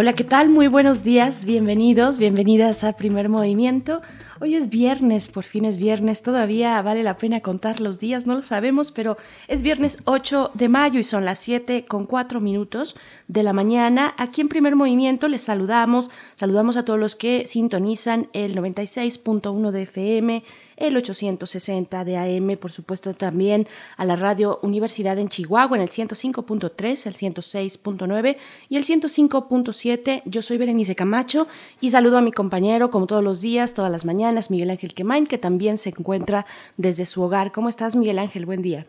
Hola, ¿qué tal? Muy buenos días, bienvenidos, bienvenidas a Primer Movimiento. Hoy es viernes, por fin es viernes, todavía vale la pena contar los días, no lo sabemos, pero es viernes 8 de mayo y son las 7 con 4 minutos de la mañana. Aquí en Primer Movimiento les saludamos, saludamos a todos los que sintonizan el 96.1 de FM el 860 de AM, por supuesto también a la Radio Universidad en Chihuahua en el 105.3, el 106.9 y el 105.7. Yo soy Berenice Camacho y saludo a mi compañero como todos los días, todas las mañanas, Miguel Ángel Quemain, que también se encuentra desde su hogar. ¿Cómo estás, Miguel Ángel? Buen día.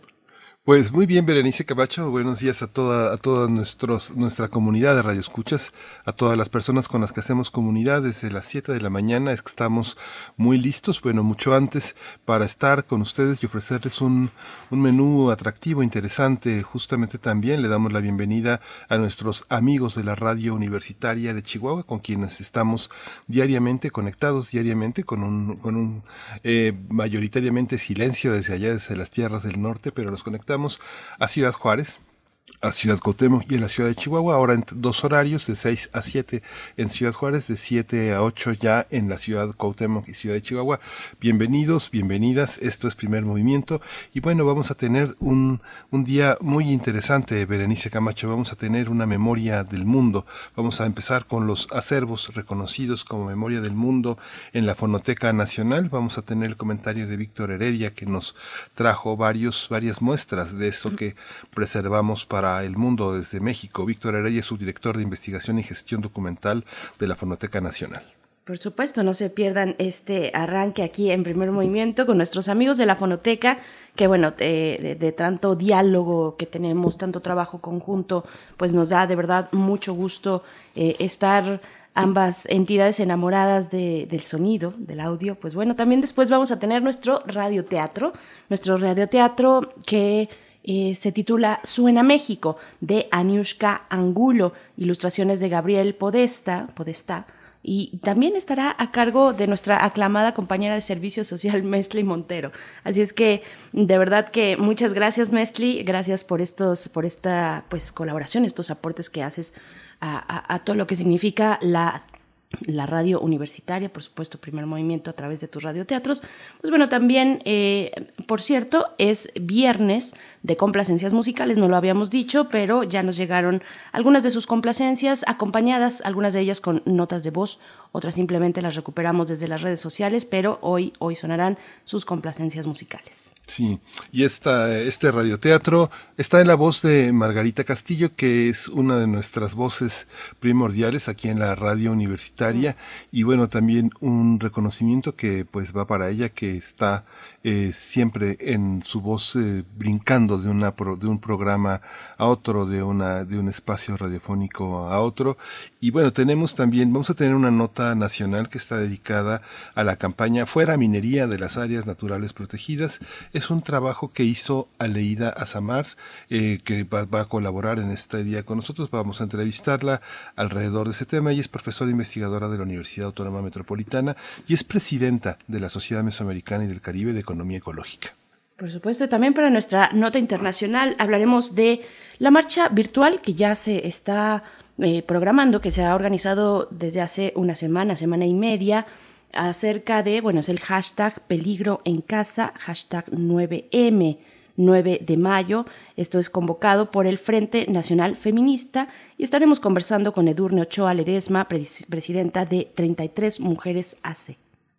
Pues muy bien, Berenice Cabacho, buenos días a toda, a toda nuestros, nuestra comunidad de Radio Escuchas, a todas las personas con las que hacemos comunidad desde las 7 de la mañana, es que estamos muy listos, bueno, mucho antes para estar con ustedes y ofrecerles un, un menú atractivo, interesante, justamente también le damos la bienvenida a nuestros amigos de la radio universitaria de Chihuahua, con quienes estamos diariamente conectados, diariamente con un, con un eh, mayoritariamente silencio desde allá, desde las tierras del norte, pero los conectamos a Ciudad Juárez, a Ciudad Cuauhtémoc y en la ciudad de Chihuahua, ahora en dos horarios, de 6 a 7 en Ciudad Juárez, de 7 a 8 ya en la ciudad Cuauhtémoc y ciudad de Chihuahua. Bienvenidos, bienvenidas, esto es Primer Movimiento. Y bueno, vamos a tener un, un día muy interesante, Berenice Camacho, vamos a tener una memoria del mundo, vamos a empezar con los acervos reconocidos como memoria del mundo en la Fonoteca Nacional, vamos a tener el comentario de Víctor Heredia que nos trajo varios, varias muestras de eso que preservamos para el mundo desde México. Víctor Heredia, subdirector de investigación y gestión documental de la Fonoteca Nacional. Por supuesto, no se pierdan este arranque aquí en primer movimiento con nuestros amigos de la Fonoteca, que bueno, de, tanto diálogo que tenemos, tanto trabajo conjunto, pues nos da de verdad mucho gusto eh, estar ambas entidades enamoradas del sonido, del audio. Pues bueno, también después vamos a tener nuestro radioteatro, nuestro radioteatro que eh, se titula Suena México, de Aniushka Angulo, ilustraciones de Gabriel Podesta, Podesta y también estará a cargo de nuestra aclamada compañera de servicio social, Mesli Montero. Así es que, de verdad que muchas gracias, Mesli, gracias por estos, por esta pues colaboración, estos aportes que haces a todo lo que significa la la radio universitaria, por supuesto, primer movimiento a través de tus radioteatros. Pues bueno, también, eh, por cierto, es viernes de complacencias musicales, no lo habíamos dicho, pero ya nos llegaron algunas de sus complacencias acompañadas, algunas de ellas con notas de voz, otras simplemente las recuperamos desde las redes sociales, pero hoy, hoy sonarán sus complacencias musicales. Sí, y esta, este radioteatro está en la voz de Margarita Castillo, que es una de nuestras voces primordiales aquí en la radio universitaria, y bueno, también un reconocimiento que pues va para ella, que está eh, siempre en su voz eh, brincando de, una de un programa a otro, de, una, de un espacio radiofónico a otro. Y bueno, tenemos también, vamos a tener una nota nacional que está dedicada a la campaña Fuera Minería de las Áreas Naturales Protegidas es un trabajo que hizo Aleida Azamar, eh, que va, a colaborar en este día con nosotros. Vamos a entrevistarla alrededor de ese tema. Ella es profesora investigadora de la Universidad Autónoma Metropolitana y es presidenta de la Sociedad Mesoamericana y del Caribe de Economía Ecológica. Por supuesto, también para nuestra nota internacional hablaremos de la marcha virtual que ya se está eh, programando, que se ha organizado desde hace una semana, semana y media acerca de, bueno, es el hashtag peligro en casa, hashtag 9M. 9 de mayo. Esto es convocado por el Frente Nacional Feminista y estaremos conversando con Edurne Ochoa Ledesma, presidenta de 33 Mujeres ACE.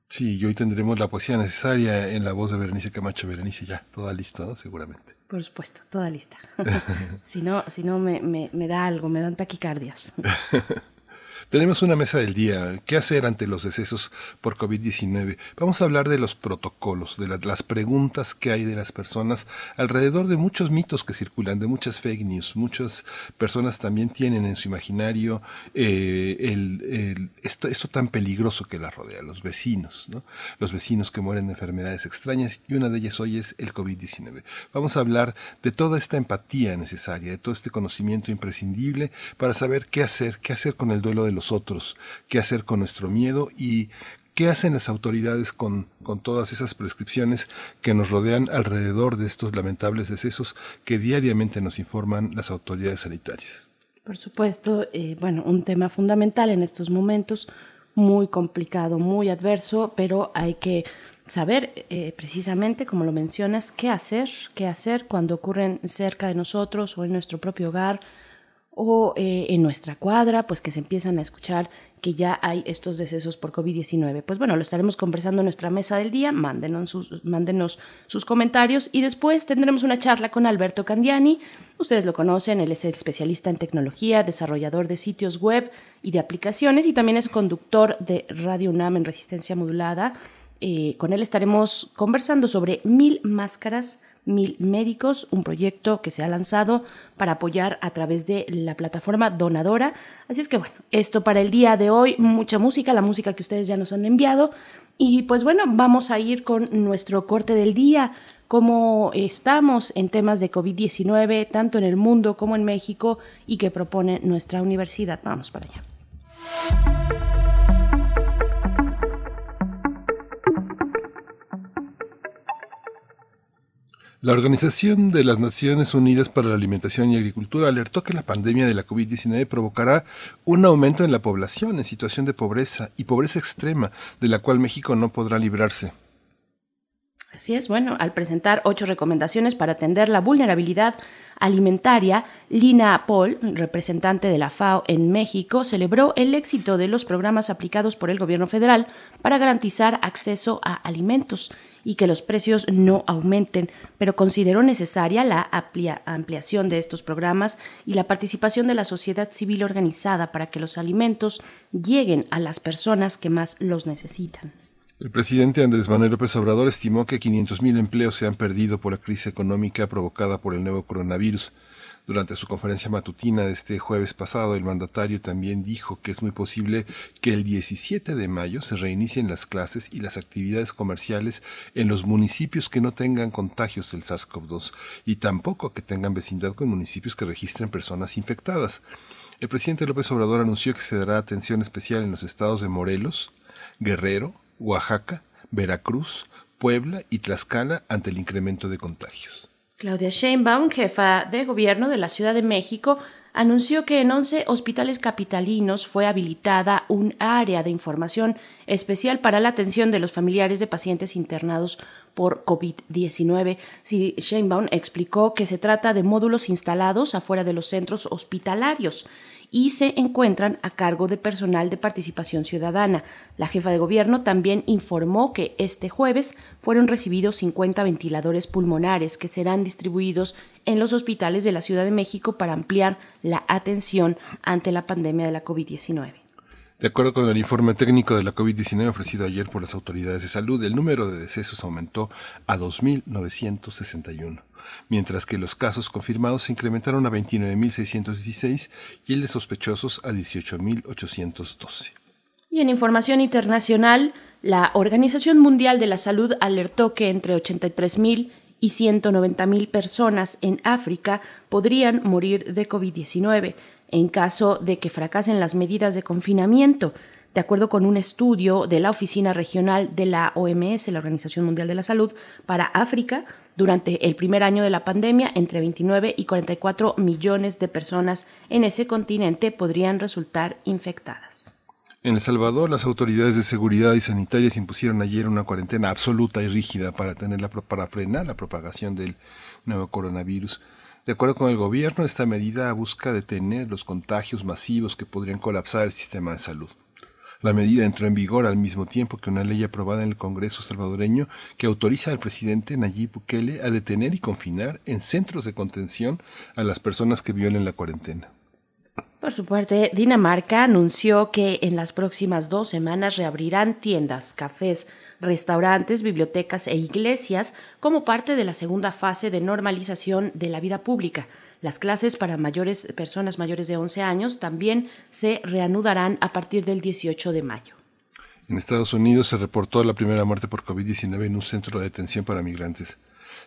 Sí, y hoy tendremos la poesía necesaria en la voz de Berenice Camacho. Berenice, ya, toda lista, ¿no? Seguramente. Por supuesto, toda lista. si no, si no me, me, me da algo, me dan taquicardias. Tenemos una mesa del día. ¿Qué hacer ante los decesos por COVID-19? Vamos a hablar de los protocolos, de las preguntas que hay de las personas alrededor de muchos mitos que circulan, de muchas fake news. Muchas personas también tienen en su imaginario eh, el, esto, esto tan peligroso que las rodea, los vecinos, ¿no? los vecinos que mueren de enfermedades extrañas y una de ellas hoy es el COVID-19. Vamos a hablar de toda esta empatía necesaria, de todo este conocimiento imprescindible para saber qué hacer, qué hacer con el duelo de los otros, qué hacer con nuestro miedo y ¿Qué hacen las autoridades con, con, todas esas prescripciones que nos rodean alrededor de estos lamentables decesos que diariamente nos informan las autoridades sanitarias? Por supuesto, eh, bueno, un tema fundamental en estos momentos, muy complicado, muy adverso, pero hay que saber eh, precisamente, como lo mencionas, qué hacer, qué hacer cuando ocurren cerca de nosotros o en nuestro propio hogar o eh, en nuestra cuadra, pues que se empiezan a escuchar que ya hay estos decesos por COVID-19. Pues bueno, lo estaremos conversando en nuestra mesa del día, mándenos sus, mándenos sus comentarios y después tendremos una charla con Alberto Candiani. Ustedes lo conocen, él es especialista en tecnología, desarrollador de sitios web y de aplicaciones y también es conductor de Radio UNAM en resistencia modulada. Eh, con él estaremos conversando sobre mil máscaras mil médicos, un proyecto que se ha lanzado para apoyar a través de la plataforma donadora. Así es que bueno, esto para el día de hoy, mucha música, la música que ustedes ya nos han enviado. Y pues bueno, vamos a ir con nuestro corte del día, cómo estamos en temas de COVID-19, tanto en el mundo como en México, y que propone nuestra universidad. Vamos para allá. La Organización de las Naciones Unidas para la Alimentación y Agricultura alertó que la pandemia de la COVID-19 provocará un aumento en la población en situación de pobreza y pobreza extrema, de la cual México no podrá librarse. Así es, bueno, al presentar ocho recomendaciones para atender la vulnerabilidad alimentaria, Lina Paul, representante de la FAO en México, celebró el éxito de los programas aplicados por el gobierno federal para garantizar acceso a alimentos y que los precios no aumenten, pero consideró necesaria la ampliación de estos programas y la participación de la sociedad civil organizada para que los alimentos lleguen a las personas que más los necesitan. El presidente Andrés Manuel López Obrador estimó que 500.000 empleos se han perdido por la crisis económica provocada por el nuevo coronavirus. Durante su conferencia matutina de este jueves pasado, el mandatario también dijo que es muy posible que el 17 de mayo se reinicien las clases y las actividades comerciales en los municipios que no tengan contagios del SARS-CoV-2 y tampoco que tengan vecindad con municipios que registren personas infectadas. El presidente López Obrador anunció que se dará atención especial en los estados de Morelos, Guerrero, Oaxaca, Veracruz, Puebla y Tlaxcala ante el incremento de contagios. Claudia Sheinbaum, jefa de gobierno de la Ciudad de México, anunció que en 11 hospitales capitalinos fue habilitada un área de información especial para la atención de los familiares de pacientes internados por COVID-19. Sheinbaum explicó que se trata de módulos instalados afuera de los centros hospitalarios y se encuentran a cargo de personal de participación ciudadana. La jefa de gobierno también informó que este jueves fueron recibidos 50 ventiladores pulmonares que serán distribuidos en los hospitales de la Ciudad de México para ampliar la atención ante la pandemia de la COVID-19. De acuerdo con el informe técnico de la COVID-19 ofrecido ayer por las autoridades de salud, el número de decesos aumentó a 2.961 mientras que los casos confirmados se incrementaron a 29.616 y el de sospechosos a 18.812. Y en información internacional, la Organización Mundial de la Salud alertó que entre 83.000 y 190.000 personas en África podrían morir de COVID-19 en caso de que fracasen las medidas de confinamiento. De acuerdo con un estudio de la Oficina Regional de la OMS, la Organización Mundial de la Salud, para África, durante el primer año de la pandemia, entre 29 y 44 millones de personas en ese continente podrían resultar infectadas. En El Salvador, las autoridades de seguridad y sanitarias impusieron ayer una cuarentena absoluta y rígida para, tener para frenar la propagación del nuevo coronavirus. De acuerdo con el gobierno, esta medida busca detener los contagios masivos que podrían colapsar el sistema de salud. La medida entró en vigor al mismo tiempo que una ley aprobada en el Congreso salvadoreño que autoriza al presidente Nayib Bukele a detener y confinar en centros de contención a las personas que violen la cuarentena. Por su parte, Dinamarca anunció que en las próximas dos semanas reabrirán tiendas, cafés, restaurantes, bibliotecas e iglesias como parte de la segunda fase de normalización de la vida pública. Las clases para mayores, personas mayores de 11 años también se reanudarán a partir del 18 de mayo. En Estados Unidos se reportó la primera muerte por COVID-19 en un centro de detención para migrantes.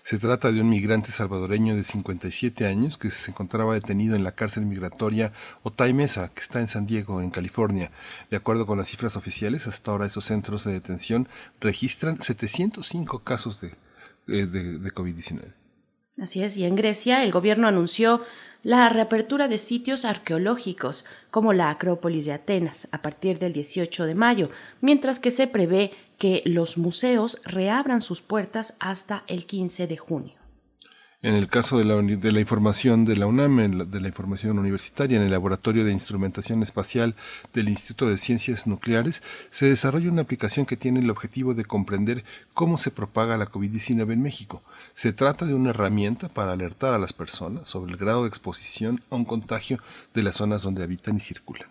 Se trata de un migrante salvadoreño de 57 años que se encontraba detenido en la cárcel migratoria Otay Mesa, que está en San Diego, en California. De acuerdo con las cifras oficiales, hasta ahora esos centros de detención registran 705 casos de, eh, de, de COVID-19. Así es, y en Grecia el gobierno anunció la reapertura de sitios arqueológicos como la Acrópolis de Atenas a partir del 18 de mayo, mientras que se prevé que los museos reabran sus puertas hasta el 15 de junio. En el caso de la, información de la UNAM, de la información universitaria, en el Laboratorio de Instrumentación Espacial del Instituto de Ciencias Nucleares, se desarrolla una aplicación que tiene el objetivo de comprender cómo se propaga la COVID-19 en México. Se trata de una herramienta para alertar a las personas sobre el grado de exposición a un contagio de las zonas donde habitan y circulan.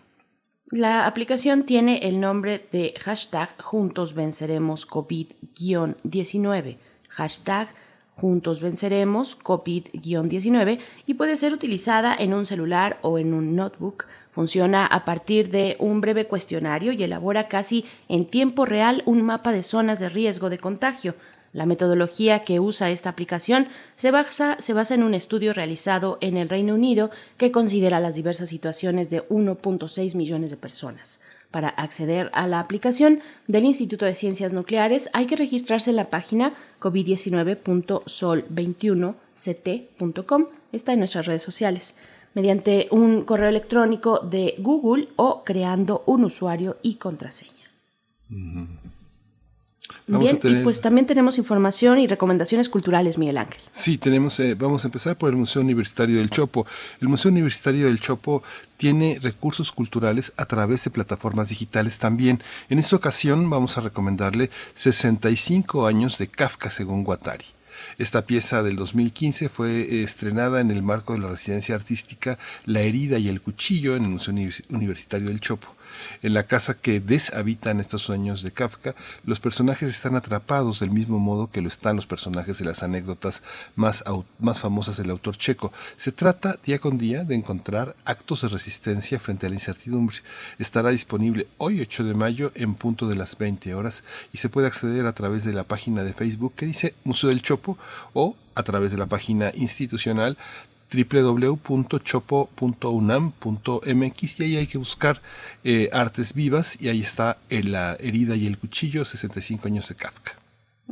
La aplicación tiene el nombre de hashtag Juntos Venceremos COVID-19, hashtag Juntos Venceremos COVID-19 y puede ser utilizada en un celular o en un notebook. Funciona a partir de un breve cuestionario y elabora casi en tiempo real un mapa de zonas de riesgo de contagio. La metodología que usa esta aplicación se basa, se basa, en un estudio realizado en el Reino Unido que considera las diversas situaciones de 1.6 millones de personas. Para acceder a la aplicación del Instituto de Ciencias Nucleares hay que registrarse en la página covid19.sol21ct.com. Está en nuestras redes sociales mediante un correo electrónico de Google o creando un usuario y contraseña. Bien, y pues también tenemos información y recomendaciones culturales, Miguel Ángel. Sí, tenemos, eh, vamos a empezar por el Museo Universitario del Chopo. El Museo Universitario del Chopo tiene recursos culturales a través de plataformas digitales también. En esta ocasión vamos a recomendarle 65 años de Kafka según Guattari. Esta pieza del 2015 fue eh, estrenada en el marco de la residencia artística La herida y el cuchillo en el Museo Universitario del Chopo. En la casa que deshabitan estos sueños de Kafka, los personajes están atrapados del mismo modo que lo están los personajes de las anécdotas más, famosas del autor checo. Se trata día con día de encontrar actos de resistencia frente a la incertidumbre. Estará disponible hoy 8 de mayo en punto de las 20 horas y se puede acceder a través de la página de Facebook que dice Museo del Chopo o a través de la página institucional www.chopo.unam.mx y ahí hay que buscar eh, artes vivas y ahí está la herida y el cuchillo, 65 años de Kafka.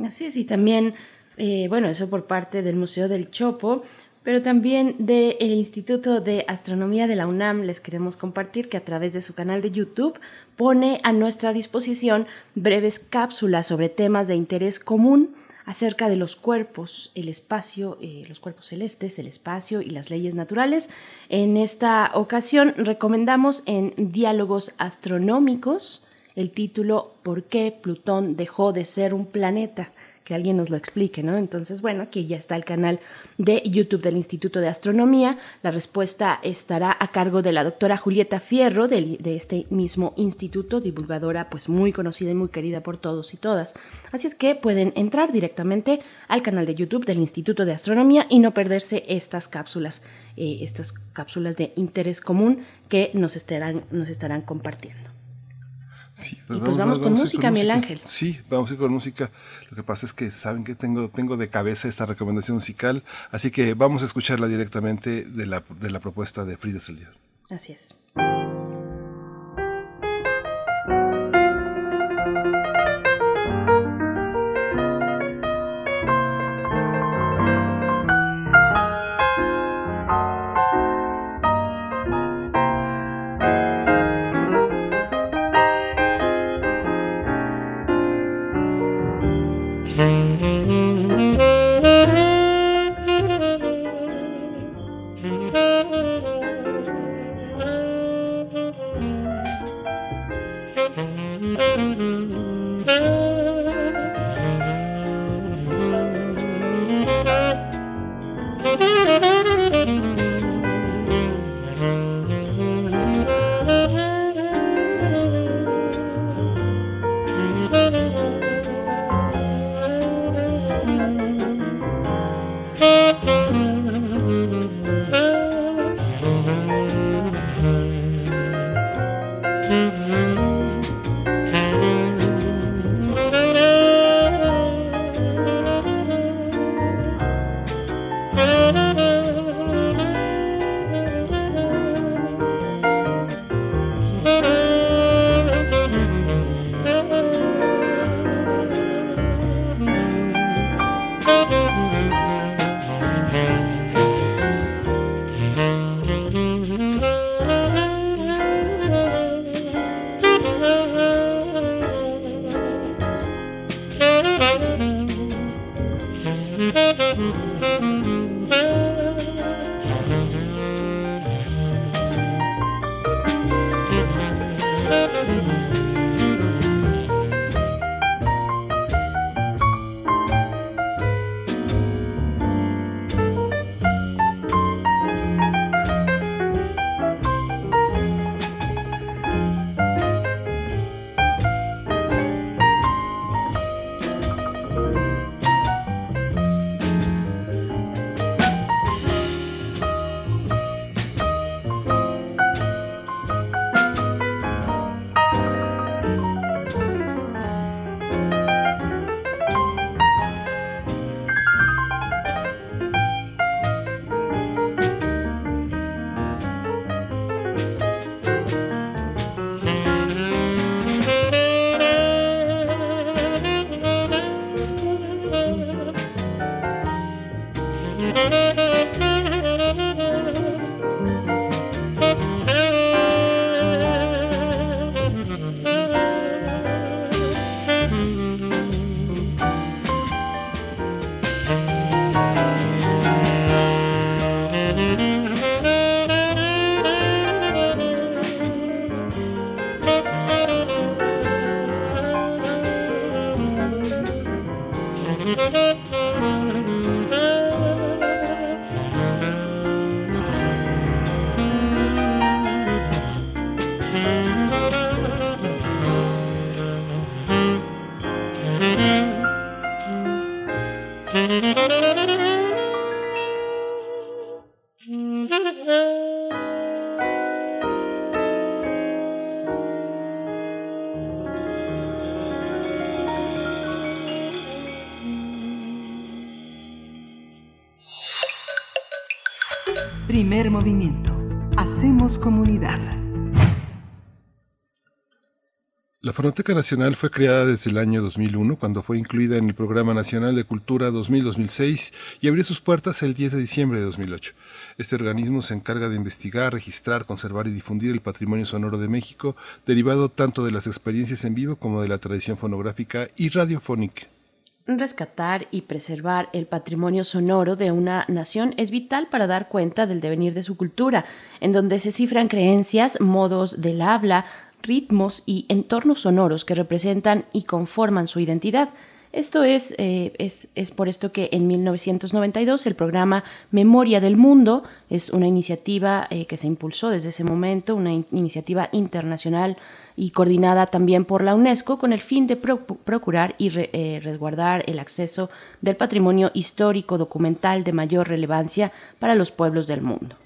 Así es, y también, eh, bueno, eso por parte del Museo del Chopo, pero también del Instituto de Astronomía de la UNAM les queremos compartir que a través de su canal de YouTube pone a nuestra disposición breves cápsulas sobre temas de interés común acerca de los cuerpos, el espacio, eh, los cuerpos celestes, el espacio y las leyes naturales. En esta ocasión recomendamos en Diálogos Astronómicos el título ¿Por qué Plutón dejó de ser un planeta? Que alguien nos lo explique, ¿no? Entonces, bueno, aquí ya está el canal de YouTube del Instituto de Astronomía. La respuesta estará a cargo de la doctora Julieta Fierro de, este mismo instituto, divulgadora pues muy conocida y muy querida por todos y todas. Así es que pueden entrar directamente al canal de YouTube del Instituto de Astronomía y no perderse estas cápsulas, eh, estas cápsulas de interés común que nos estarán, nos estarán compartiendo. Sí, y pues vamos, vamos, con música, Miguel Ángel. Sí, vamos a ir con música. Lo que pasa es que saben que tengo, tengo de cabeza esta recomendación musical, así que vamos a escucharla directamente de la, de la propuesta de Frida Seldier. Así es. Fonoteca Nacional fue creada desde el año 2001, cuando fue incluida en el Programa Nacional de Cultura 2000-2006 y abrió sus puertas el 10 de diciembre de 2008. Este organismo se encarga de investigar, registrar, conservar y difundir el patrimonio sonoro de México, derivado tanto de las experiencias en vivo como de la tradición fonográfica y radiofónica. Rescatar y preservar el patrimonio sonoro de una nación es vital para dar cuenta del devenir de su cultura, en donde se cifran creencias, modos del habla, ritmos y entornos sonoros que representan y conforman su identidad. Esto es, eh, es, es, por esto que en 1992 el programa Memoria del Mundo es una iniciativa eh, que se impulsó desde ese momento, una in iniciativa internacional y coordinada también por la UNESCO con el fin de pro procurar y re eh, resguardar el acceso del patrimonio histórico documental de mayor relevancia para los pueblos del mundo.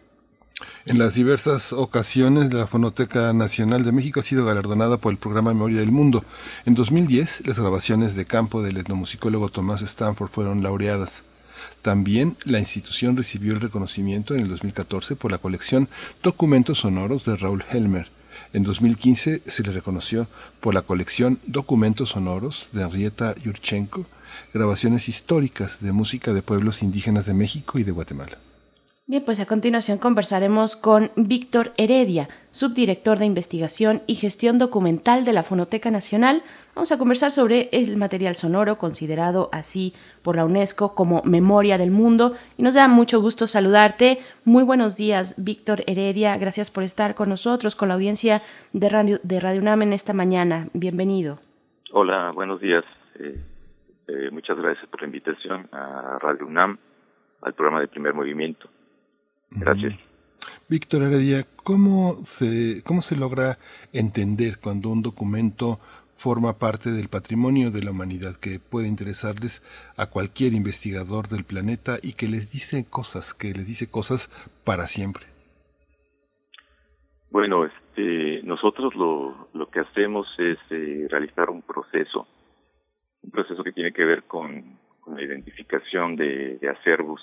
En las diversas ocasiones, la Fonoteca Nacional de México ha sido galardonada por el programa Memoria del Mundo. En 2010, las grabaciones de campo del etnomusicólogo Tomás Stanford fueron laureadas. También la institución recibió el reconocimiento en el 2014 por la colección Documentos Sonoros de Raúl Helmer. En 2015 se le reconoció por la colección Documentos Sonoros de Henrietta Yurchenko, grabaciones históricas de música de pueblos indígenas de México y de Guatemala. Bien, pues a continuación conversaremos con Víctor Heredia, subdirector de investigación y gestión documental de la Fonoteca Nacional. Vamos a conversar sobre el material sonoro, considerado así por la UNESCO como Memoria del Mundo. Y nos da mucho gusto saludarte. Muy buenos días, Víctor Heredia. Gracias por estar con nosotros, con la audiencia de Radio, de Radio UNAM en esta mañana. Bienvenido. Hola, buenos días. Eh, eh, muchas gracias por la invitación a Radio UNAM, al programa de primer movimiento. Gracias. Víctor Heredia, ¿cómo se, ¿cómo se logra entender cuando un documento forma parte del patrimonio de la humanidad que puede interesarles a cualquier investigador del planeta y que les dice cosas, que les dice cosas para siempre? Bueno, este, nosotros lo, lo que hacemos es eh, realizar un proceso, un proceso que tiene que ver con, con la identificación de, de acervos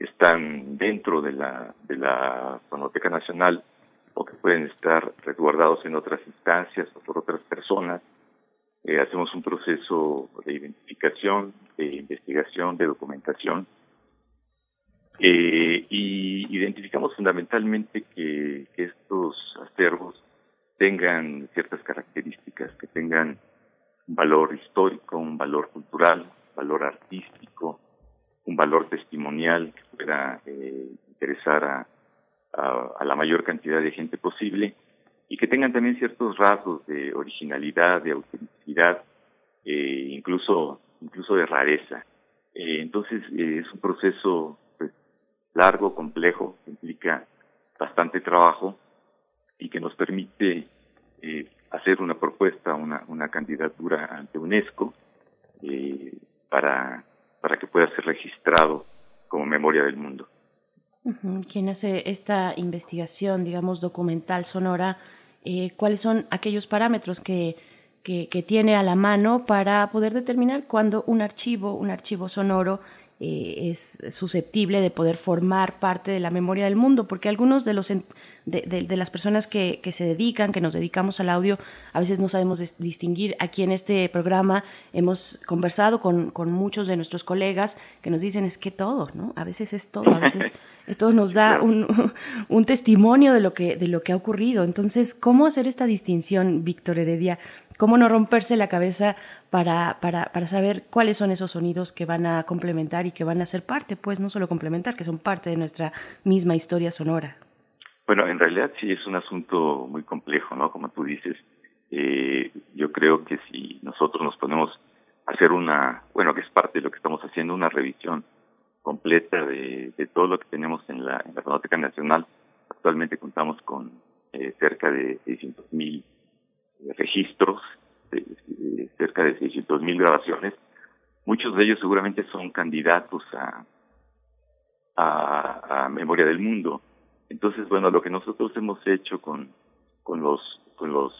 están dentro de la, de la Fonoteca Nacional o que pueden estar resguardados en otras instancias o por otras personas. Eh, hacemos un proceso de identificación, de investigación, de documentación eh, y identificamos fundamentalmente que, que estos acervos tengan ciertas características, que tengan un valor histórico, un valor cultural, valor artístico, un valor testimonial que pueda eh, interesar a, a, la mayor cantidad de gente posible y que tengan también ciertos rasgos de originalidad, de autenticidad, eh, incluso incluso de rareza. Eh, entonces es un proceso pues, largo, complejo, que implica bastante trabajo y que nos permite hacer una propuesta, una, una candidatura ante UNESCO para para que pueda ser registrado como memoria del mundo. Uh ¿Quién hace esta investigación, digamos, documental, sonora? Eh, ¿Cuáles son aquellos parámetros que, que, que, tiene a la mano para poder determinar cuándo un archivo, un archivo sonoro, eh, es susceptible de poder formar parte de la memoria del mundo, porque algunos de los de, de, de las personas que, que, se dedican, que nos dedicamos al audio, a veces no sabemos distinguir. Aquí en este programa hemos conversado con, con, muchos de nuestros colegas que nos dicen es que todo, ¿no? A veces es todo, a veces todo nos da un, un testimonio de lo que de lo que ha ocurrido. Entonces, ¿cómo hacer esta distinción, Víctor Heredia? ¿Cómo no romperse la cabeza para, para, para saber cuáles son esos sonidos que van a complementar y que van a ser parte, pues no solo complementar, que son parte de nuestra misma historia sonora? Bueno, en realidad sí es un asunto muy complejo, ¿no? Como tú dices, eh, yo creo que si nosotros nos ponemos a hacer una, bueno, que es parte de lo que estamos haciendo, una revisión completa de, de todo lo que tenemos en la, en la Fonoteca Nacional, actualmente contamos con eh, cerca de 600 mil registros, de, cerca de 600 mil grabaciones. Muchos de ellos seguramente son candidatos a, a, a, Memoria del Mundo. Entonces, bueno, lo que nosotros hemos hecho con, con los, con los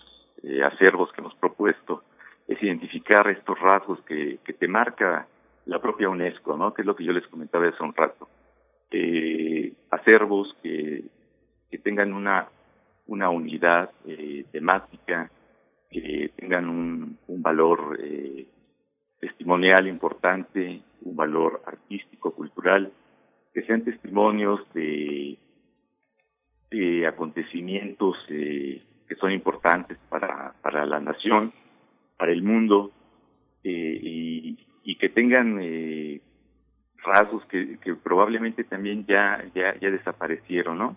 eh, acervos que hemos propuesto es identificar estos rasgos que, que te marca la propia UNESCO, ¿no? Que es lo que yo les comentaba hace un rato. Eh, acervos que, que tengan una, una unidad eh, temática, que tengan un, un valor eh, testimonial importante, un valor artístico, cultural, que sean testimonios de, de acontecimientos eh, que son importantes para, para la nación, para el mundo, eh, y, y, que tengan rasgos que, que, probablemente también ya, ya, ya desaparecieron, ¿no?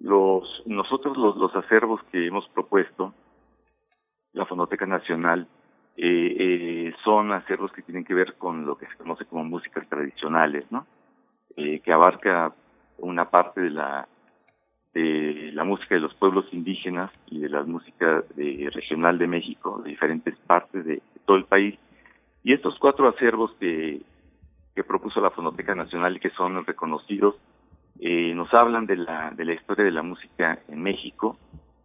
Los, nosotros los, los acervos que hemos propuesto, la Fonoteca Nacional, eh, eh, son acervos que tienen que ver con lo que se conoce como músicas tradicionales, ¿no? Eh, que abarca una parte de la de la música de los pueblos indígenas y de la música de, regional de México, de diferentes partes de, de, todo el país. Y estos cuatro acervos que, que propuso la Fonoteca Nacional y que son reconocidos, eh, nos hablan de la, de la historia de la música en México,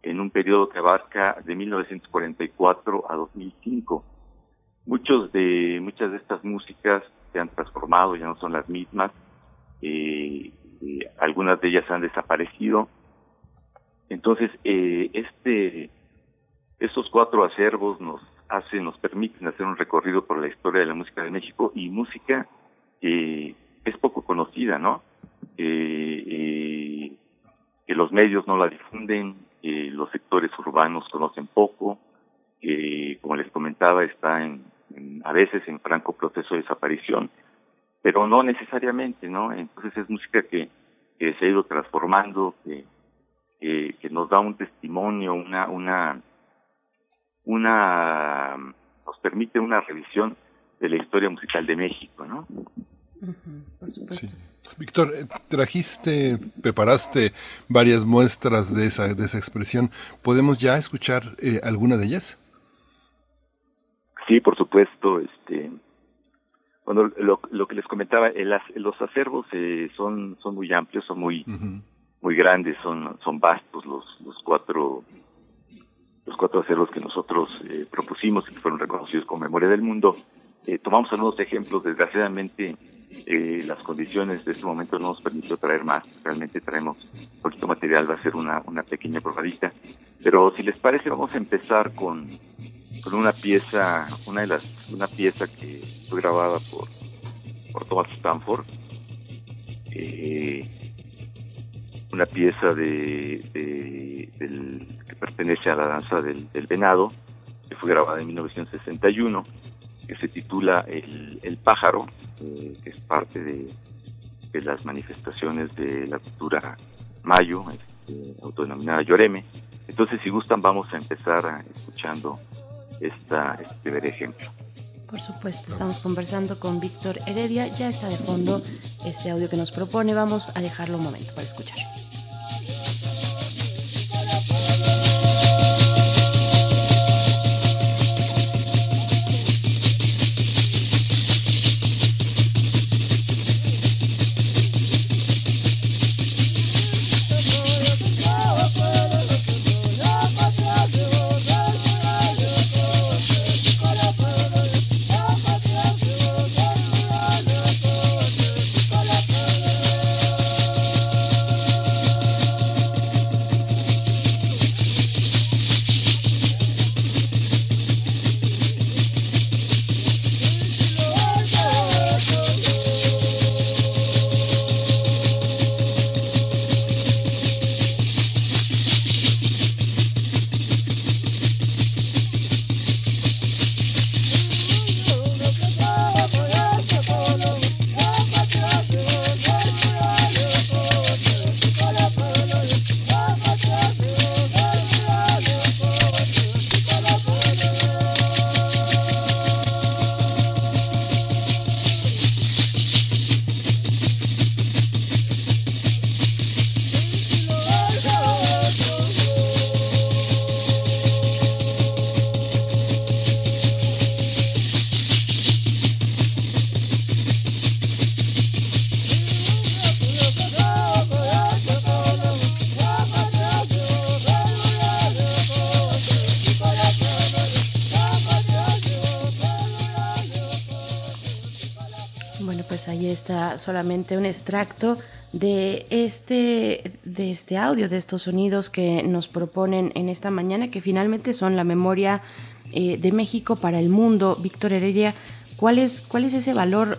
en un periodo que abarca de 1944 a 2005. Muchos de, muchas de estas músicas se han transformado, ya no son las mismas, eh, eh, algunas de ellas han desaparecido. Entonces, eh, este, estos cuatro acervos nos hacen, nos permiten hacer un recorrido por la historia de la música de México y música que es poco conocida, ¿no? que los medios no la difunden, que los sectores urbanos conocen poco, que como les comentaba está en, a veces en franco proceso de desaparición, pero no necesariamente, ¿no? Entonces es música que, que se ha ido transformando, que, que, que nos da un testimonio, una, una, una, nos permite una revisión de la historia musical de México, ¿no? Uh -huh, sí. Víctor, eh, trajiste, preparaste varias muestras de esa, de esa expresión. ¿Podemos ya escuchar eh, alguna de ellas? Sí, por supuesto. Este, bueno, lo, lo que les comentaba, el, los acervos eh, son, son muy amplios, son muy, uh -huh. muy grandes, son, son vastos los, los cuatro los cuatro acervos que nosotros eh, propusimos y que fueron reconocidos como Memoria del Mundo. Eh, tomamos algunos ejemplos, desgraciadamente eh, las condiciones de este momento no nos permitió traer más, realmente traemos poquito material, va a ser una, una pequeña probadita, pero si les parece vamos a empezar con, con una pieza, una de las, una pieza que fue grabada por, por Thomas Stanford, eh, una pieza de, de, que pertenece a la danza del venado, que fue grabada en 1961, que se titula El, el pájaro, eh, que es parte de, de, las manifestaciones de la cultura mayo, este, autodenominada Lloreme. Entonces, si gustan, vamos a empezar escuchando esta, este primer ejemplo. Por supuesto, estamos conversando con Víctor Heredia. Ya está de fondo este audio que nos propone. Vamos a dejarlo un momento para escuchar. Solamente un extracto de este, de este audio, de estos sonidos que nos proponen en esta mañana, que finalmente son la memoria eh, de México para el mundo. Víctor Heredia, ¿cuál es, cuál es ese valor?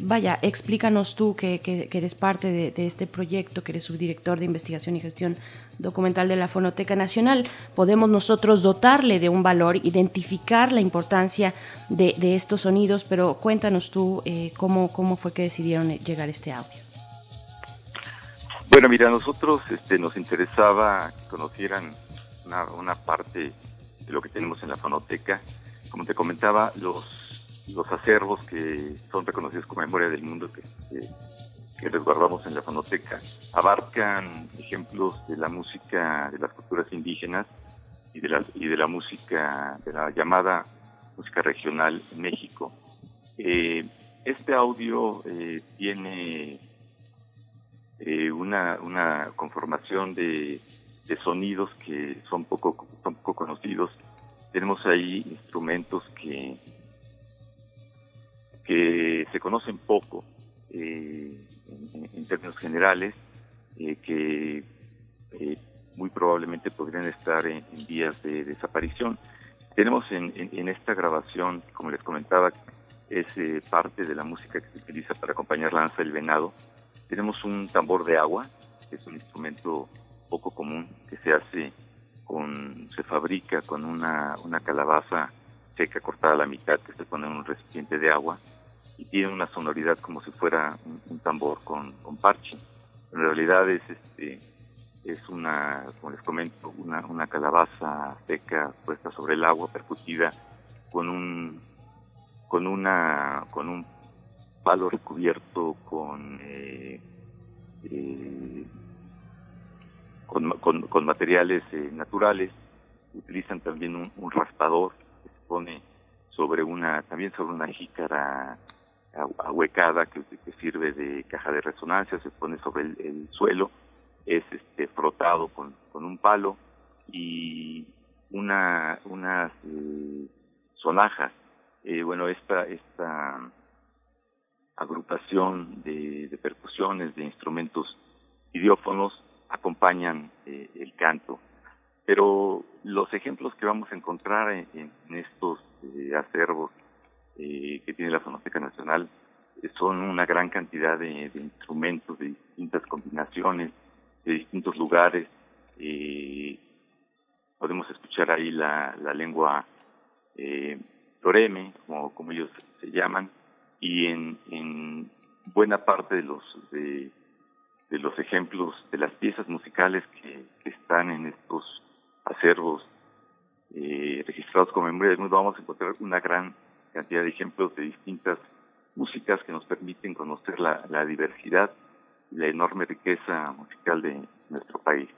Vaya, explícanos tú que, que, eres parte de, este proyecto, que eres subdirector de investigación y gestión documental de la Fonoteca Nacional. Podemos nosotros dotarle de un valor, identificar la importancia de, estos sonidos, pero cuéntanos tú eh, cómo, cómo fue que decidieron llegar este audio. Bueno, mira, a nosotros este, nos interesaba que conocieran una, parte de lo que tenemos en la fonoteca. Como te comentaba, los, los acervos que son reconocidos como memoria del mundo que, que, resguardamos en la fonoteca abarcan ejemplos de la música de las culturas indígenas y de la, y de la música, de la llamada música regional en México. Eh, este audio eh, tiene eh, una, una conformación de, de, sonidos que son poco, son poco conocidos. Tenemos ahí instrumentos que, que se conocen poco eh, en, términos generales, eh, que muy probablemente podrían estar en, vías de desaparición. Tenemos en, en, esta grabación, como les comentaba, es parte de la música que se utiliza para acompañar la danza del venado, tenemos un tambor de agua, que es un instrumento poco común que se hace con, se fabrica con una, una calabaza seca cortada a la mitad que se pone en un recipiente de agua y tiene una sonoridad como si fuera un, tambor con, con, parche. En realidad es este es una, como les comento, una, una calabaza seca puesta sobre el agua, percutida con un con una con un palo recubierto con, eh, eh, con, materiales eh, naturales. Utilizan también un, raspador que se pone sobre una, también sobre una jícara ahuecada que, sirve de caja de resonancia, se pone sobre el, suelo, es este, frotado con, un palo y una, unas sonajas. bueno, esta, esta agrupación de, percusiones, de instrumentos idiófonos acompañan eh, el canto. Pero los ejemplos que vamos a encontrar en, estos eh, acervos eh, que tiene la Fonoteca Nacional son una gran cantidad de, instrumentos, de distintas combinaciones, de distintos lugares. podemos escuchar ahí la, lengua toreme, como, como ellos se llaman, y en, en buena parte de los de, los ejemplos de las piezas musicales que, están en estos acervos eh, registrados como memoria del mundo vamos a encontrar una gran cantidad de ejemplos de distintas músicas que nos permiten conocer la, la diversidad y la enorme riqueza musical de nuestro país.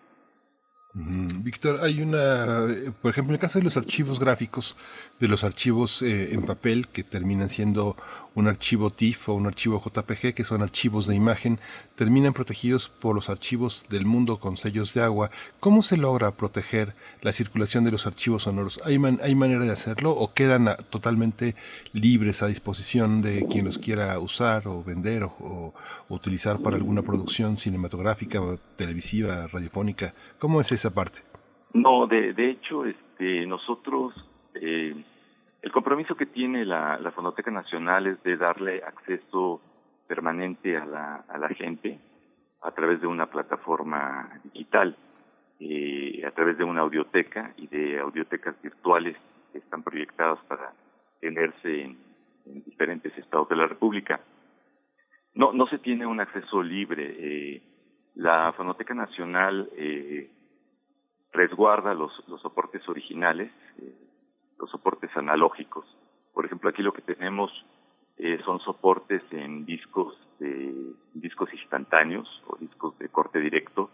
Víctor, hay una, por ejemplo, en el caso de los archivos gráficos, de los archivos eh, en papel que terminan siendo un archivo TIFF o un archivo JPG, que son archivos de imagen, terminan protegidos por los archivos del mundo con sellos de agua. ¿Cómo se logra proteger la circulación de los archivos sonoros? ¿Hay, hay manera de hacerlo o quedan totalmente libres a disposición de quien los quiera usar o vender o, utilizar para alguna producción cinematográfica, televisiva, radiofónica? ¿Cómo es esa parte? No, de, de hecho, este, nosotros eh, el compromiso que tiene la, Fonoteca Nacional es de darle acceso permanente a la, a la gente a través de una plataforma digital, eh, a través de una audioteca y de audiotecas virtuales que están proyectadas para tenerse en, diferentes estados de la República. No, no se tiene un acceso libre. Eh, la Fonoteca Nacional eh, resguarda los, soportes originales, los soportes analógicos. Por ejemplo, aquí lo que tenemos eh, son soportes en discos de discos instantáneos o discos de corte directo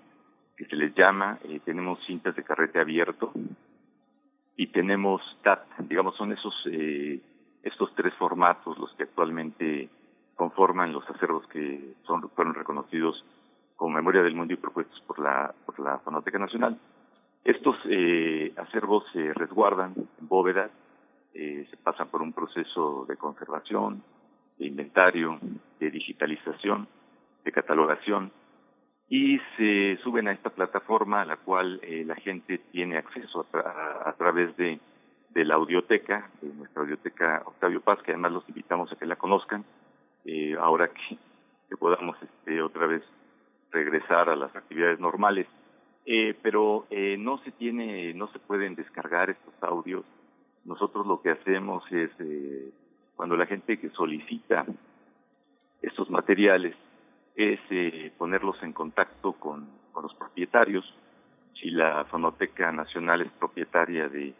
que se les llama. Eh, tenemos cintas de carrete abierto y tenemos TAT. Digamos, son esos eh, estos tres formatos los que actualmente conforman los acervos que son fueron reconocidos como memoria del mundo y propuestos por la por la Fonoteca Nacional. Estos eh, acervos se resguardan en bóvedas, eh, se pasan por un proceso de conservación, de inventario, de digitalización, de catalogación y se suben a esta plataforma a la cual eh, la gente tiene acceso a, través de, de, la audioteca, de nuestra audioteca Octavio Paz, que además los invitamos a que la conozcan, eh, ahora que, que podamos este, otra vez regresar a las actividades normales. Eh, pero eh, no se tiene, no se pueden descargar estos audios. Nosotros lo que hacemos es, eh, cuando la gente que solicita estos materiales, es eh, ponerlos en contacto con, con, los propietarios. Si la Fonoteca Nacional es propietaria de,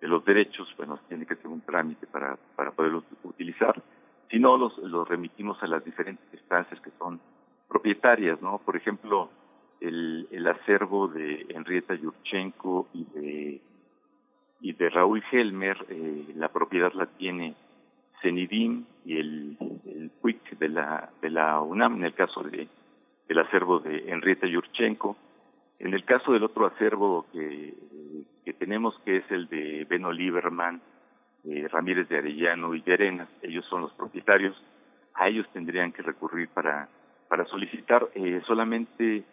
de, los derechos, bueno, tiene que hacer un trámite para, para poderlos utilizar. Si no, los, los remitimos a las diferentes instancias que son propietarias, ¿no? Por ejemplo, el, el acervo de Henrietta Yurchenko y de, y de Raúl Helmer, eh, la propiedad la tiene CENIDIM y el, el PUIC de la, de la UNAM, en el caso de, del acervo de Henrietta Yurchenko. En el caso del otro acervo que, que tenemos, que es el de Beno Lieberman, eh, Ramírez de Arellano y de ellos son los propietarios, a ellos tendrían que recurrir para, para solicitar eh, solamente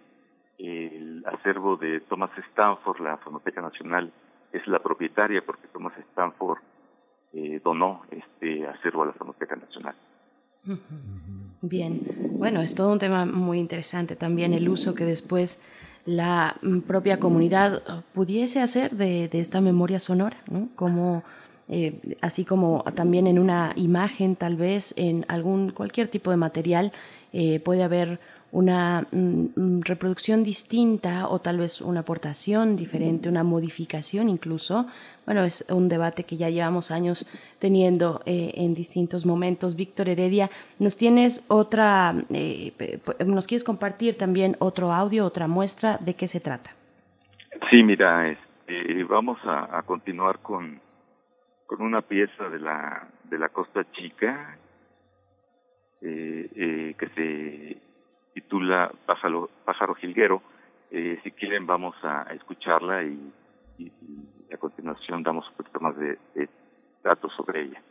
el acervo de Thomas Stanford, la Fonoteca Nacional es la propietaria porque Thomas Stanford eh, donó este acervo a la Fonoteca Nacional. Bien, bueno, es todo un tema muy interesante también el uso que después la mm, propia comunidad pudiese hacer de, esta memoria sonora, ¿no? Como eh, así como también en una imagen, tal vez en algún cualquier tipo de material eh, puede haber una mm, mm, reproducción distinta o tal vez una aportación diferente, una modificación incluso. Bueno, es un debate que ya llevamos años teniendo eh, en distintos momentos. Víctor Heredia, ¿nos tienes otra, eh, nos quieres compartir también otro audio, otra muestra? ¿De qué se trata? Sí, mira, este, vamos a, continuar con, con una pieza de la, de la Costa Chica que se titula Pájaro, Pájaro Jilguero. Eh, si quieren vamos a, escucharla y, a continuación damos un poquito más de, datos sobre ella.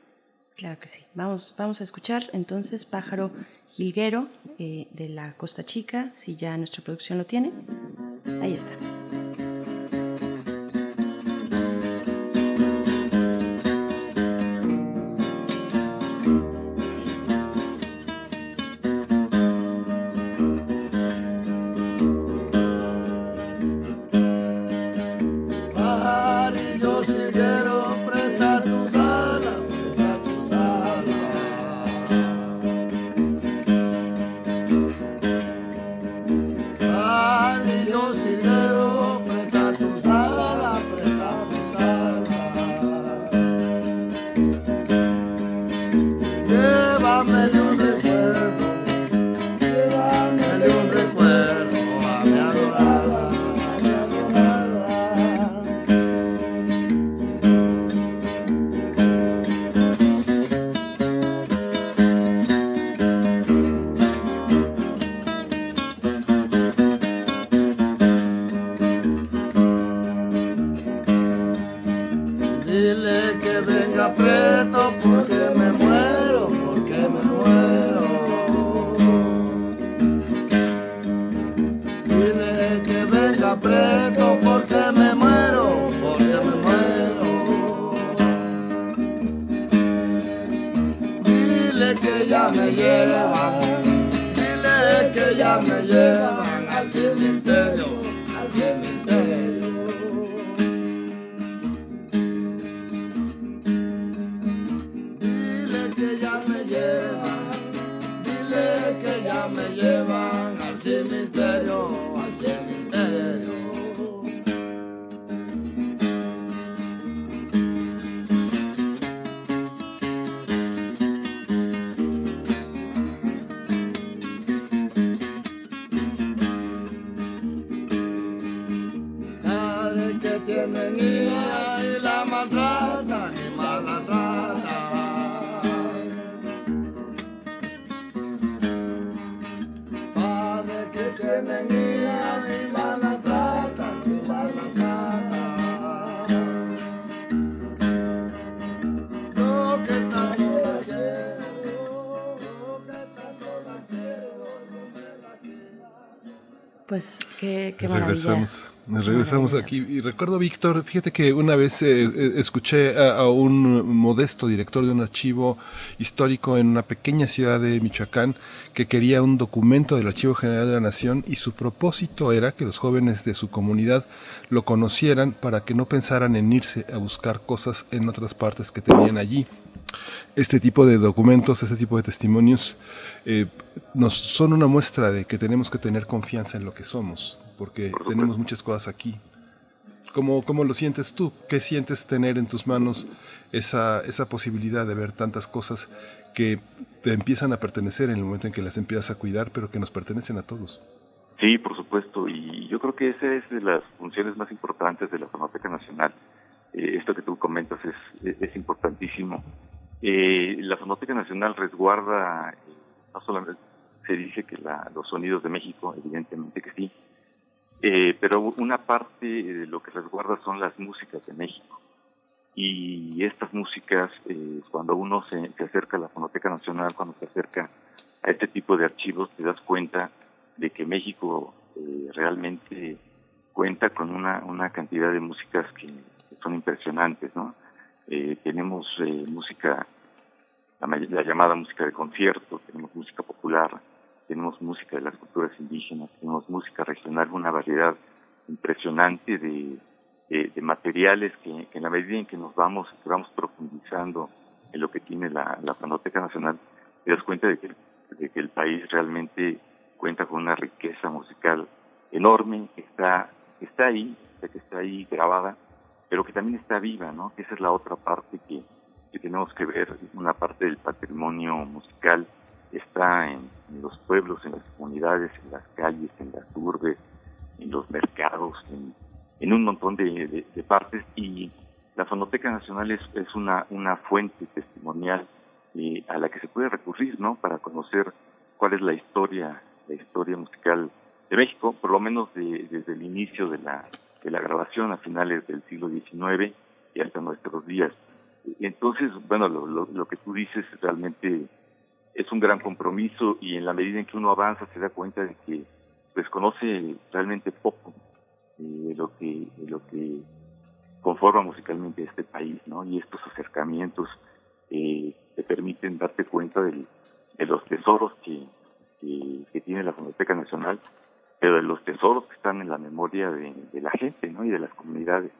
Claro que sí. Vamos, vamos a escuchar entonces Pájaro Jilguero eh, de la Costa Chica, si ya nuestra producción lo tiene. Ahí está. Pues qué, qué Regresamos, regresamos aquí. Y recuerdo, Víctor, fíjate que una vez eh, eh, escuché a, un modesto director de un archivo histórico en una pequeña ciudad de Michoacán que quería un documento del Archivo General de la Nación y su propósito era que los jóvenes de su comunidad lo conocieran para que no pensaran en irse a buscar cosas en otras partes que tenían allí. Este tipo de documentos, este tipo de testimonios, eh, nos son una muestra de que tenemos que tener confianza en lo que somos, porque tenemos muchas cosas aquí. ¿Cómo, ¿Cómo, lo sientes tú? ¿Qué sientes tener en tus manos esa, esa posibilidad de ver tantas cosas que te empiezan a pertenecer en el momento en que las empiezas a cuidar, pero que nos pertenecen a todos? Sí, por supuesto, y yo creo que esa es de las funciones más importantes de la Fonoteca Nacional. Eh, esto que tú comentas es, es importantísimo eh, la Fonoteca Nacional resguarda, no solamente se dice que los sonidos de México, evidentemente que sí, eh, pero una parte de lo que resguarda son las músicas de México. Y estas músicas, eh, cuando uno se, acerca a la Fonoteca Nacional, cuando se acerca a este tipo de archivos, te das cuenta de que México realmente cuenta con una, una cantidad de músicas que, que son impresionantes, ¿no? Eh, tenemos eh, música, la, llamada música de concierto, tenemos música popular, tenemos música de las culturas indígenas, tenemos música regional, una variedad impresionante de, de, materiales que, en la medida en que nos vamos, que vamos profundizando en lo que tiene la, la Panoteca Nacional, te das cuenta de que, de que el país realmente cuenta con una riqueza musical enorme, que está, está ahí, que está ahí grabada, pero que también está viva, ¿no? Esa es la otra parte que, tenemos que ver, una parte del patrimonio musical está en, los pueblos, en las comunidades, en las calles, en las urbes, en los mercados, en, un montón de, partes y la Fonoteca Nacional es, es una, una fuente testimonial eh, a la que se puede recurrir, ¿no? Para conocer cuál es la historia, la historia musical de México, por lo menos desde el inicio de la de la grabación a finales del siglo XIX y hasta nuestros días. Entonces, bueno, lo, lo, que tú dices realmente es un gran compromiso y en la medida en que uno avanza se da cuenta de que pues conoce realmente poco de lo que de lo que conforma musicalmente este país, ¿no? Y estos acercamientos eh, te permiten darte cuenta de los tesoros que, que, tiene la Fonoteca Nacional pero de los tesoros que están en la memoria de, la gente ¿no? y de las comunidades.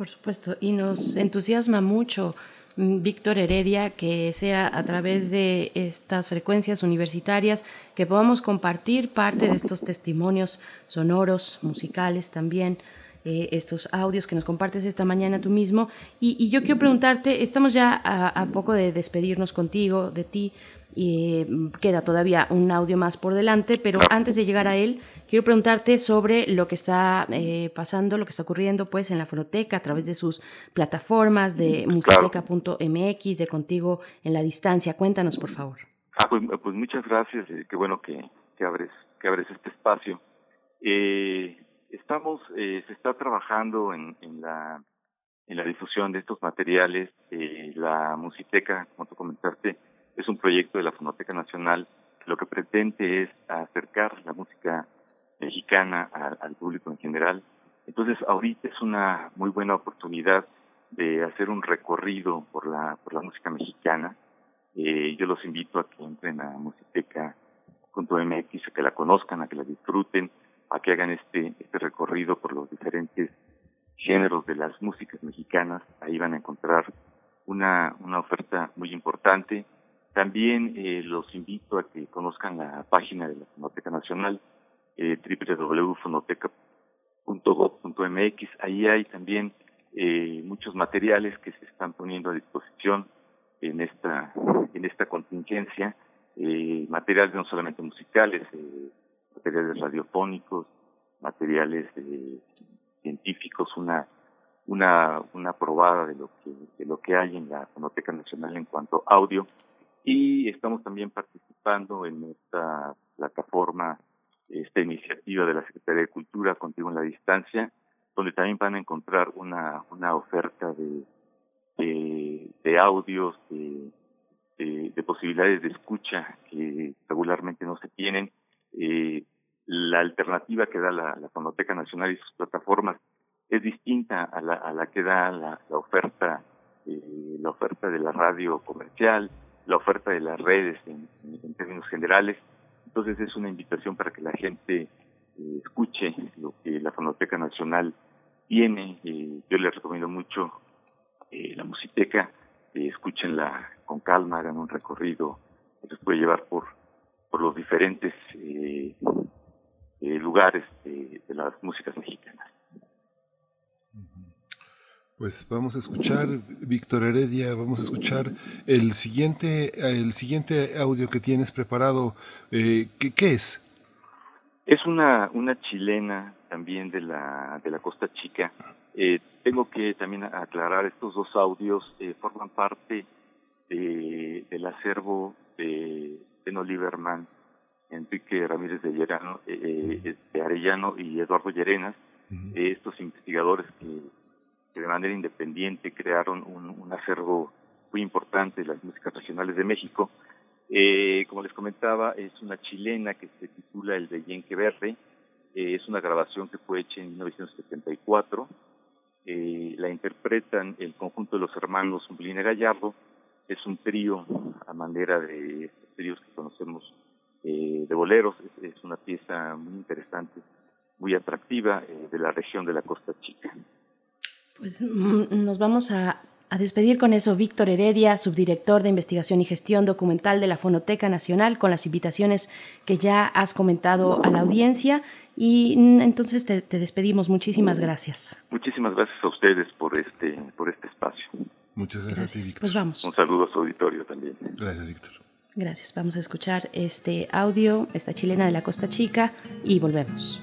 Por supuesto, y nos entusiasma mucho, mm, Víctor Heredia, que sea a través de estas frecuencias universitarias que podamos compartir parte de estos testimonios sonoros, musicales también. Eh, estos audios que nos compartes esta mañana tú mismo. Y, yo quiero preguntarte, estamos ya a, poco de despedirnos contigo, de ti, mm, queda todavía un audio más por delante, pero antes de llegar a él, quiero preguntarte sobre lo que está eh, pasando, lo que está ocurriendo pues en la fonoteca a través de sus plataformas de musicoteca.mx, de Contigo en la Distancia. Cuéntanos, por favor. Ah, pues, pues muchas gracias. Eh, qué bueno que, que, abres, que abres este espacio. Eh, estamos, eh, se está trabajando en, en la en la difusión de estos materiales. Eh, la Musiteca, como tú comentaste, es un proyecto de la Fonoteca Nacional que lo que pretende es acercar la música mexicana al, público en general. Entonces, ahorita es una muy buena oportunidad de hacer un recorrido por la, por la música mexicana. Eh, yo los invito a que entren a musiteca.mx, a que la conozcan, a que la disfruten, a que hagan este, este recorrido por los diferentes géneros de las músicas mexicanas. Ahí van a encontrar una, una oferta muy importante también eh, los invito a que conozcan la página de la Fonoteca Nacional, eh, www.fonoteca.gov.mx. Ahí hay también eh, muchos materiales que se están poniendo a disposición en esta en esta contingencia, eh, materiales no solamente musicales, eh, materiales radiofónicos, materiales eh, científicos, una una una probada de lo que de lo que hay en la Fonoteca Nacional en cuanto audio y estamos también participando en esta plataforma, esta iniciativa de la Secretaría de Cultura, Contigo en la Distancia, donde también van a encontrar una, una oferta de, de, audios, de, de, posibilidades de escucha que regularmente no se tienen. Eh, la alternativa que da la, la Fonoteca Nacional y sus plataformas es distinta a la, a la que da la, oferta eh, la oferta de la radio comercial, la oferta de las redes en, términos generales. Entonces es una invitación para que la gente eh, escuche lo que la Fonoteca Nacional tiene. Eh, yo les recomiendo mucho eh, la musiteca, escúchenla con calma, hagan un recorrido que les puede llevar por, por los diferentes lugares de las músicas mexicanas. Pues vamos a escuchar, Víctor Heredia, vamos a escuchar el siguiente, el siguiente audio que tienes preparado. Eh, ¿qué, ¿qué, es? Es una, una chilena también de la, de la Costa Chica. Eh, tengo que también aclarar, estos dos audios eh, forman parte de, del acervo de Beno Lieberman, Enrique Ramírez de, eh, de Arellano y Eduardo Llerenas, estos investigadores que que de manera independiente crearon un, acervo muy importante de las músicas regionales de México. Eh, como les comentaba, es una chilena que se titula El de Yenque Verde. Eh, es una grabación que fue hecha en 1974. Eh, la interpretan el conjunto de los hermanos Umblina Gallardo. Es un trío a manera de estos tríos que conocemos de boleros. Es, es, una pieza muy interesante, muy atractiva de la región de la Costa Chica. Pues mm, nos vamos a, despedir con eso. Víctor Heredia, subdirector de investigación y gestión documental de la Fonoteca Nacional, con las invitaciones que ya has comentado a la audiencia. Y mm, entonces te, despedimos. Muchísimas gracias. Muchísimas gracias a ustedes por este, por este espacio. Muchas gracias, Víctor. Pues vamos. Un saludo a su auditorio también. Gracias, Víctor. Gracias. Vamos a escuchar este audio, esta chilena de la Costa Chica, y volvemos.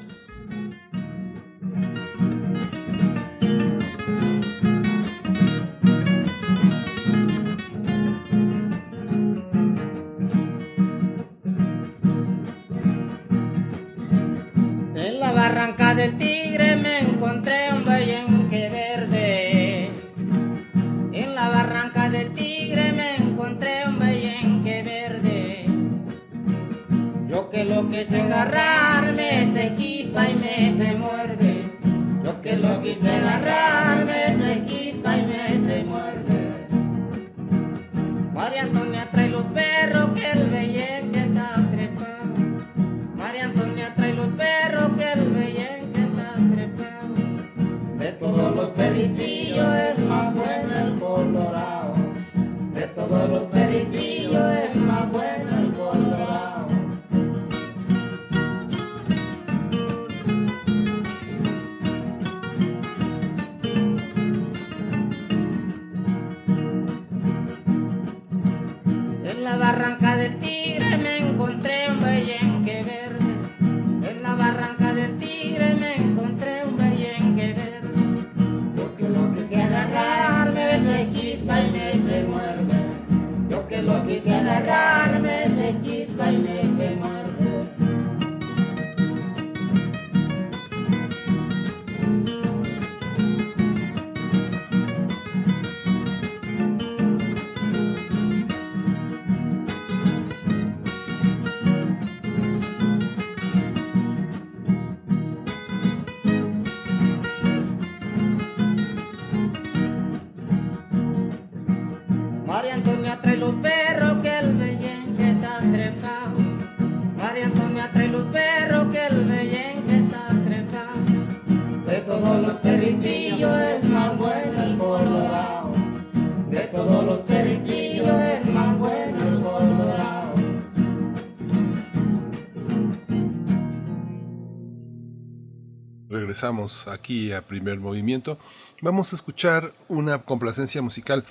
Aquí a primer movimiento. Vamos a escuchar una complacencia musical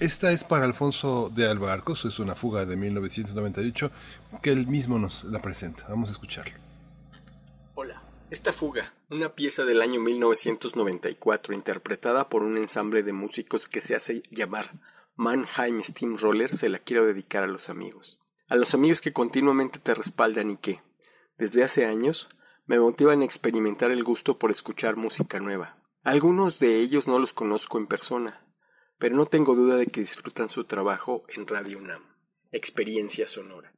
esta es para Alfonso de Albarcos, es una fuga de 1998 que él mismo nos la presenta. Vamos a escucharlo. Hola, esta fuga, una pieza del año 1994 interpretada por un ensamble de músicos que se hace llamar Mannheim Steamroller, se la quiero dedicar a los amigos. A los amigos que continuamente te respaldan y que, desde hace años, me motivan a experimentar el gusto por escuchar música nueva. Algunos de ellos no los conozco en persona, pero no tengo duda de que disfrutan su trabajo en Radio UNAM. Experiencia sonora.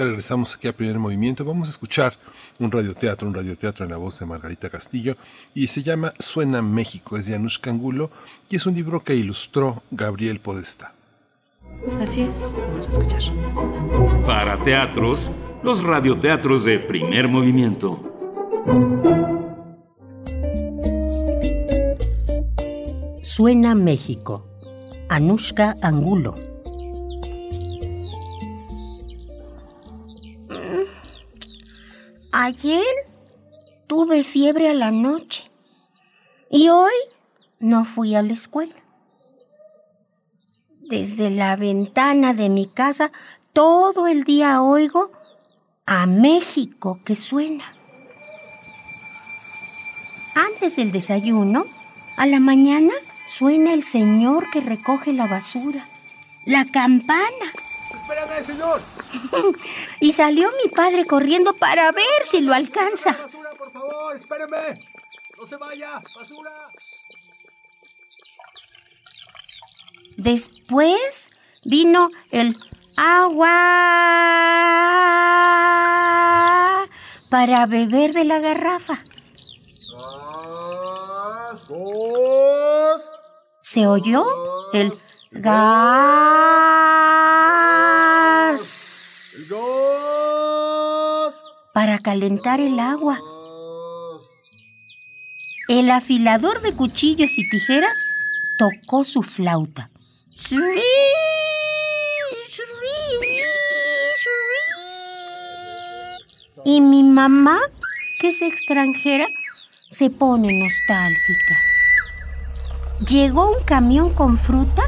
Ya regresamos aquí a primer movimiento. Vamos a escuchar un radioteatro, un radioteatro en la voz de Margarita Castillo y se llama Suena México. Es de Anush Cangulo y es un libro que ilustró Gabriel Podesta. Así es, vamos a escuchar. Para teatros, los radioteatros de primer movimiento. Suena México. Anushka Angulo. Ayer tuve fiebre a la noche y hoy no fui a la escuela. Desde la ventana de mi casa todo el día oigo a México que suena. Antes del desayuno, a la mañana, suena el señor que recoge la basura. La campana. Espérame, señor. y salió mi padre corriendo para ver si lo alcanza. Basura, por favor, espérame. No se vaya, basura. Después vino el agua para beber de la garrafa. Se oyó el gas. Para calentar el agua. El afilador de cuchillos y tijeras tocó su flauta. Y mi mamá, que es extranjera, se pone nostálgica. Llegó un camión con fruta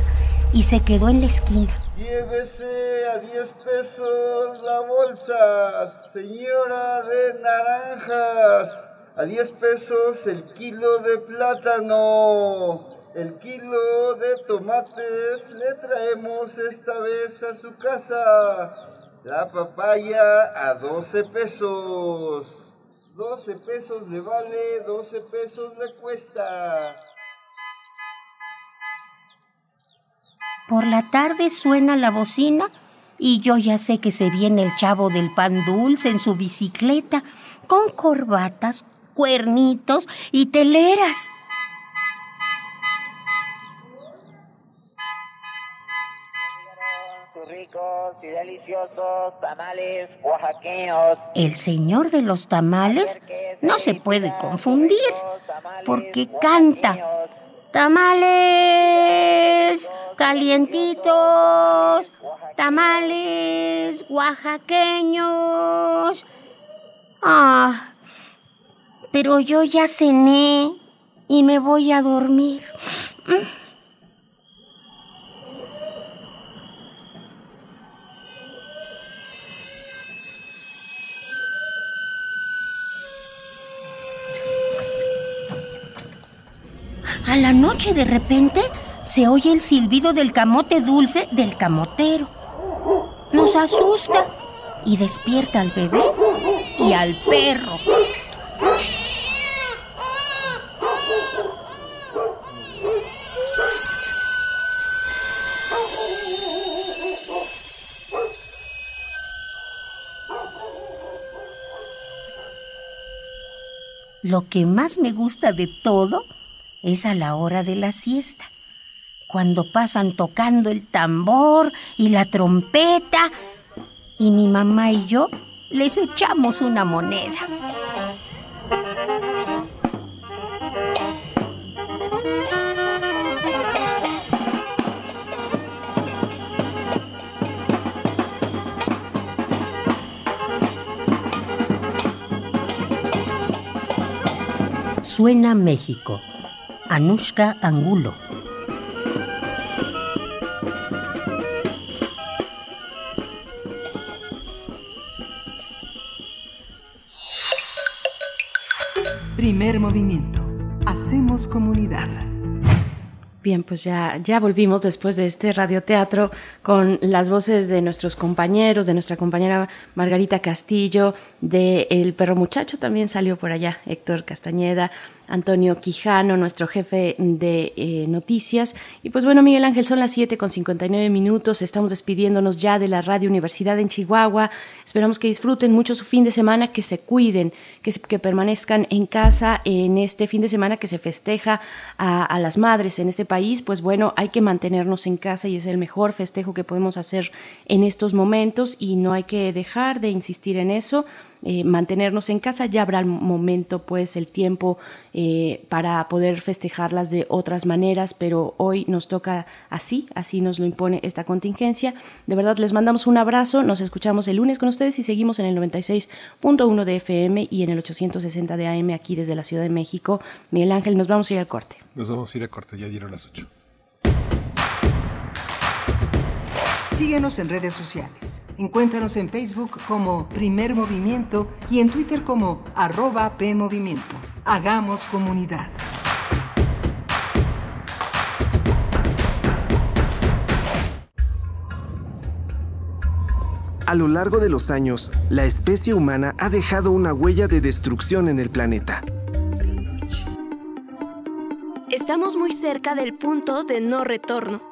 y se quedó en la esquina. Llévese a 10 pesos la bolsa, señora de naranjas. A 10 pesos el kilo de plátano. El kilo de tomates le traemos esta vez a su casa. La papaya a 12 pesos. 12 pesos le vale, 12 pesos le cuesta. Por la tarde suena la bocina y yo ya sé que se viene el chavo del pan dulce en su bicicleta con corbatas, cuernitos y teleras. ricos y deliciosos tamales oaxaqueños. El señor de los tamales no se puede confundir porque canta tamales calientitos, tamales oaxaqueños. Ah, pero yo ya cené y me voy a dormir. A la noche de repente se oye el silbido del camote dulce del camotero. Nos asusta y despierta al bebé y al perro. Lo que más me gusta de todo es a la hora de la siesta, cuando pasan tocando el tambor y la trompeta, y mi mamá y yo les echamos una moneda. Suena México. Anushka Angulo. Primer movimiento. Hacemos comunidad. Bien, pues ya, ya volvimos después de este radioteatro con las voces de nuestros compañeros, de nuestra compañera Margarita Castillo, de El Perro Muchacho también salió por allá, Héctor Castañeda, Antonio Quijano, nuestro jefe de eh, noticias. Y pues bueno, Miguel Ángel, son las 7 con 59 minutos. Estamos despidiéndonos ya de la Radio Universidad en Chihuahua. Esperamos que disfruten mucho su fin de semana, que se cuiden, que, permanezcan en casa en este fin de semana que se festeja a, a las madres en este país. Pues bueno, hay que mantenernos en casa y es el mejor festejo que podemos hacer en estos momentos y no hay que dejar de insistir en eso eh, mantenernos en casa, ya habrá el momento, pues el tiempo eh, para poder festejarlas de otras maneras, pero hoy nos toca así, así nos lo impone esta contingencia. De verdad, les mandamos un abrazo, nos escuchamos el lunes con ustedes y seguimos en el 96.1 de FM y en el 860 de AM aquí desde la Ciudad de México. Miguel Ángel, nos vamos a ir al corte. Nos vamos a ir al corte, ya dieron las 8. Síguenos en redes sociales. Encuéntranos en Facebook como Primer Movimiento y en Twitter como arroba PMovimiento. Hagamos comunidad. A lo largo de los años, la especie humana ha dejado una huella de destrucción en el planeta. Estamos muy cerca del punto de no retorno.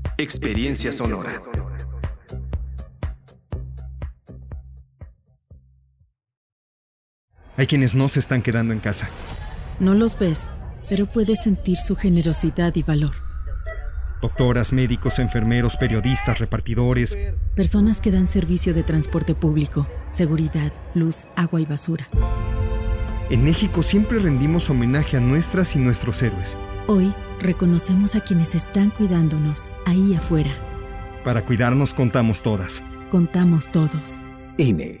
Experiencia sonora. Hay quienes no se están quedando en casa. No los ves, pero puedes sentir su generosidad y valor. Doctoras, médicos, enfermeros, periodistas, repartidores. Personas que dan servicio de transporte público, seguridad, luz, agua y basura. En México siempre rendimos homenaje a nuestras y nuestros héroes. Hoy reconocemos a quienes están cuidándonos ahí afuera. Para cuidarnos contamos todas. Contamos todos. INE.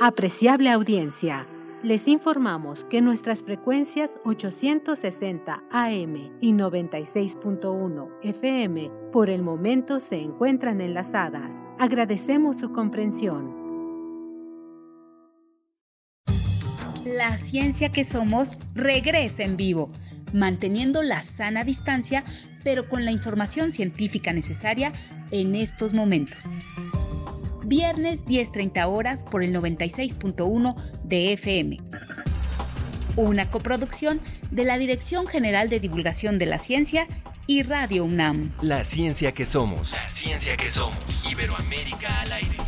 Apreciable audiencia, les informamos que nuestras frecuencias 860 AM y 96.1 FM por el momento se encuentran enlazadas. Agradecemos su comprensión. La ciencia que somos regresa en vivo, manteniendo la sana distancia, pero con la información científica necesaria en estos momentos viernes 10.30 horas por el 96.1 de FM. Una coproducción de la Dirección General de Divulgación de la Ciencia y Radio UNAM. La ciencia que somos. La ciencia que somos. Iberoamérica al aire.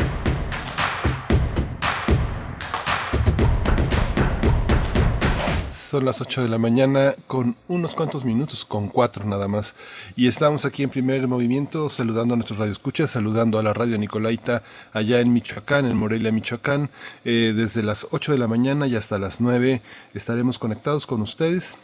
Son las 8 de la mañana con unos cuantos minutos, con cuatro nada más. Y estamos aquí en primer movimiento saludando a nuestros radioescuchas, saludando a la radio Nicolaita allá en Michoacán, en Morelia, Michoacán. Eh, desde las 8 de la mañana y hasta las 9 estaremos conectados con ustedes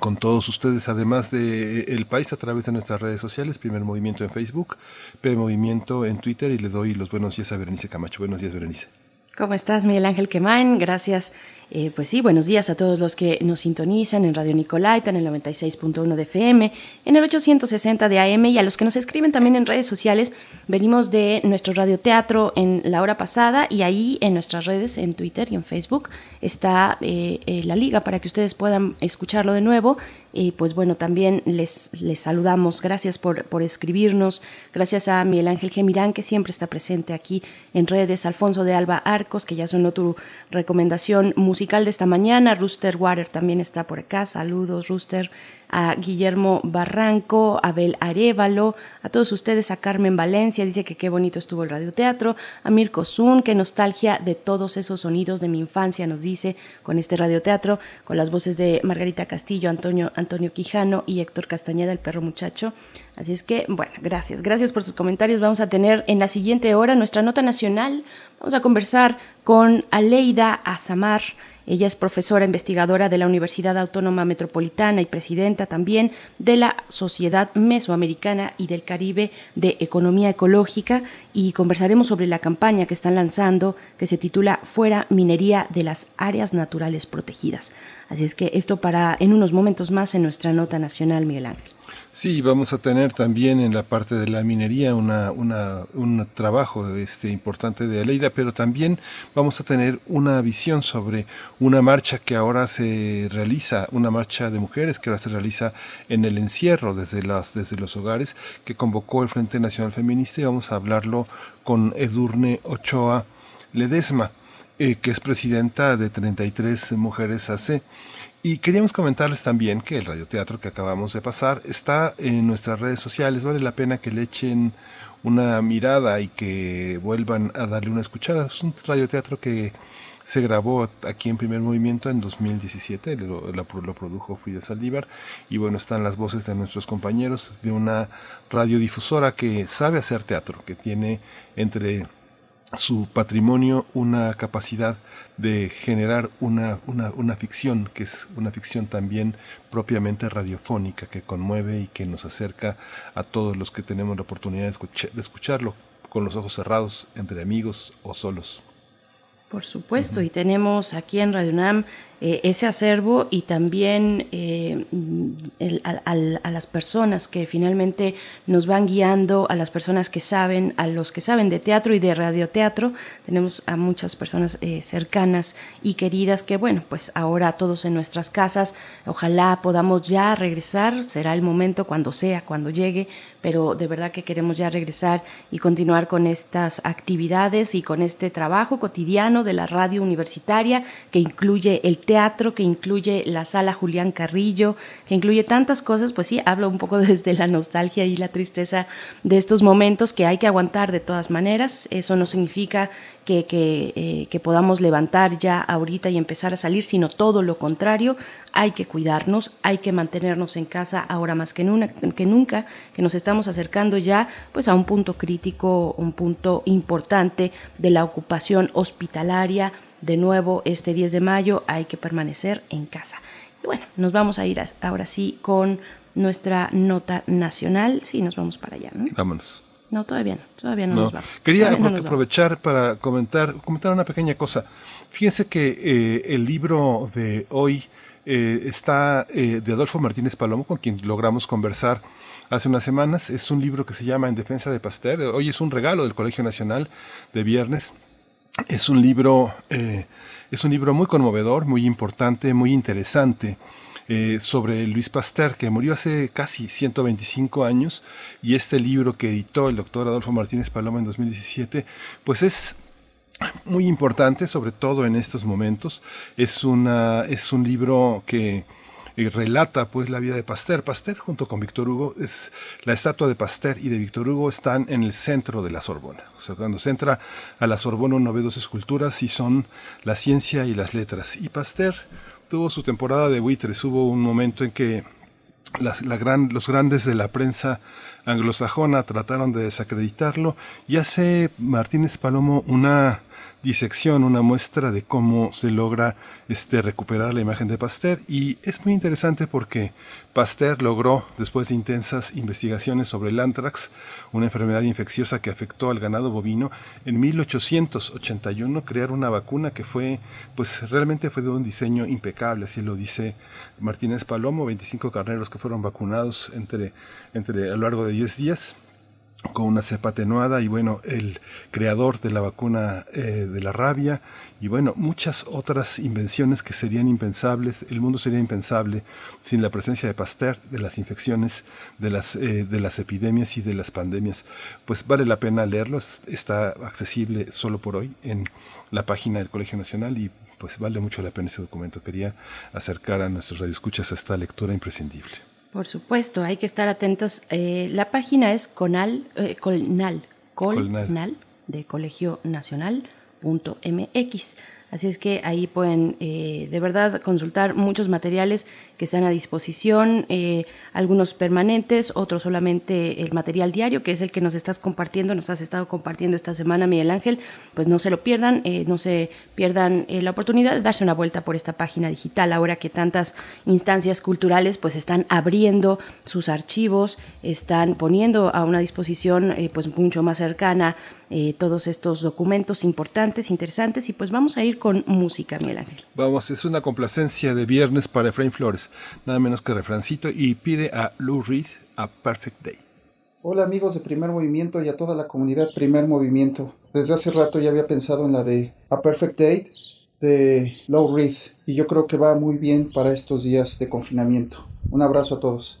con todos ustedes, además de El País, a través de nuestras redes sociales, Primer Movimiento en Facebook, P Movimiento en Twitter, y le doy los buenos días a Berenice Camacho. Buenos días, Berenice. ¿Cómo estás, Miguel Ángel Quemain? Gracias eh, pues sí, buenos días a todos los que nos sintonizan en Radio Nicolaita, en el 96.1 de FM, en el 860 de AM y a los que nos escriben también en redes sociales. Venimos de nuestro radioteatro en la hora pasada y ahí en nuestras redes, en Twitter y en Facebook, está eh, eh, la liga para que ustedes puedan escucharlo de nuevo. Y pues bueno, también les, les saludamos. Gracias por, por escribirnos. Gracias a Miguel Ángel Gemirán, que siempre está presente aquí en redes. Alfonso de Alba Arcos, que ya sonó tu recomendación musical de esta mañana. Rooster Water también está por acá. Saludos, Rooster a Guillermo Barranco, Abel Arevalo, a todos ustedes, a Carmen Valencia, dice que qué bonito estuvo el radioteatro, a Mirko Zun, qué nostalgia de todos esos sonidos de mi infancia, nos dice, con este radioteatro, con las voces de Margarita Castillo, Antonio, Antonio Quijano y Héctor Castañeda, el perro muchacho. Así es que, bueno, gracias, gracias por sus comentarios. Vamos a tener en la siguiente hora nuestra nota nacional. Vamos a conversar con Aleida Azamar. Ella es profesora investigadora de la Universidad Autónoma Metropolitana y presidenta también de la Sociedad Mesoamericana y del Caribe de Economía Ecológica y conversaremos sobre la campaña que están lanzando que se titula Fuera minería de las áreas naturales protegidas. Así es que esto para en unos momentos más en nuestra nota nacional, Miguel Ángel. Sí, vamos a tener también en la parte de la minería una, un trabajo este, importante de Aleida, pero también vamos a tener una visión sobre una marcha que ahora se realiza, una marcha de mujeres que ahora se realiza en el encierro desde, las, desde los hogares, que convocó el Frente Nacional Feminista y vamos a hablarlo con Edurne Ochoa Ledesma, eh, que es presidenta de 33 Mujeres AC. Y queríamos comentarles también que el radioteatro que acabamos de pasar está en nuestras redes sociales. Vale la pena que le echen una mirada y que vuelvan a darle una escuchada. Es un radioteatro que se grabó aquí en primer movimiento en 2017, lo, lo, produjo Frida Saldívar y bueno, están las voces de nuestros compañeros de una radiodifusora que sabe hacer teatro, que tiene entre su patrimonio una capacidad de generar una, una, una, ficción, que es una ficción también propiamente radiofónica, que conmueve y que nos acerca a todos los que tenemos la oportunidad de, de escucharlo con los ojos cerrados, entre amigos o solos. Por supuesto, y tenemos aquí en Radio UNAM eh, ese acervo y también eh, a, las personas que finalmente nos van guiando, a las personas que saben, a los que saben de teatro y de radioteatro. Tenemos a muchas personas eh, cercanas y queridas que, bueno, pues ahora todos en nuestras casas, ojalá podamos ya regresar, será el momento cuando sea, cuando llegue, pero de verdad que queremos ya regresar y continuar con estas actividades y con este trabajo cotidiano de la radio universitaria que incluye el teatro, que incluye la sala Julián Carrillo, que incluye tantas cosas, pues sí, hablo un poco desde la nostalgia y la tristeza de estos momentos que hay que aguantar de todas maneras. Eso no significa que, eh, que, podamos levantar ya ahorita y empezar a salir, sino todo lo contrario. Hay que cuidarnos, hay que mantenernos en casa ahora más que, nunca, que nos estamos acercando ya pues a un punto crítico, un punto importante de la ocupación hospitalaria. De nuevo, este 10 de mayo hay que permanecer en casa. Bueno, nos vamos a ir ahora sí con nuestra nota nacional. Sí, nos vamos para allá. ¿no? Vámonos. No, todavía no, todavía no, no. nos vamos. Quería Todavía no nos aprovechar vamos. para comentar, comentar una pequeña cosa. Fíjense que eh, el libro de hoy eh, está eh, de Adolfo Martínez Palomo, con quien logramos conversar hace unas semanas. Es un libro que se llama En Defensa de Pasteur. Hoy es un regalo del Colegio Nacional de viernes. Es un libro, es un libro muy conmovedor, muy importante, muy interesante. Eh, sobre Luis Pasteur, que murió hace casi 125 años, y este libro que editó el doctor Adolfo Martínez Paloma en 2017, pues es muy importante, sobre todo en estos momentos. Es, una, es un libro que eh, relata pues la vida de Pasteur. Pasteur junto con Víctor Hugo es la estatua de Pasteur y de Víctor Hugo están en el centro de la Sorbona. O sea, cuando se entra a la Sorbona uno ve dos esculturas y son la ciencia y las letras. Y Pasteur tuvo su temporada de buitres. Hubo un momento en que las, la gran, los grandes de la prensa anglosajona trataron de desacreditarlo y hace Martínez Palomo una disección, una muestra de cómo se logra este, recuperar la imagen de Pasteur. Y es muy interesante porque Pasteur logró, después de intensas investigaciones sobre el anthrax, una enfermedad infecciosa que afectó al ganado bovino, en 1881 crear una vacuna que fue, pues realmente fue de un diseño impecable, así lo dice Martínez Palomo, 25 carneros que fueron vacunados entre, entre a lo largo de 10 días con una cepa atenuada y bueno, el creador de la vacuna eh, de la rabia y bueno, muchas otras invenciones que serían impensables, el mundo sería impensable sin la presencia de Pasteur, de las infecciones, de las, eh, de las epidemias y de las pandemias. Pues vale la pena leerlo, está accesible solo por hoy en la página del Colegio Nacional y pues vale mucho la pena ese documento. Quería acercar a nuestros radioescuchas a esta lectura imprescindible. Por supuesto, hay que estar atentos. Eh, la página es conal, eh, colnal, colnal, de Colegio Nacional.mx. Así es que ahí pueden eh, de verdad consultar muchos materiales que están a disposición, eh, algunos permanentes, otros solamente el material diario, que es el que nos estás compartiendo, nos has estado compartiendo esta semana, Miguel Ángel. Pues no se lo pierdan, eh, no se pierdan la oportunidad de darse una vuelta por esta página digital, ahora que tantas instancias culturales pues están abriendo sus archivos, están poniendo a una disposición pues mucho más cercana todos estos documentos importantes, interesantes, y pues vamos a ir con música, Miguel Ángel. Vamos, es una complacencia de viernes para Efraín Flores, nada menos que refrancito, y pide a Lou Reed a Perfect Day. Hola amigos de Primer Movimiento y a toda la comunidad Primer Movimiento. Desde hace rato ya había pensado en la de A Perfect Day de Lou Reed y yo creo que va muy bien para estos días de confinamiento. Un abrazo a todos.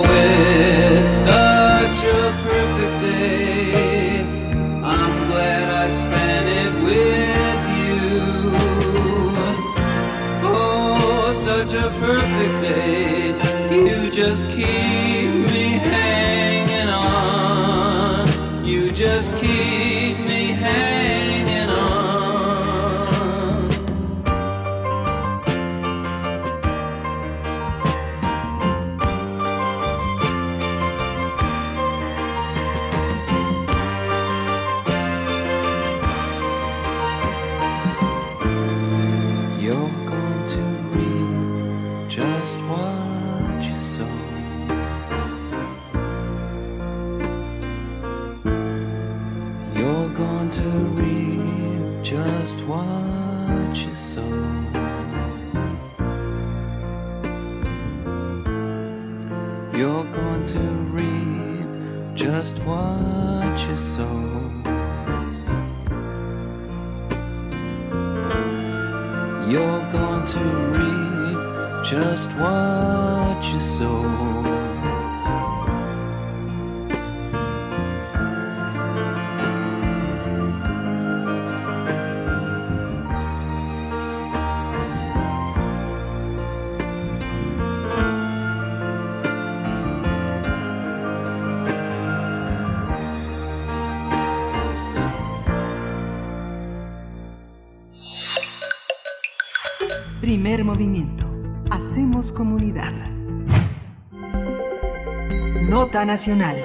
Nacional.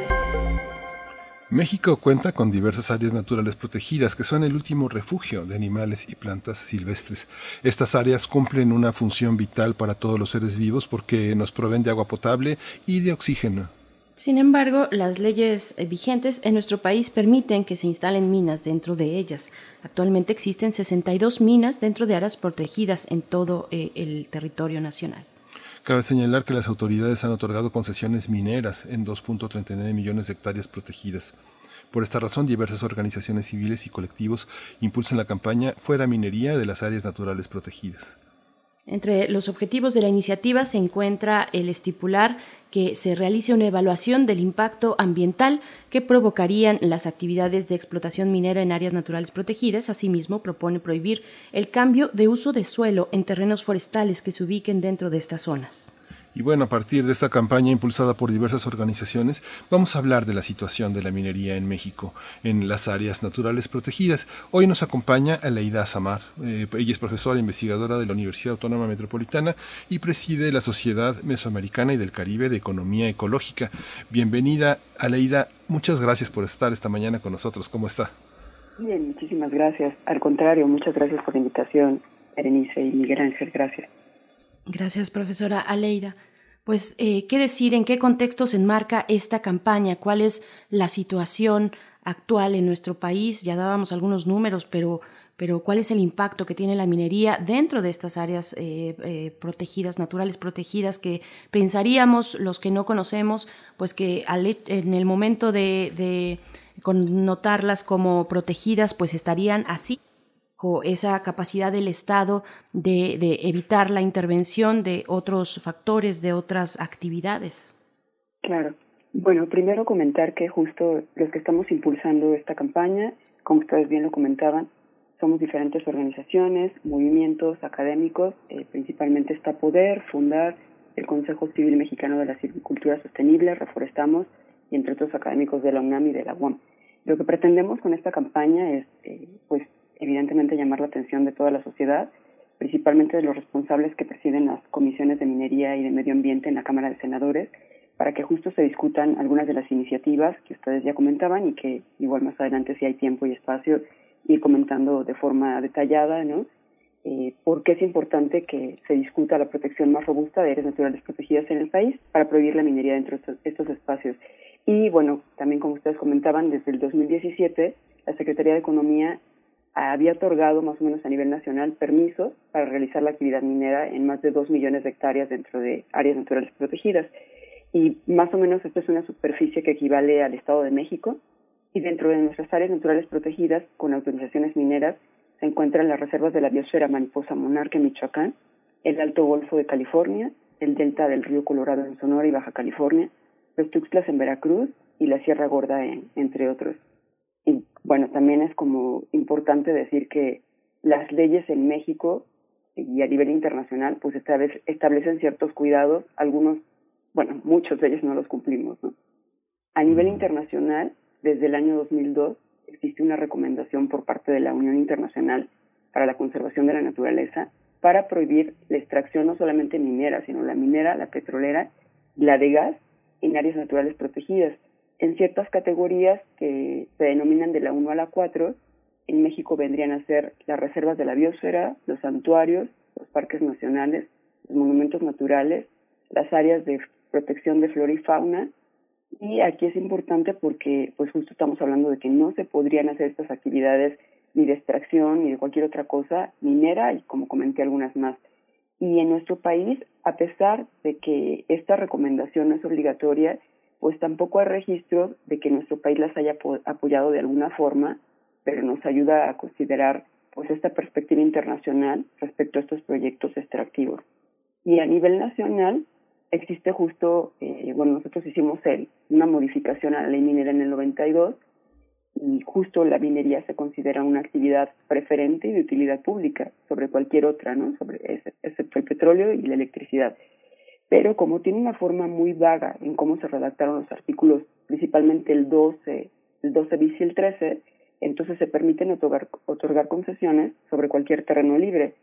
México cuenta con diversas áreas naturales protegidas que son el último refugio de animales y plantas silvestres. Estas áreas cumplen una función vital para todos los seres vivos porque nos proveen de agua potable y de oxígeno. Sin embargo, las leyes eh, vigentes en nuestro país permiten que se instalen minas dentro de ellas. Actualmente existen 62 minas dentro de áreas protegidas en todo eh, el territorio nacional. Cabe señalar que las autoridades han otorgado concesiones mineras en 2.39 millones de hectáreas protegidas. Por esta razón, diversas organizaciones civiles y colectivos impulsan la campaña Fuera Minería de las áreas naturales protegidas. Entre los objetivos de la iniciativa se encuentra el estipular que se realice una evaluación del impacto ambiental que provocarían las actividades de explotación minera en áreas naturales protegidas. Asimismo, propone prohibir el cambio de uso de suelo en terrenos forestales que se ubiquen dentro de estas zonas. Y bueno, a partir de esta campaña impulsada por diversas organizaciones, vamos a hablar de la situación de la minería en México, en las áreas naturales protegidas. Hoy nos acompaña Aleida Samar. Eh, ella es profesora e investigadora de la Universidad Autónoma Metropolitana y preside la Sociedad Mesoamericana y del Caribe de Economía Ecológica. Bienvenida, Aleida. Muchas gracias por estar esta mañana con nosotros. ¿Cómo está? Bien, muchísimas gracias. Al contrario, muchas gracias por la invitación, Berenice y Miguel Ángel. Gracias. Gracias, profesora Aleida. Pues, eh, ¿qué decir? ¿En qué contexto se enmarca esta campaña? ¿Cuál es la situación actual en nuestro país? Ya dábamos algunos números, pero, pero ¿cuál es el impacto que tiene la minería dentro de estas áreas eh, eh, protegidas, naturales protegidas, que pensaríamos los que no conocemos, pues que al, en el momento de, de connotarlas como protegidas, pues estarían así esa capacidad del Estado de, evitar la intervención de otros factores, de otras actividades. Claro. Bueno, primero comentar que justo los que estamos impulsando esta campaña, como ustedes bien lo comentaban, somos diferentes organizaciones, movimientos académicos, eh, principalmente está Poder, Fundar, el Consejo Civil Mexicano de la Silvicultura Sostenible, Reforestamos, y entre otros académicos de la UNAM y de la UAM. Lo que pretendemos con esta campaña es, eh, pues, evidentemente llamar la atención de toda la sociedad, principalmente de los responsables que presiden las comisiones de minería y de medio ambiente en la Cámara de Senadores, para que justo se discutan algunas de las iniciativas que ustedes ya comentaban y que igual más adelante si hay tiempo y espacio ir comentando de forma detallada, ¿no? Eh, por qué es importante que se discuta la protección más robusta de áreas naturales protegidas en el país para prohibir la minería dentro de estos, estos espacios. Y bueno, también como ustedes comentaban, desde el 2017 la Secretaría de Economía había otorgado más o menos a nivel nacional permisos para realizar la actividad minera en más de dos millones de hectáreas dentro de áreas naturales protegidas. Y más o menos esto es una superficie que equivale al Estado de México. Y dentro de nuestras áreas naturales protegidas, con autorizaciones mineras, se encuentran las reservas de la biosfera Mariposa Monarca en Michoacán, el Alto Golfo de California, el delta del río Colorado en Sonora y Baja California, los Tuxtlas en Veracruz y la Sierra Gorda, en, entre otros. Y bueno, también es como importante decir que las leyes en México y a nivel internacional pues establecen ciertos cuidados, algunos, bueno, muchos de ellos no los cumplimos, ¿no? A nivel internacional, desde el año 2002 existe una recomendación por parte de la Unión Internacional para la Conservación de la Naturaleza para prohibir la extracción no solamente minera, sino la minera, la petrolera y la de gas en áreas naturales protegidas en ciertas categorías que se denominan de la 1 a la 4, en México vendrían a ser las reservas de la biosfera, los santuarios, los parques nacionales, los monumentos naturales, las áreas de protección de flora y fauna. Y aquí es importante porque pues justo estamos hablando de que no se podrían hacer estas actividades ni de extracción ni de cualquier otra cosa minera y como comenté algunas más. Y en nuestro país, a pesar de que esta recomendación no es obligatoria, pues tampoco hay registro de que nuestro país las haya apoyado de alguna forma, pero nos ayuda a considerar pues esta perspectiva internacional respecto a estos proyectos extractivos. Y a nivel nacional existe justo, eh, bueno, nosotros hicimos el, una modificación a la ley minera en el 92 y justo la minería se considera una actividad preferente y de utilidad pública sobre cualquier otra, ¿no? Sobre, excepto el petróleo y la electricidad. Pero como tiene una forma muy vaga en cómo se redactaron los artículos, principalmente el 12, el 12 bis y el 13, entonces se permiten otorgar, concesiones sobre cualquier terreno libre,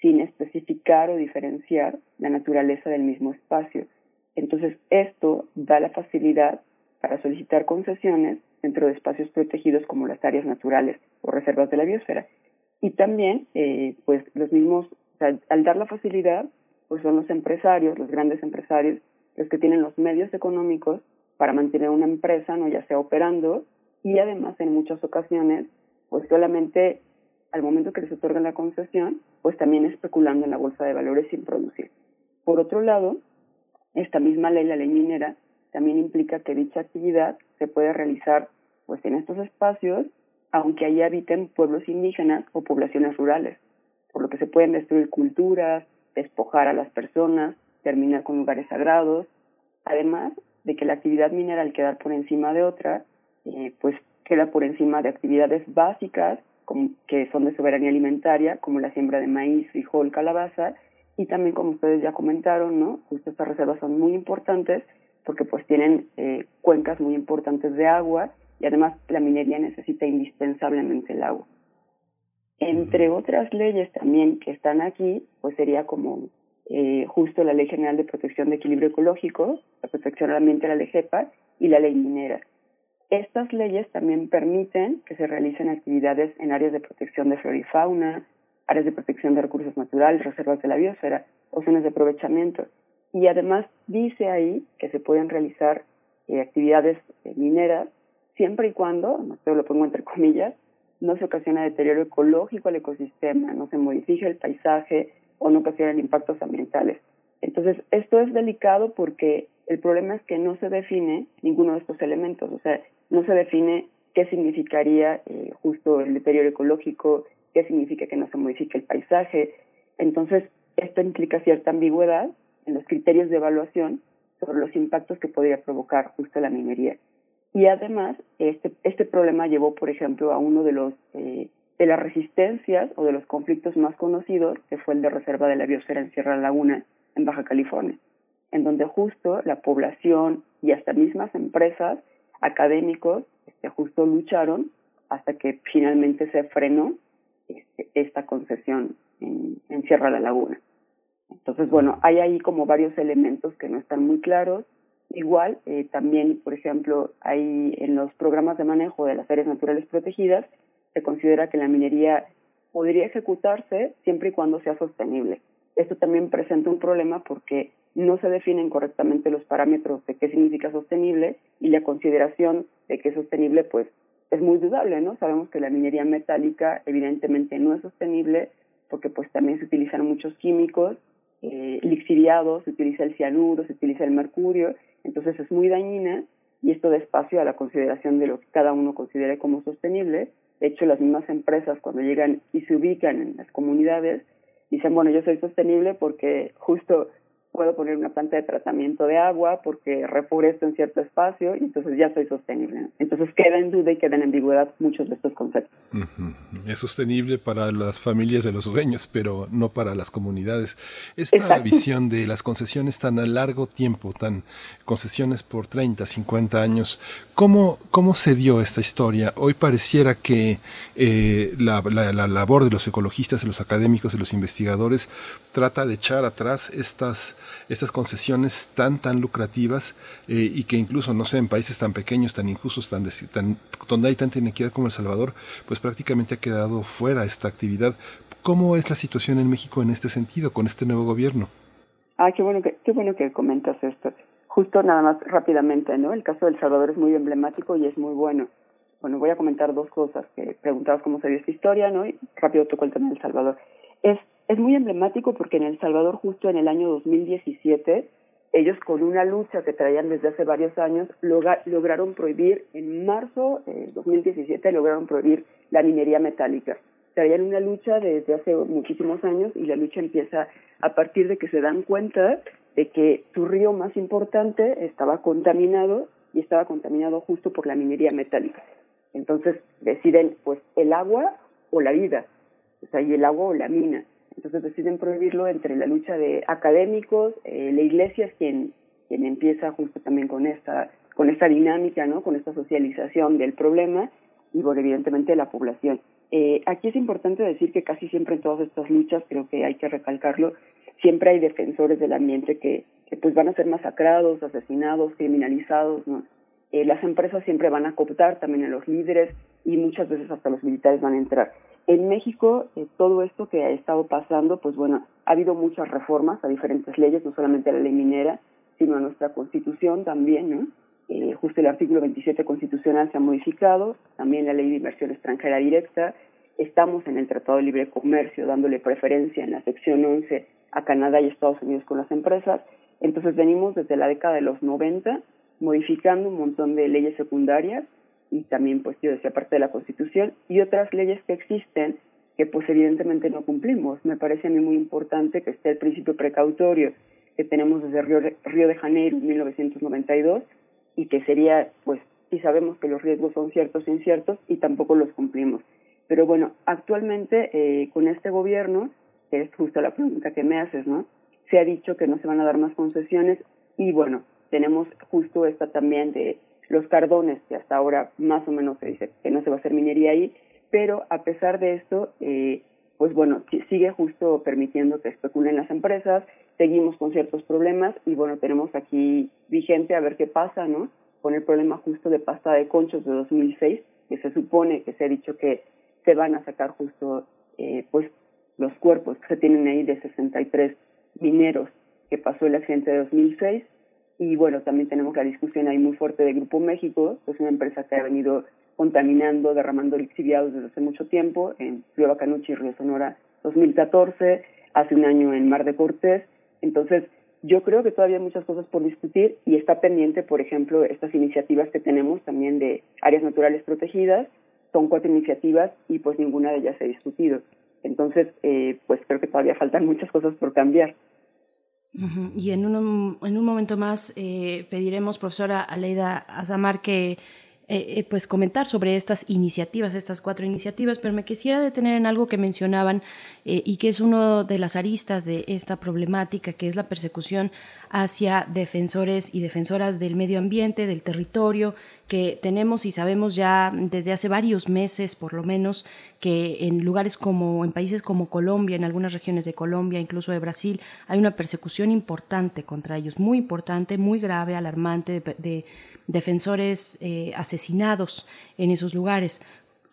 sin especificar o diferenciar la naturaleza del mismo espacio. Entonces, esto da la facilidad para solicitar concesiones dentro de espacios protegidos como las áreas naturales o reservas de la biosfera. Y también, eh, pues los mismos, al dar la facilidad, pues son los empresarios, los grandes empresarios, los que tienen los medios económicos para mantener una empresa, no ya sea operando, y además en muchas ocasiones, pues solamente al momento que les otorgan la concesión, pues también especulando en la bolsa de valores sin producir. Por otro lado, esta misma ley, la ley minera, también implica que dicha actividad se puede realizar pues en estos espacios, aunque allí habiten pueblos indígenas o poblaciones rurales, por lo que se pueden destruir culturas, despojar a las personas, terminar con lugares sagrados, además de que la actividad minera al quedar por encima de otra, eh, pues queda por encima de actividades básicas como, que son de soberanía alimentaria, como la siembra de maíz, frijol, calabaza, y también como ustedes ya comentaron, ¿no? Estas reservas son muy importantes porque pues tienen eh, cuencas muy importantes de agua y además la minería necesita indispensablemente el agua. Entre otras leyes también que están aquí, pues sería como eh, justo la Ley General de Protección de Equilibrio Ecológico, la protección al ambiente, la ley GEPA y la ley minera. Estas leyes también permiten que se realicen actividades en áreas de protección de flora y fauna, áreas de protección de recursos naturales, reservas de la biosfera o zonas de aprovechamiento. Y además dice ahí que se pueden realizar eh, actividades eh, mineras siempre y cuando, no lo pongo entre comillas, no se ocasiona deterioro ecológico al ecosistema, no se modifica el paisaje o no ocasionan impactos ambientales. Entonces, esto es delicado porque el problema es que no se define ninguno de estos elementos, o sea, no se define qué significaría eh, justo el deterioro ecológico, qué significa que no se modifique el paisaje. Entonces, esto implica cierta ambigüedad en los criterios de evaluación sobre los impactos que podría provocar justo la minería. Y además, este, este problema llevó, por ejemplo, a uno de los eh, de las resistencias o de los conflictos más conocidos, que fue el de reserva de la biosfera en Sierra Laguna, en Baja California, en donde justo la población y hasta mismas empresas, académicos, este, justo lucharon hasta que finalmente se frenó este, esta concesión en, en Sierra la Laguna. Entonces, bueno, hay ahí como varios elementos que no están muy claros. Igual, eh, también, por ejemplo, hay en los programas de manejo de las áreas naturales protegidas, se considera que la minería podría ejecutarse siempre y cuando sea sostenible. Esto también presenta un problema porque no se definen correctamente los parámetros de qué significa sostenible y la consideración de que es sostenible pues es muy dudable, ¿no? Sabemos que la minería metálica evidentemente no es sostenible porque pues también se utilizan muchos químicos eh, lixiviados, se utiliza el cianuro, se utiliza el mercurio, entonces es muy dañina y esto da espacio a la consideración de lo que cada uno considere como sostenible. De hecho, las mismas empresas cuando llegan y se ubican en las comunidades dicen, bueno, yo soy sostenible porque justo puedo poner una planta de tratamiento de agua porque reforesto en cierto espacio y entonces ya soy sostenible. Entonces queda en duda y queda en ambigüedad muchos de estos conceptos. Es sostenible para las familias de los dueños, pero no para las comunidades. Esta visión de las concesiones tan a largo tiempo, tan concesiones por 30, 50 años, ¿cómo, cómo se dio esta historia? Hoy pareciera que eh, la, la, la labor de los ecologistas, de los académicos, de los investigadores trata de echar atrás estas estas concesiones tan, tan lucrativas eh, y que incluso, no sé, en países tan pequeños, tan injustos, tan, tan, donde hay tanta inequidad como El Salvador, pues prácticamente ha quedado fuera esta actividad. ¿Cómo es la situación en México en este sentido, con este nuevo gobierno? Ah, qué bueno que, qué bueno que comentas esto. Justo nada más rápidamente, ¿no? El caso de Salvador es muy emblemático y es muy bueno. Bueno, voy a comentar dos cosas que preguntabas cómo se dio esta historia, ¿no? Y rápido toco el tema de El Salvador. Es es muy emblemático porque en El Salvador, justo en el año 2017, ellos con una lucha que traían desde hace varios años, lograron prohibir, en marzo de 2017, lograron prohibir la minería metálica. traían una lucha desde hace muchísimos años y la lucha empieza a partir de que se dan cuenta de que su río más importante estaba contaminado y estaba contaminado justo por la minería metálica. Entonces deciden pues el agua o la vida, o sea, y el agua o la mina. Entonces deciden prohibirlo entre la lucha de académicos, eh, la iglesia es quien, quien empieza justo también con esta, con esta dinámica, ¿no? con esta socialización del problema y bueno, evidentemente la población. Eh, aquí es importante decir que casi siempre en todas estas luchas, creo que hay que recalcarlo, siempre hay defensores del ambiente que, que pues van a ser masacrados, asesinados, criminalizados, ¿no? Eh, las empresas siempre van a cooptar también a los líderes y muchas veces hasta los militares van a entrar. En México, eh, todo esto que ha estado pasando, pues bueno, ha habido muchas reformas a diferentes leyes, no solamente a la ley minera, sino a nuestra constitución también, ¿no? Eh, justo el artículo 27 constitucional se ha modificado, también la ley de inversión extranjera directa, estamos en el Tratado de Libre Comercio dándole preferencia en la sección 11 a Canadá y Estados Unidos con las empresas, entonces venimos desde la década de los 90 modificando un montón de leyes secundarias y también, pues yo decía, parte de la Constitución y otras leyes que existen que pues evidentemente no cumplimos. Me parece a mí muy importante que esté el principio precautorio que tenemos desde Río de, Río de Janeiro en 1992 y que sería, pues, si sabemos que los riesgos son ciertos e inciertos y tampoco los cumplimos. Pero bueno, actualmente eh, con este gobierno, que es justo la pregunta que me haces, ¿no? Se ha dicho que no se van a dar más concesiones y bueno, tenemos justo esta también de los cardones, que hasta ahora más o menos se dice que no se va a hacer minería ahí, pero a pesar de esto, eh, pues bueno, sigue justo permitiendo que especulen las empresas, seguimos con ciertos problemas y bueno, tenemos aquí vigente a ver qué pasa, ¿no? Con el problema justo de pasta de conchos de 2006, que se supone que se ha dicho que se van a sacar justo, eh, pues, los cuerpos que se tienen ahí de 63 mineros que pasó el accidente de 2006 y bueno, también tenemos la discusión ahí muy fuerte de Grupo México, que es una empresa que ha venido contaminando, derramando lixiviados desde hace mucho tiempo, en Río Bacanuchi Río Sonora 2014, hace un año en Mar de Cortés. Entonces, yo creo que todavía hay muchas cosas por discutir y está pendiente, por ejemplo, estas iniciativas que tenemos también de áreas naturales protegidas. Son cuatro iniciativas y pues ninguna de ellas se ha discutido. Entonces, eh, pues creo que todavía faltan muchas cosas por cambiar. Y en un, en un momento más eh, pediremos, profesora Aleida Azamar, que eh, eh, pues comentar sobre estas iniciativas, estas cuatro iniciativas, pero me quisiera detener en algo que mencionaban y que es una de las aristas de esta problemática, que es la persecución hacia defensores y defensoras del medio ambiente, del territorio, que tenemos y sabemos ya desde hace varios meses, por lo menos, que en lugares como, en países como Colombia, en algunas regiones de Colombia, incluso de Brasil, hay una persecución importante contra ellos, muy importante, muy grave, alarmante, de, defensores eh, asesinados en esos lugares.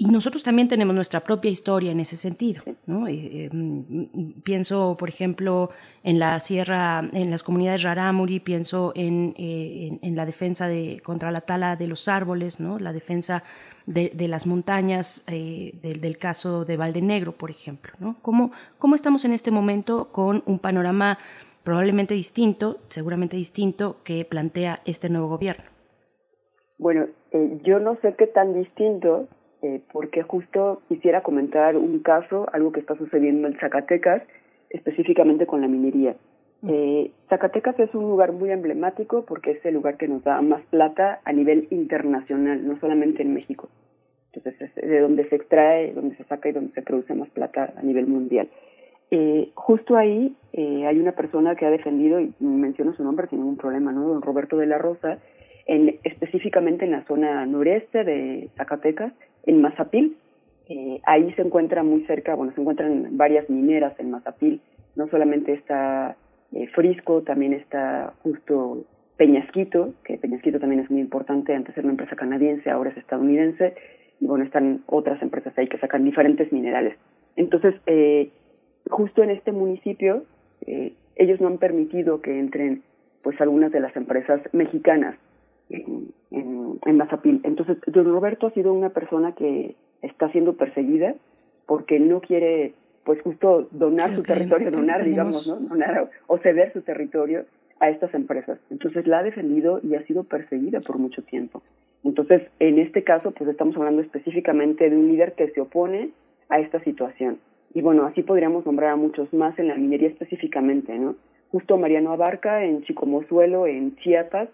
Y nosotros también tenemos nuestra propia historia en ese sentido. ¿no? Eh, mm, pienso, por ejemplo, en la sierra, en las comunidades Rarámuri, pienso en, eh, en, la defensa de, contra la tala de los árboles, ¿no? la defensa de, de las montañas, eh, del, del, caso de Valdenegro, por ejemplo. ¿no? ¿Cómo, ¿Cómo estamos en este momento con un panorama probablemente distinto, seguramente distinto, que plantea este nuevo gobierno? Bueno, yo no sé qué tan distinto, eh, porque justo quisiera comentar un caso, algo que está sucediendo en Zacatecas, específicamente con la minería. Eh, Zacatecas es un lugar muy emblemático porque es el lugar que nos da más plata a nivel internacional, no solamente en México. Entonces es de donde se extrae, donde se saca y donde se produce más plata a nivel mundial. Eh, justo ahí eh, hay una persona que ha defendido, y menciono su nombre sin ningún problema, ¿no? Don Roberto de la Rosa, en, específicamente en la zona noreste de Zacatecas, en Mazapil. Eh, ahí se encuentra muy cerca, bueno, se encuentran varias mineras en Mazapil. No solamente está eh, Frisco, también está justo Peñasquito, que Peñasquito también es muy importante, antes era una empresa canadiense, ahora es estadounidense, y bueno, están otras empresas ahí que sacan diferentes minerales. Entonces, eh, justo en este municipio, eh, ellos no han permitido que entren pues algunas de las empresas mexicanas en, en, Mazapil. Entonces, don Roberto ha sido una persona que está siendo perseguida porque no quiere, pues justo donar su territorio, donar, digamos, ¿no? Donar o ceder su territorio a estas empresas. Entonces la ha defendido y ha sido perseguida por mucho tiempo. Entonces, en este caso, pues estamos hablando específicamente de un líder que se opone a esta situación. Y bueno, así podríamos nombrar a muchos más en la minería específicamente, ¿no? Justo Mariano Abarca en Chicomozuelo, en Chiapas,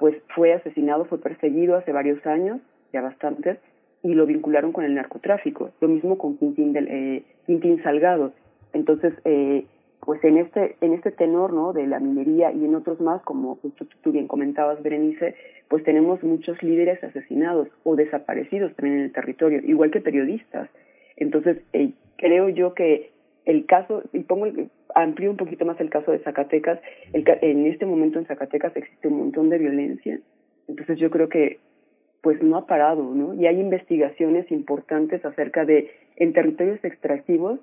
pues fue asesinado, fue perseguido hace varios años, ya bastantes, y lo vincularon con el narcotráfico. Lo mismo con Quintín, del, eh, Quintín Salgado. Entonces, eh, pues en este en este tenor no de la minería y en otros más como tú, bien comentabas Berenice pues tenemos muchos líderes asesinados o desaparecidos también en el territorio igual que periodistas entonces eh, creo yo que el caso y pongo el, amplío un poquito más el caso de Zacatecas el, en este momento en Zacatecas existe un montón de violencia entonces yo creo que pues no ha parado no y hay investigaciones importantes acerca de en territorios extractivos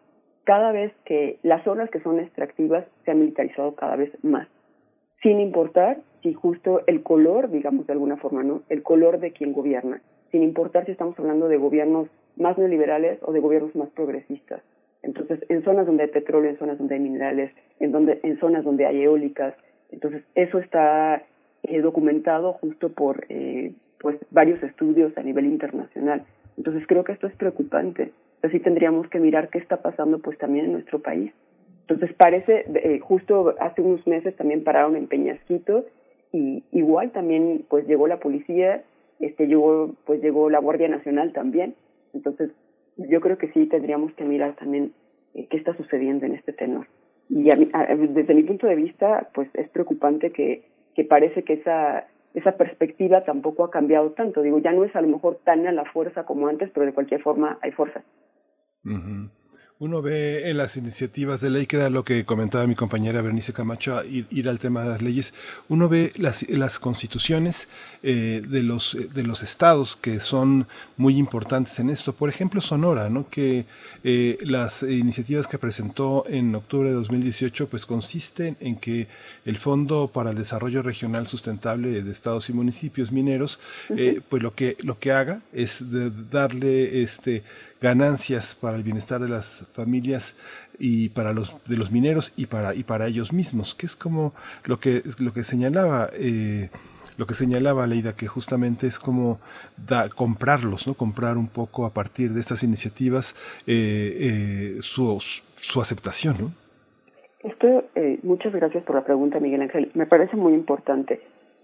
cada vez que las zonas que son extractivas se han militarizado cada vez más, sin importar si justo el color, digamos de alguna forma, ¿no? El color de quien gobierna, sin importar si estamos hablando de gobiernos más neoliberales o de gobiernos más progresistas. Entonces, en zonas donde hay petróleo, en zonas donde hay minerales, en, donde, en zonas donde hay eólicas, entonces eso está eh, documentado justo por eh, pues varios estudios a nivel internacional. Entonces creo que esto es preocupante así tendríamos que mirar qué está pasando pues también en nuestro país. Entonces parece, eh, justo hace unos meses también pararon en Peñasquito y igual también pues llegó la policía, este llegó pues llegó la Guardia Nacional también. Entonces yo creo que sí tendríamos que mirar también eh, qué está sucediendo en este tenor. Y desde mi punto de vista pues es preocupante que, que parece que esa esa perspectiva tampoco ha cambiado tanto. Digo, ya no es a lo mejor tan a la fuerza como antes, pero de cualquier forma hay fuerza. Uno ve en las iniciativas de ley, que era lo que comentaba mi compañera Bernice Camacho, ir, ir al tema de las leyes, uno ve las, las constituciones eh, de, los, de los estados que son muy importantes en esto. Por ejemplo, Sonora, ¿no? que eh, las iniciativas que presentó en octubre de 2018 pues consisten en que el Fondo para el Desarrollo Regional Sustentable de Estados y Municipios Mineros, eh, pues lo que, lo que haga es darle este ganancias para el bienestar de las familias y para los de los mineros y para y para ellos mismos que es como lo que lo que señalaba eh, lo que señalaba Leida que justamente es como comprarlos no comprar un poco a partir de estas iniciativas eh, eh, su, su aceptación ¿no? esto muchas gracias por la pregunta Miguel Ángel. Me parece muy importante.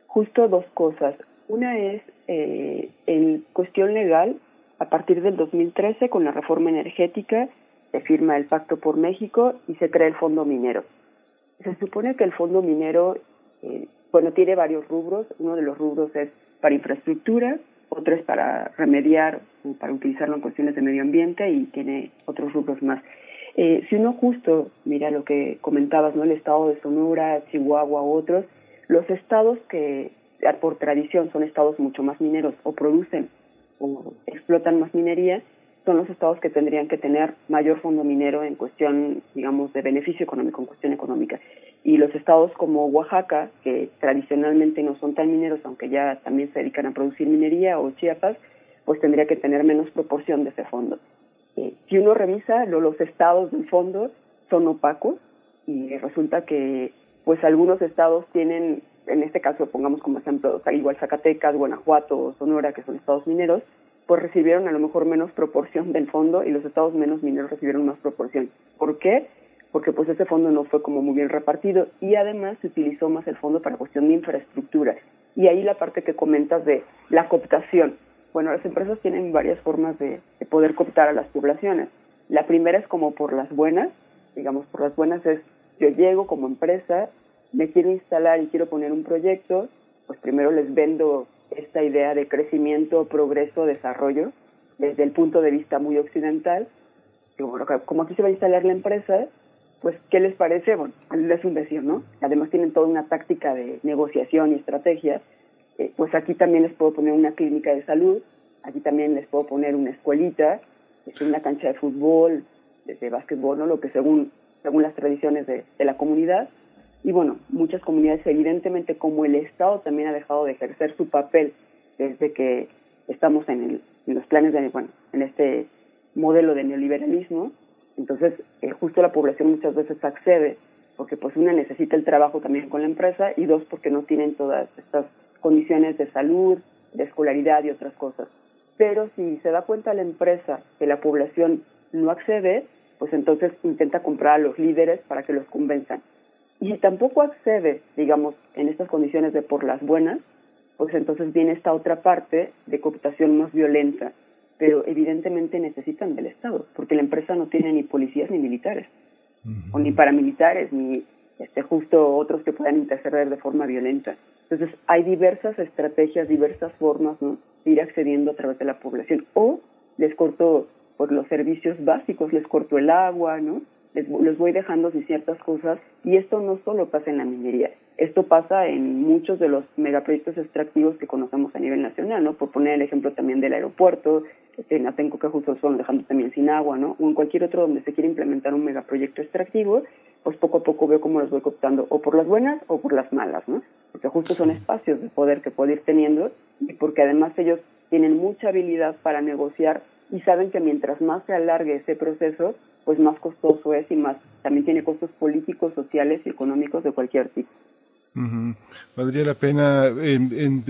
Justo dos cosas. Una es en cuestión legal a partir del 2013, con la reforma energética, se firma el Pacto por México y se crea el Fondo Minero. Se supone que el Fondo Minero, eh, bueno, tiene varios rubros. Uno de los rubros es para infraestructura, otro es para remediar para utilizarlo en cuestiones de medio ambiente y tiene otros rubros más. Eh, si uno justo mira lo que comentabas, ¿no? El estado de Sonora, Chihuahua, otros, los estados que por tradición son estados mucho más mineros o producen o explotan más minería, son los estados que tendrían que tener mayor fondo minero en cuestión, digamos, de beneficio económico, en cuestión económica. Y los estados como Oaxaca, que tradicionalmente no son tan mineros, aunque ya también se dedican a producir minería, o Chiapas, pues tendría que tener menos proporción de ese fondo. Eh, si uno revisa, lo, los estados del fondo son opacos y resulta que pues algunos estados tienen en este caso pongamos como ejemplo igual Zacatecas, Guanajuato, Sonora, que son estados mineros, pues recibieron a lo mejor menos proporción del fondo y los estados menos mineros recibieron más proporción. ¿Por qué? Porque pues ese fondo no fue como muy bien repartido y además se utilizó más el fondo para cuestión de infraestructura. Y ahí la parte que comentas de la cooptación. Bueno, las empresas tienen varias formas de, de poder cooptar a las poblaciones. La primera es como por las buenas, digamos, por las buenas es yo llego como empresa, me quiero instalar y quiero poner un proyecto, pues primero les vendo esta idea de crecimiento, progreso, desarrollo, desde el punto de vista muy occidental. como aquí se va a instalar la empresa, pues, ¿qué les parece? Bueno, es un decir, ¿no? Además tienen toda una táctica de negociación y estrategia. Eh, pues aquí también les puedo poner una clínica de salud, aquí también les puedo poner una escuelita, una cancha de fútbol, de básquetbol, ¿no? Lo que según, según las tradiciones de la comunidad y bueno, muchas comunidades, evidentemente, como el Estado también ha dejado de ejercer su papel desde que estamos en, los planes de, bueno, en este modelo de neoliberalismo, entonces eh, justo la población muchas veces accede porque pues una necesita el trabajo también con la empresa y dos porque no tienen todas estas condiciones de salud, de escolaridad y otras cosas. Pero si se da cuenta la empresa que la población no accede, pues entonces intenta comprar a los líderes para que los convenzan. Y si tampoco accede, digamos, en estas condiciones de por las buenas, pues entonces viene esta otra parte de cooptación más violenta, pero evidentemente necesitan del Estado, porque la empresa no tiene ni policías ni militares, o ni paramilitares, ni este, justo otros que puedan interceder de forma violenta. Entonces hay diversas estrategias, diversas formas ¿no? de ir accediendo a través de la población. O les corto por los servicios básicos, les corto el agua, ¿no? Les, les voy dejando sin ciertas cosas y esto no solo pasa en la minería, esto pasa en muchos de los megaproyectos extractivos que conocemos a nivel nacional, ¿no? Por poner el ejemplo también del aeropuerto, en Atenco que justo son dejando también sin agua, ¿no? O en cualquier otro donde se quiere implementar un megaproyecto extractivo, pues poco a poco veo cómo los voy cooptando, o por las buenas o por las malas, ¿no? Porque justo son espacios de poder que puedo ir teniendo y porque además ellos tienen mucha habilidad para negociar y saben que mientras más se alargue ese proceso, pues más costoso es y más también tiene costos políticos, sociales y económicos de cualquier tipo. Valdría la pena,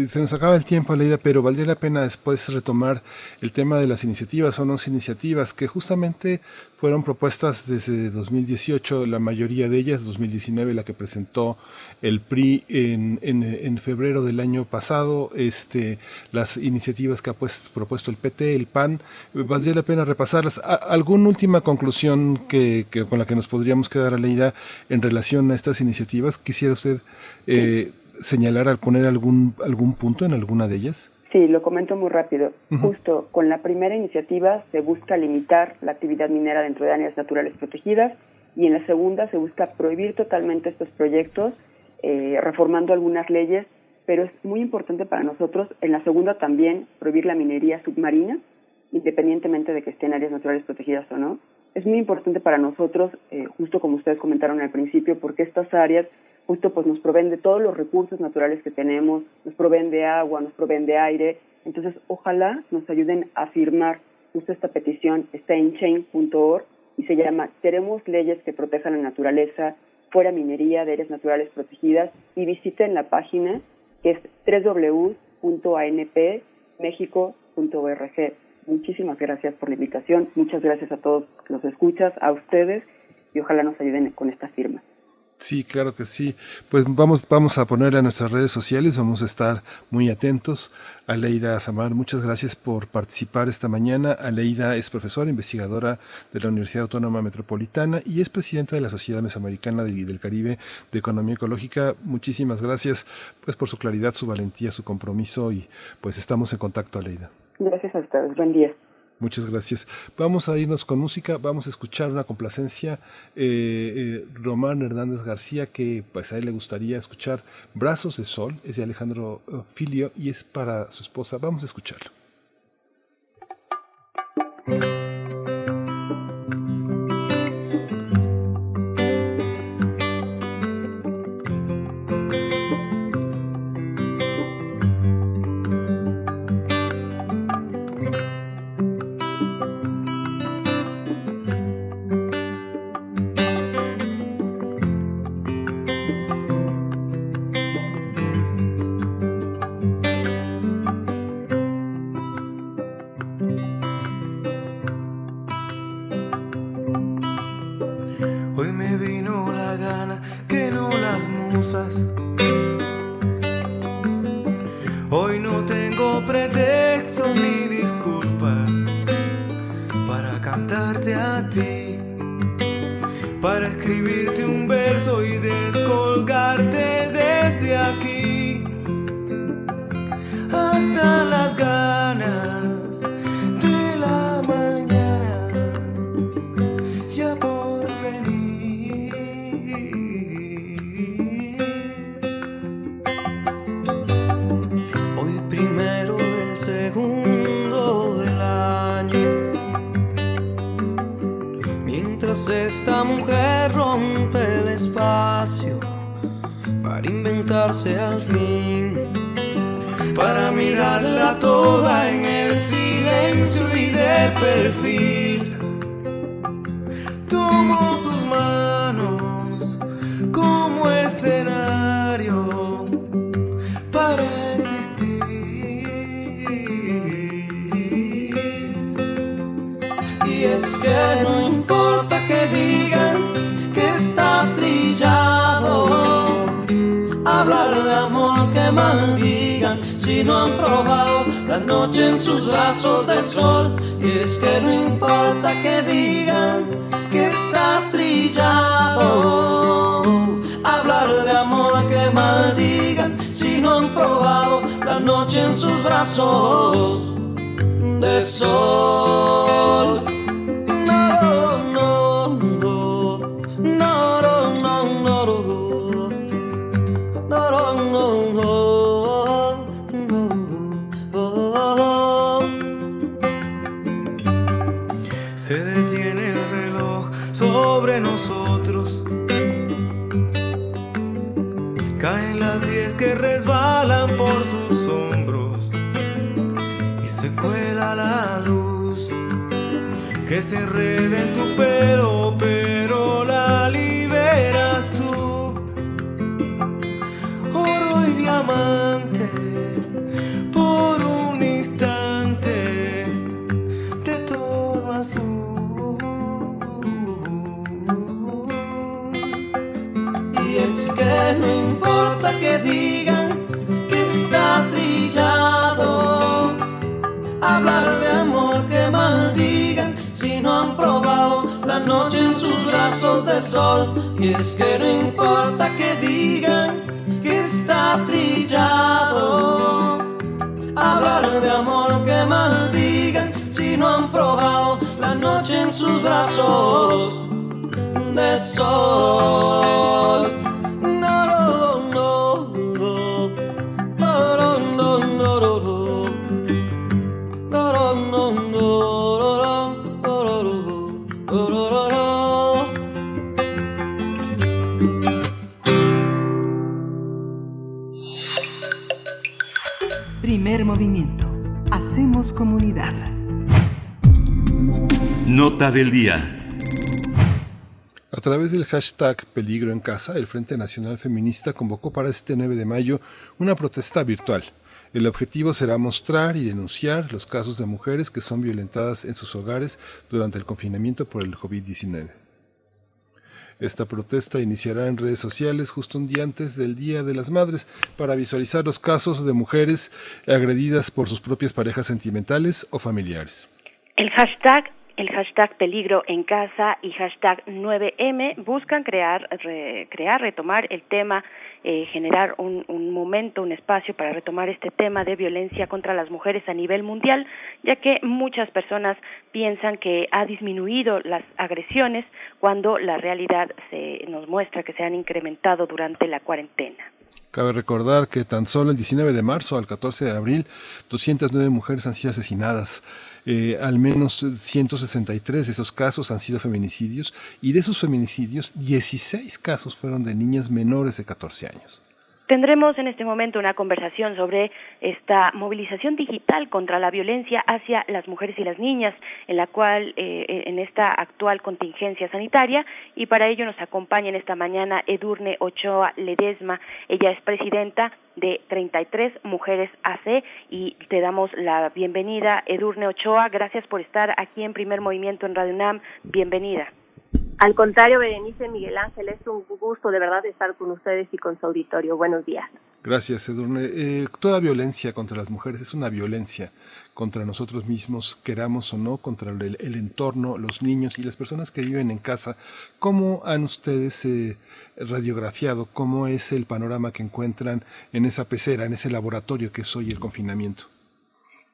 se nos acaba el tiempo, Leida, pero valdría la pena después retomar el tema de las iniciativas o no iniciativas que justamente fueron propuestas desde 2018, la mayoría de ellas, 2019, la que presentó el PRI en, en, febrero del año pasado, este, las iniciativas que ha pues, propuesto el PT, el PAN, valdría la pena repasarlas. ¿Alguna última conclusión que, con la que nos podríamos quedar, Leida, en relación a estas iniciativas? ¿Quisiera usted eh, señalar al poner algún, algún punto en alguna de ellas? Sí, lo comento muy rápido. Justo con la primera iniciativa se busca limitar la actividad minera dentro de áreas naturales protegidas y en la segunda se busca prohibir totalmente estos proyectos, eh, reformando algunas leyes, pero es muy importante para nosotros en la segunda también prohibir la minería submarina, independientemente de que esté en áreas naturales protegidas o no. Es muy importante para nosotros, eh, justo como ustedes comentaron al principio, porque estas áreas justo pues nos proveen de todos los recursos naturales que tenemos, nos proveen de agua, nos proveen de aire. Entonces, ojalá nos ayuden a firmar justo esta petición, está en chain.org y se llama Queremos leyes que protejan la naturaleza, fuera minería de áreas naturales protegidas y visiten la página que es www.anpmexico.org. Muchísimas gracias por la invitación, muchas gracias a todos los escuchas, a ustedes y ojalá nos ayuden con esta firma. Sí, claro que sí. Pues vamos, vamos a ponerle a nuestras redes sociales, vamos a estar muy atentos. Aleida Samar, muchas gracias por participar esta mañana. Aleida es profesora, investigadora de la Universidad Autónoma Metropolitana y es presidenta de la Sociedad Mesoamericana del Caribe de Economía Ecológica. Muchísimas gracias pues por su claridad, su valentía, su compromiso y pues estamos en contacto, Aleida. Gracias a ustedes. Buen día. Muchas gracias. Vamos a irnos con música, vamos a escuchar una complacencia. Eh, eh, Román Hernández García, que pues a él le gustaría escuchar Brazos de Sol, es de Alejandro eh, Filio y es para su esposa. Vamos a escucharlo. cantarte a ti, para escribirte un verso y descubrir. al fin para mirarla toda en el silencio y de perfil. Si no han probado la noche en sus brazos de sol. Y es que no importa que digan que está trillado. Hablar de amor que maldigan si no han probado la noche en sus brazos de sol. Se enreda en tu pelo, hashtag Peligro en Casa, el Frente Nacional Feminista convocó para este 9 de mayo una protesta virtual. El objetivo será mostrar y denunciar los casos de mujeres que son violentadas en sus hogares durante el confinamiento por el COVID-19. Esta protesta iniciará en redes sociales justo un día antes del Día de las Madres para visualizar los casos de mujeres agredidas por sus propias parejas sentimentales o familiares. El hashtag el hashtag peligro en casa y hashtag 9M buscan crear, re- crear, retomar el tema, eh, generar un, un momento, un espacio para retomar este tema de violencia contra las mujeres a nivel mundial, ya que muchas personas piensan que ha disminuido las agresiones cuando la realidad se nos muestra que se han incrementado durante la cuarentena. Cabe recordar que tan solo el 19 de marzo al 14 de abril, 209 mujeres han sido asesinadas. Eh, al menos 163 de esos casos han sido feminicidios y de esos feminicidios 16 casos fueron de niñas menores de 14 años. Tendremos en este momento una conversación sobre esta movilización digital contra la violencia hacia las mujeres y las niñas, en la cual, eh, en esta actual contingencia sanitaria, y para ello nos acompaña en esta mañana Edurne Ochoa Ledesma. Ella es presidenta de 33 Mujeres AC y te damos la bienvenida, Edurne Ochoa. Gracias por estar aquí en Primer Movimiento en Radio UNAM. Bienvenida. Al contrario, Berenice Miguel Ángel, es un gusto de verdad estar con ustedes y con su auditorio. Buenos días. Gracias, Edurne. Eh, toda violencia contra las mujeres es una violencia contra nosotros mismos, queramos o no, contra el, el entorno, los niños y las personas que viven en casa. ¿Cómo han ustedes eh, radiografiado? ¿Cómo es el panorama que encuentran en esa pecera, en ese laboratorio que es hoy el confinamiento?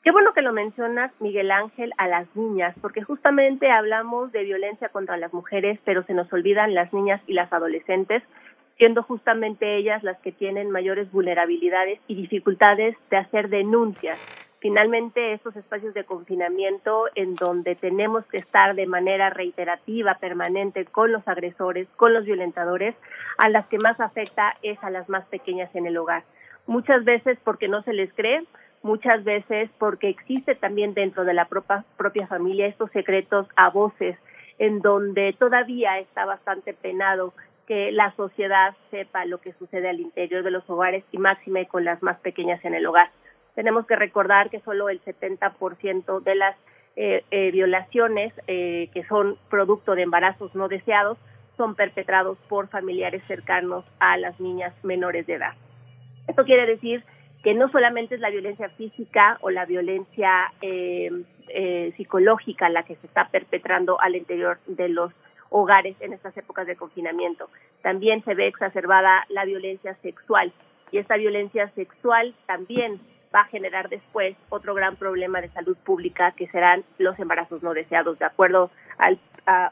Qué bueno que lo mencionas, Miguel Ángel, a las niñas, porque justamente hablamos de violencia contra las mujeres, pero se nos olvidan las niñas y las adolescentes, siendo justamente ellas las que tienen mayores vulnerabilidades y dificultades de hacer denuncias. Finalmente, estos espacios de confinamiento en donde tenemos que estar de manera reiterativa, permanente con los agresores, con los violentadores, a las que más afecta es a las más pequeñas en el hogar. Muchas veces porque no se les cree, muchas veces porque existe también dentro de la propia, propia familia estos secretos a voces en donde todavía está bastante penado que la sociedad sepa lo que sucede al interior de los hogares y máxime con las más pequeñas en el hogar. Tenemos que recordar que solo el 70% de las eh, eh, violaciones eh, que son producto de embarazos no deseados son perpetrados por familiares cercanos a las niñas menores de edad. Esto quiere decir que no solamente es la violencia física o la violencia psicológica la que se está perpetrando al interior de los hogares en estas épocas de confinamiento, también se ve exacerbada la violencia sexual y esta violencia sexual también va a generar después otro gran problema de salud pública que serán los embarazos no deseados. De acuerdo al a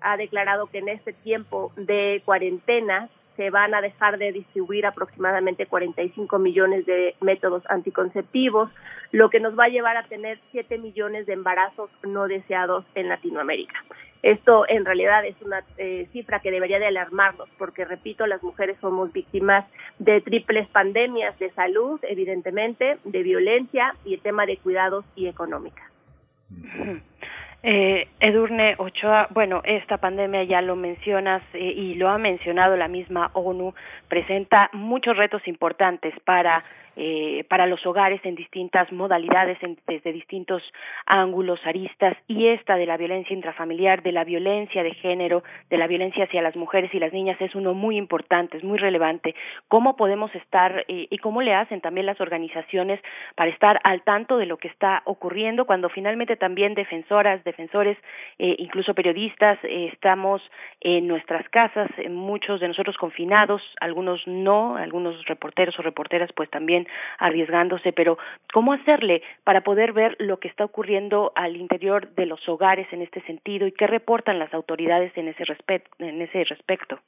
ha declarado que en este tiempo de cuarentena se van a dejar de distribuir aproximadamente 45 millones de métodos anticonceptivos, lo que nos va a llevar a tener 7 millones de embarazos no deseados en Latinoamérica. Esto en realidad es una eh, cifra que debería de alarmarnos porque, repito, las mujeres somos víctimas de triples pandemias de salud, evidentemente, de violencia y el tema de cuidados y económica. Eh, Edurne Ochoa, bueno, esta pandemia ya lo mencionas eh, y lo ha mencionado la misma ONU, presenta muchos retos importantes para eh, para los hogares en distintas modalidades, desde distintos ángulos, aristas, y esta de la violencia intrafamiliar, de la violencia de género, de la violencia hacia las mujeres y las niñas es uno muy importante, es muy relevante. ¿Cómo podemos estar eh, y cómo le hacen también las organizaciones para estar al tanto de lo que está ocurriendo cuando finalmente también defensoras, defensores, eh, incluso periodistas, estamos en nuestras casas, muchos de nosotros confinados, algunos no, algunos reporteros o reporteras pues también arriesgándose, pero ¿cómo hacerle para poder ver lo que está ocurriendo al interior de los hogares en este sentido y qué reportan las autoridades en ese, en ese respecto?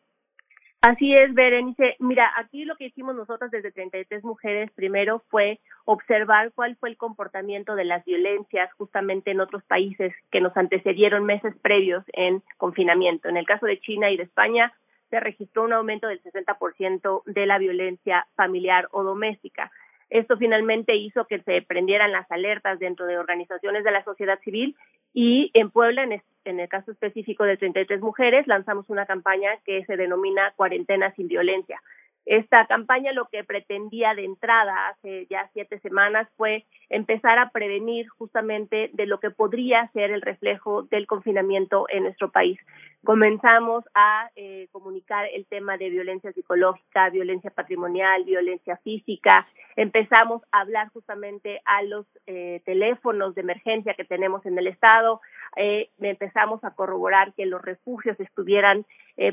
Así es, Berenice. Mira, aquí lo que hicimos nosotros desde 33 Mujeres primero fue observar cuál fue el comportamiento de las violencias justamente en otros países que nos antecedieron meses previos en confinamiento. En el caso de China y de España, se registró un aumento del 60% de la violencia familiar o doméstica. Esto finalmente hizo que se prendieran las alertas dentro de organizaciones de la sociedad civil y en Puebla, en, el caso específico de 33 mujeres, lanzamos una campaña que se denomina Cuarentena sin Violencia. Esta campaña lo que pretendía de entrada hace ya siete semanas fue empezar a prevenir justamente de lo que podría ser el reflejo del confinamiento en nuestro país. Comenzamos a eh, comunicar el tema de violencia psicológica, violencia patrimonial, violencia física. Empezamos a hablar justamente a los eh, teléfonos de emergencia que tenemos en el Estado. Eh, empezamos a corroborar que los refugios estuvieran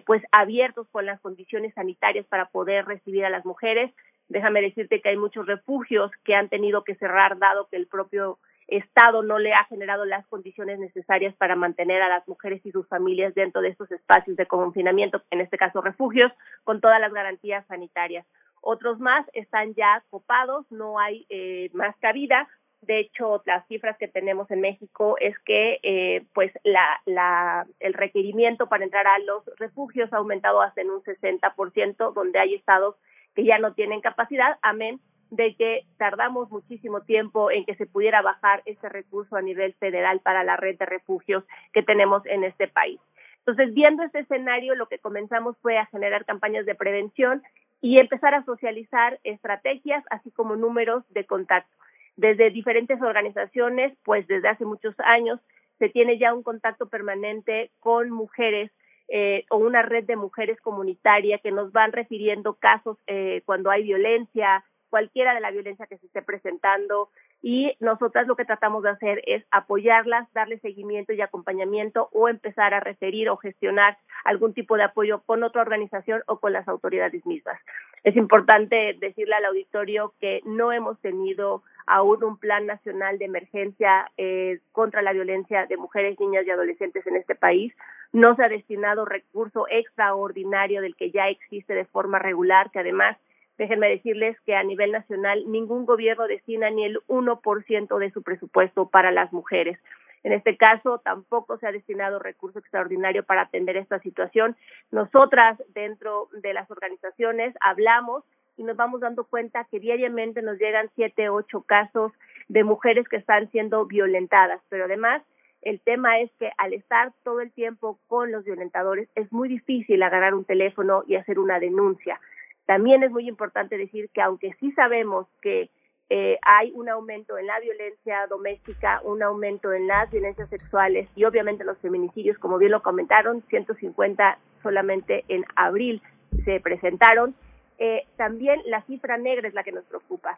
pues abiertos con las condiciones sanitarias para poder recibir a las mujeres. Déjame decirte que hay muchos refugios que han tenido que cerrar dado que el propio Estado no le ha generado las condiciones necesarias para mantener a las mujeres y sus familias dentro de estos espacios de confinamiento, en este caso refugios, con todas las garantías sanitarias. Otros más están ya copados, no hay eh, más cabida. De hecho, las cifras que tenemos en México es que eh, pues la, la, el requerimiento para entrar a los refugios ha aumentado hasta en un 60%, donde hay estados que ya no tienen capacidad, amén de que tardamos muchísimo tiempo en que se pudiera bajar ese recurso a nivel federal para la red de refugios que tenemos en este país. Entonces, viendo este escenario, lo que comenzamos fue a generar campañas de prevención y empezar a socializar estrategias, así como números de contacto. Desde diferentes organizaciones, pues desde hace muchos años, se tiene ya un contacto permanente con mujeres eh, o una red de mujeres comunitaria que nos van refiriendo casos eh, cuando hay violencia, cualquiera de la violencia que se esté presentando y nosotras lo que tratamos de hacer es apoyarlas, darle seguimiento y acompañamiento o empezar a referir o gestionar algún tipo de apoyo con otra organización o con las autoridades mismas. Es importante decirle al auditorio que no hemos tenido aún un plan nacional de emergencia eh, contra la violencia de mujeres, niñas y adolescentes en este país. No se ha destinado recurso extraordinario del que ya existe de forma regular, que además Déjenme decirles que a nivel nacional ningún gobierno destina ni el 1% de su presupuesto para las mujeres. En este caso, tampoco se ha destinado recurso extraordinario para atender esta situación. Nosotras, dentro de las organizaciones, hablamos y nos vamos dando cuenta que diariamente nos llegan siete, ocho casos de mujeres que están siendo violentadas. Pero además, el tema es que al estar todo el tiempo con los violentadores, es muy difícil agarrar un teléfono y hacer una denuncia. También es muy importante decir que aunque sí sabemos que eh, hay un aumento en la violencia doméstica, un aumento en las violencias sexuales y obviamente los feminicidios, como bien lo comentaron, 150 solamente en abril se presentaron. Eh, también la cifra negra es la que nos preocupa.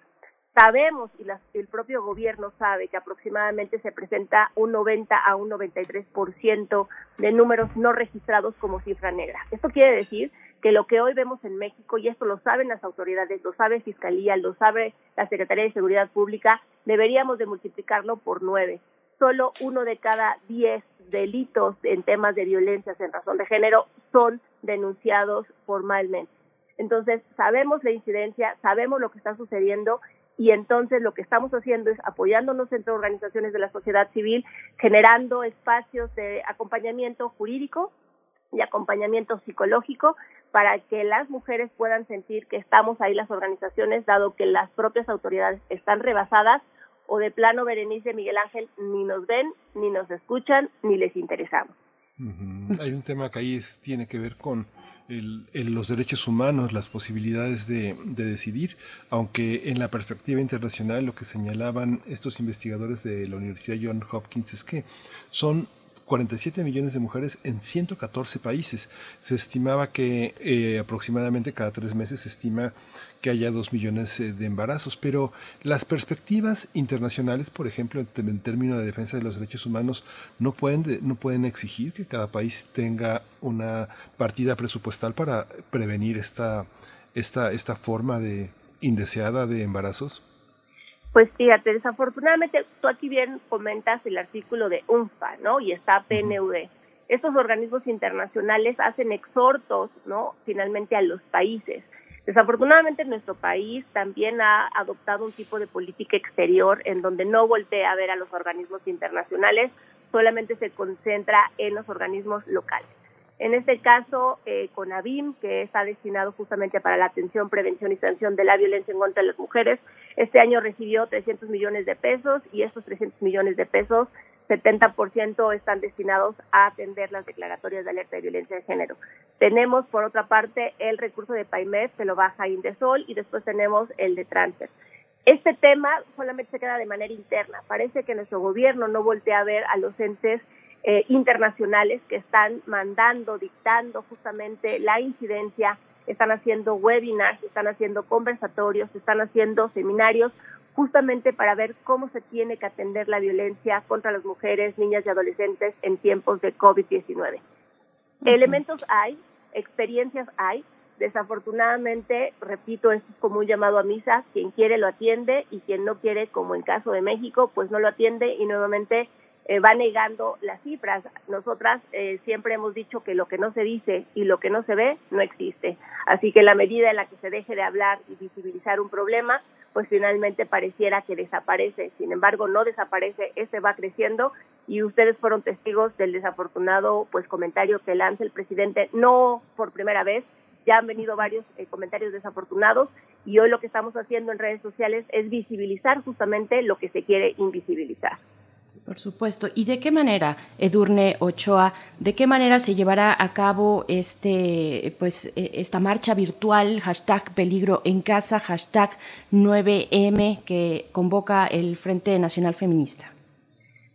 Sabemos y el propio gobierno sabe que aproximadamente se presenta un 90 a un 93% de números no registrados como cifra negra. Esto quiere decir que lo que hoy vemos en México, y esto lo saben las autoridades, lo sabe Fiscalía, lo sabe la Secretaría de Seguridad Pública, deberíamos de multiplicarlo por nueve. Solo uno de cada diez delitos en temas de violencias en razón de género son denunciados formalmente. Entonces, sabemos la incidencia, sabemos lo que está sucediendo y entonces lo que estamos haciendo es apoyándonos entre organizaciones de la sociedad civil, generando espacios de acompañamiento jurídico y acompañamiento psicológico para que las mujeres puedan sentir que estamos ahí las organizaciones, dado que las propias autoridades están rebasadas o de plano Berenice Miguel Ángel ni nos ven, ni nos escuchan, ni les interesamos. Hay un tema que ahí tiene que ver con los derechos humanos, las posibilidades de, decidir, aunque en la perspectiva internacional lo que señalaban estos investigadores de la Universidad John Hopkins es que son 47 millones de mujeres en 114 países. Se estimaba que eh, aproximadamente cada tres meses se estima que haya dos millones eh, de embarazos, pero las perspectivas internacionales, por ejemplo, en términos de defensa de los derechos humanos, no pueden, no pueden exigir que cada país tenga una partida presupuestal para prevenir esta, esta, esta forma de indeseada de embarazos. Pues fíjate, desafortunadamente tú aquí bien comentas el artículo de UNFA, ¿no? Y está PNUD. Estos organismos internacionales hacen exhortos, ¿no? Finalmente a los países. Desafortunadamente nuestro país también ha adoptado un tipo de política exterior en donde no voltea a ver a los organismos internacionales, solamente se concentra en los organismos locales. En este caso, eh, con ABIM, que está destinado justamente para la atención, prevención y sanción de la violencia en contra de las mujeres, este año recibió 300 millones de pesos y estos 300 millones de pesos, 70% están destinados a atender las declaratorias de alerta de violencia de género. Tenemos, por otra parte, el recurso de PAIMED, que lo baja Indesol, y después tenemos el de Transfer. Este tema solamente se queda de manera interna. Parece que nuestro gobierno no voltea a ver a los entes eh, internacionales que están mandando, dictando justamente la incidencia, están haciendo webinars, están haciendo conversatorios, están haciendo seminarios justamente para ver cómo se tiene que atender la violencia contra las mujeres, niñas y adolescentes en tiempos de COVID-19. Elementos hay, experiencias hay, desafortunadamente, repito, esto es como un llamado a misa, quien quiere lo atiende y quien no quiere, como en caso de México, pues no lo atiende y nuevamente eh, va negando las cifras. Nosotras eh, siempre hemos dicho que lo que no se dice y lo que no se ve no existe. Así que la medida en la que se deje de hablar y visibilizar un problema, pues finalmente pareciera que desaparece. Sin embargo, no desaparece, este va creciendo y ustedes fueron testigos del desafortunado pues comentario que lanza el presidente, no por primera vez, ya han venido varios eh, comentarios desafortunados y hoy lo que estamos haciendo en redes sociales es visibilizar justamente lo que se quiere invisibilizar. Por supuesto. ¿Y de qué manera, Edurne Ochoa, de qué manera se llevará a cabo este, pues, e, esta marcha virtual, hashtag peligro en casa, hashtag 9M, que convoca el Frente Nacional Feminista?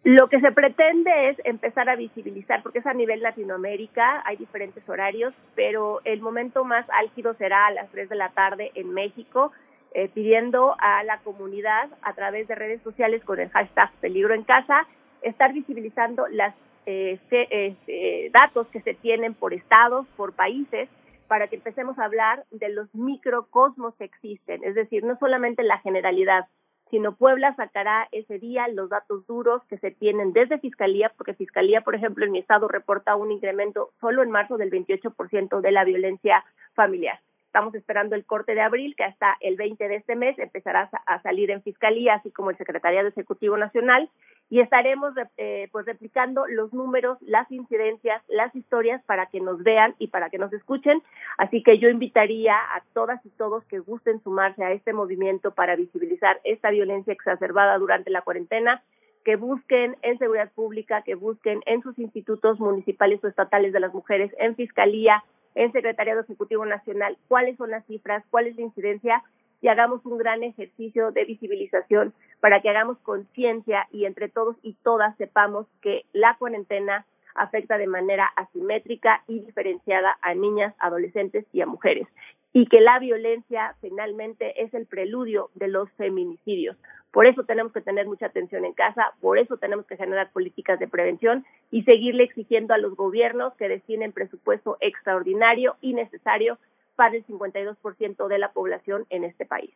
Lo que se pretende es empezar a visibilizar, porque es a nivel Latinoamérica, hay diferentes horarios, pero el momento más álgido será a las 3 de la tarde en México eh, pidiendo a la comunidad a través de redes sociales con el hashtag peligro en casa, estar visibilizando los eh, eh, datos que se tienen por estados, por países, para que empecemos a hablar de los microcosmos que existen, es decir, no solamente la generalidad, sino Puebla sacará ese día los datos duros que se tienen desde Fiscalía, porque Fiscalía, por ejemplo, en mi estado reporta un incremento solo en marzo del 28% de la violencia familiar. Estamos esperando el corte de abril, que hasta el 20 de este mes empezará a salir en Fiscalía, así como el Secretariado Ejecutivo Nacional, y estaremos eh, pues replicando los números, las incidencias, las historias para que nos vean y para que nos escuchen. Así que yo invitaría a todas y todos que gusten sumarse a este movimiento para visibilizar esta violencia exacerbada durante la cuarentena que busquen en seguridad pública, que busquen en sus institutos municipales o estatales de las mujeres, en fiscalía, en Secretariado Ejecutivo Nacional, cuáles son las cifras, cuál es la incidencia y hagamos un gran ejercicio de visibilización para que hagamos conciencia y entre todos y todas sepamos que la cuarentena afecta de manera asimétrica y diferenciada a niñas, adolescentes y a mujeres y que la violencia finalmente es el preludio de los feminicidios. Por eso tenemos que tener mucha atención en casa, por eso tenemos que generar políticas de prevención y seguirle exigiendo a los gobiernos que destinen presupuesto extraordinario y necesario para el 52% de la población en este país.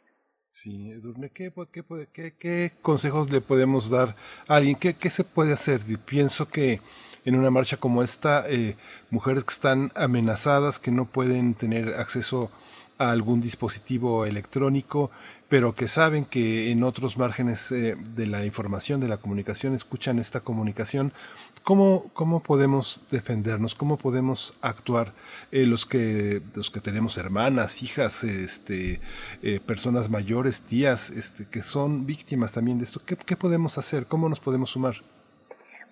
Sí, Edurne, ¿qué, qué, consejos le podemos dar a alguien? ¿Qué, qué se puede hacer? Pienso que en una marcha como esta, eh, mujeres que están amenazadas, que no pueden tener acceso a algún dispositivo electrónico, pero que saben que en otros márgenes eh, de la información, de la comunicación, escuchan esta comunicación. ¿Cómo, cómo podemos defendernos? ¿Cómo podemos actuar eh, los, que, los que tenemos hermanas, hijas, este, personas mayores, tías, este, que son víctimas también de esto? ¿Qué, qué podemos hacer? ¿Cómo nos podemos sumar?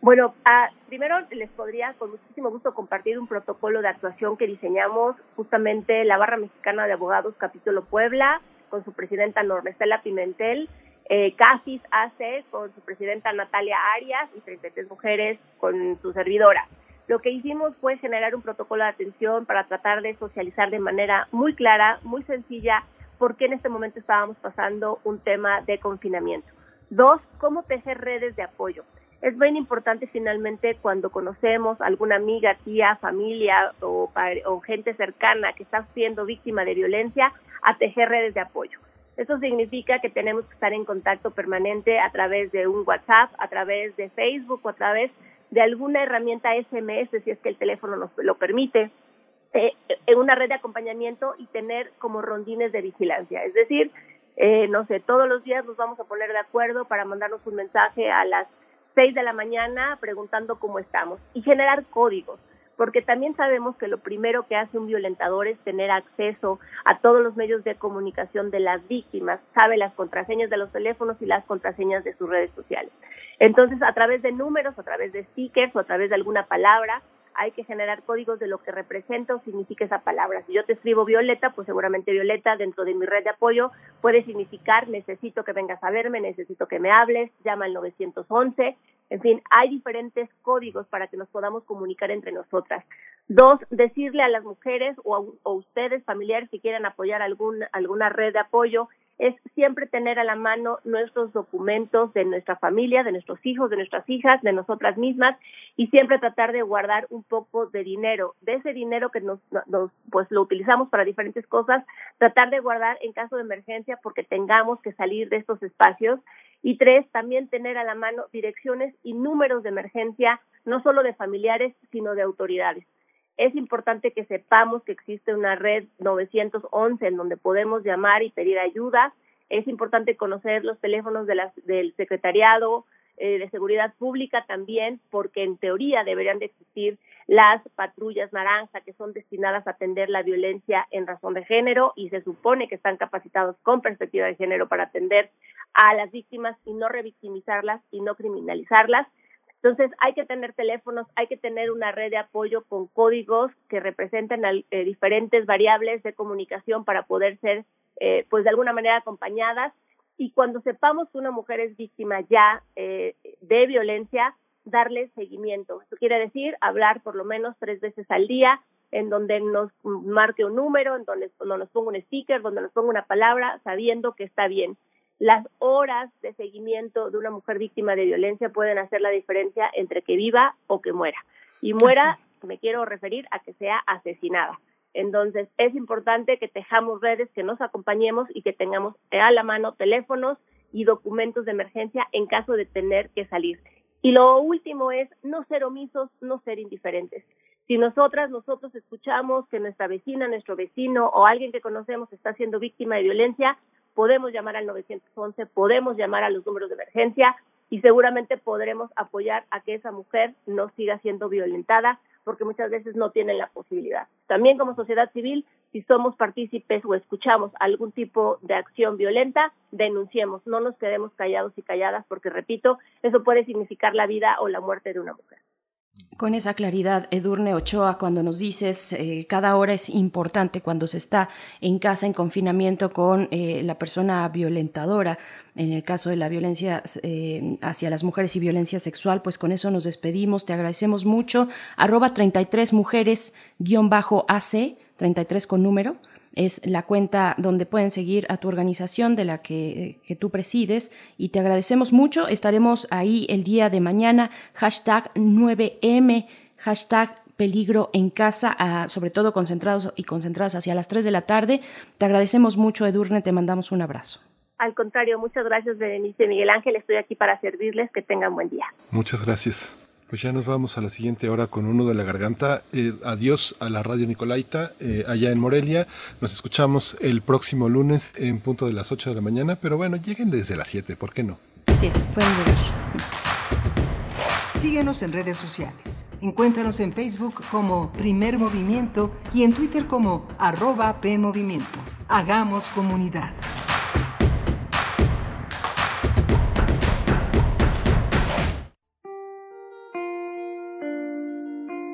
Bueno, ah, primero les podría con muchísimo gusto compartir un protocolo de actuación que diseñamos justamente la Barra Mexicana de Abogados Capítulo Puebla con su presidenta Norma Estela Pimentel, eh, CAFIS AC con su presidenta Natalia Arias y 33 mujeres con su servidora. Lo que hicimos fue generar un protocolo de atención para tratar de socializar de manera muy clara, muy sencilla, por qué en este momento estábamos pasando un tema de confinamiento. Dos, cómo tejer redes de apoyo es bien importante finalmente cuando conocemos alguna amiga, tía, familia o, o gente cercana que está siendo víctima de violencia, a tejer redes de apoyo. Eso significa que tenemos que estar en contacto permanente a través de un WhatsApp, a través de Facebook o a través de alguna herramienta SMS, si es que el teléfono nos lo permite, eh, en una red de acompañamiento y tener como rondines de vigilancia. Es decir, eh, no sé, todos los días nos vamos a poner de acuerdo para mandarnos un mensaje a las 6 de la mañana preguntando cómo estamos y generar códigos, porque también sabemos que lo primero que hace un violentador es tener acceso a todos los medios de comunicación de las víctimas, sabe las contraseñas de los teléfonos y las contraseñas de sus redes sociales. Entonces, a través de números, a través de stickers o a través de alguna palabra, hay que generar códigos de lo que representa o significa esa palabra. Si yo te escribo Violeta, pues seguramente Violeta dentro de mi red de apoyo puede significar necesito que vengas a verme, necesito que me hables, llama al 911. En fin, hay diferentes códigos para que nos podamos comunicar entre nosotras. Dos, decirle a las mujeres o a, ustedes, familiares que quieran apoyar algún, alguna red de apoyo, es siempre tener a la mano nuestros documentos de nuestra familia, de nuestros hijos, de nuestras hijas, de nosotras mismas y siempre tratar de guardar un poco de dinero, de ese dinero que nos, nos pues lo utilizamos para diferentes cosas, tratar de guardar en caso de emergencia porque tengamos que salir de estos espacios y tres, también tener a la mano direcciones y números de emergencia, no solo de familiares, sino de autoridades es importante que sepamos que existe una red 911 en donde podemos llamar y pedir ayuda. Es importante conocer los teléfonos de las, del secretariado eh, de seguridad pública también, porque en teoría deberían de existir las patrullas naranja que son destinadas a atender la violencia en razón de género y se supone que están capacitados con perspectiva de género para atender a las víctimas y no revictimizarlas y no criminalizarlas. Entonces hay que tener teléfonos, hay que tener una red de apoyo con códigos que representen eh, diferentes variables de comunicación para poder ser, eh, pues de alguna manera acompañadas. Y cuando sepamos que una mujer es víctima ya eh, de violencia, darle seguimiento. Esto quiere decir hablar por lo menos tres veces al día, en donde nos marque un número, en donde nos ponga un sticker, donde nos ponga una palabra, sabiendo que está bien las horas de seguimiento de una mujer víctima de violencia pueden hacer la diferencia entre que viva o que muera. Y muera, me quiero referir a que sea asesinada. Entonces, es importante que tejamos redes, que nos acompañemos y que tengamos a la mano teléfonos y documentos de emergencia en caso de tener que salir. Y lo último es no ser omisos, no ser indiferentes. Si nosotras, nosotros escuchamos que nuestra vecina, nuestro vecino o alguien que conocemos está siendo víctima de violencia, podemos llamar al 911, podemos llamar a los números de emergencia y seguramente podremos apoyar a que esa mujer no siga siendo violentada porque muchas veces no tienen la posibilidad. También como sociedad civil, si somos partícipes o escuchamos algún tipo de acción violenta, denunciemos, no nos quedemos callados y calladas porque, repito, eso puede significar la vida o la muerte de una mujer. Con esa claridad, Edurne Ochoa, cuando nos dices eh, cada hora es importante cuando se está en casa en confinamiento con eh, la persona violentadora, en el caso de la violencia eh, hacia las mujeres y violencia sexual, pues con eso nos despedimos, te agradecemos mucho. Arroba 33 mujeres guion bajo AC, 33 con número es la cuenta donde pueden seguir a tu organización de la que, tú presides y te agradecemos mucho. Estaremos ahí el día de mañana, hashtag 9M, hashtag peligro en casa, sobre todo concentrados y concentradas hacia las 3 de la tarde. Te agradecemos mucho, Edurne, te mandamos un abrazo. Al contrario, muchas gracias, Berenice Miguel Ángel. Estoy aquí para servirles. Que tengan buen día. Muchas gracias. Pues ya nos vamos a la siguiente hora con uno de la garganta. Eh, adiós a la radio Nicolaita eh, allá en Morelia. Nos escuchamos el próximo lunes en punto de las 8 de la mañana, pero bueno, lleguen desde las 7, ¿por qué no? Así es, pueden llegar. Síguenos en redes sociales. Encuéntranos en Facebook como Primer Movimiento y en Twitter como arroba PMovimiento. Hagamos comunidad.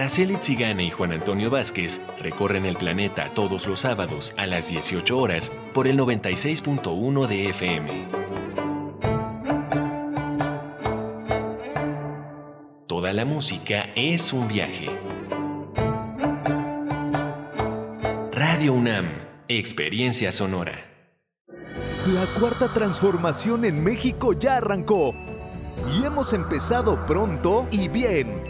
Araceli Tzigane y Juan Antonio Vázquez recorren el planeta todos los sábados a las 18 horas por el 96.1 de FM. Toda la música es un viaje. Radio UNAM, Experiencia Sonora. La cuarta transformación en México ya arrancó y hemos empezado pronto y bien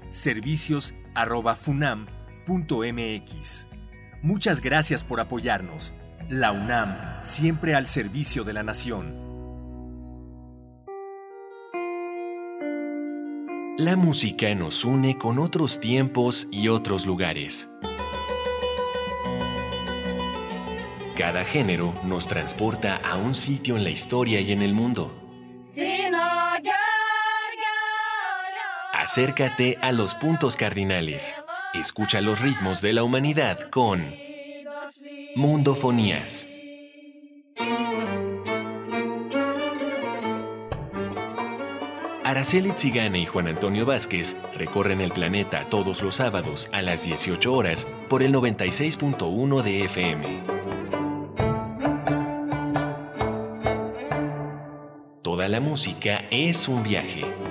servicios.funam.mx. Muchas gracias por apoyarnos. La UNAM, siempre al servicio de la nación. La música nos une con otros tiempos y otros lugares. Cada género nos transporta a un sitio en la historia y en el mundo. Acércate a los puntos cardinales. Escucha los ritmos de la humanidad con Mundofonías. Araceli Tzigane y Juan Antonio Vázquez recorren el planeta todos los sábados a las 18 horas por el 96.1 de FM. la música es un viaje.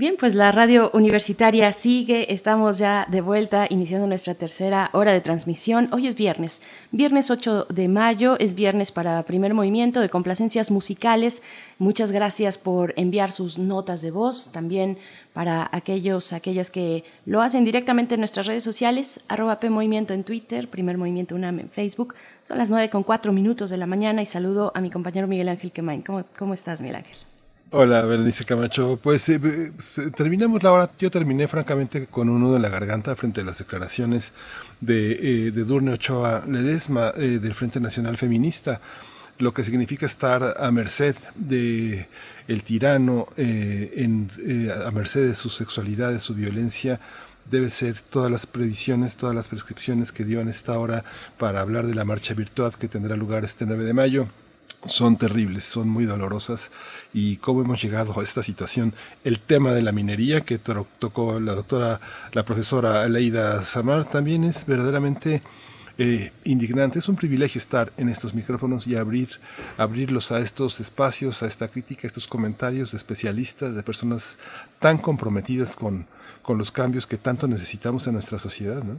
Bien, pues la radio universitaria sigue, estamos ya de vuelta iniciando nuestra tercera hora de transmisión. Hoy es viernes, viernes 8 de mayo, es viernes para primer movimiento de complacencias musicales. Muchas gracias por enviar sus notas de voz, también para aquellos, aquellas que lo hacen directamente en nuestras redes sociales, arroba P Movimiento en Twitter, Primer Movimiento UNAM en Facebook. Son las nueve con cuatro minutos de la mañana y saludo a mi compañero Miguel Ángel Quemain. ¿Cómo, cómo estás, Miguel Ángel? Hola, Berenice Camacho. Pues eh, terminamos la hora. Yo terminé francamente con un nudo en la garganta frente a las declaraciones de, eh, Durne Ochoa Ledesma eh, del Frente Nacional Feminista, lo que significa estar a merced de el tirano, a merced de su sexualidad, de su violencia, debe ser todas las previsiones, todas las prescripciones que dio en esta hora para hablar de la marcha virtual que tendrá lugar este 9 de mayo son terribles, son muy dolorosas y cómo hemos llegado a esta situación. El tema de la minería que tocó la doctora, la profesora Leida Samar también es verdaderamente eh, indignante. Es un privilegio estar en estos micrófonos y abrir, abrirlos a estos espacios, a esta crítica, a estos comentarios de especialistas, de personas tan comprometidas con, con los cambios que tanto necesitamos en nuestra sociedad. ¿no?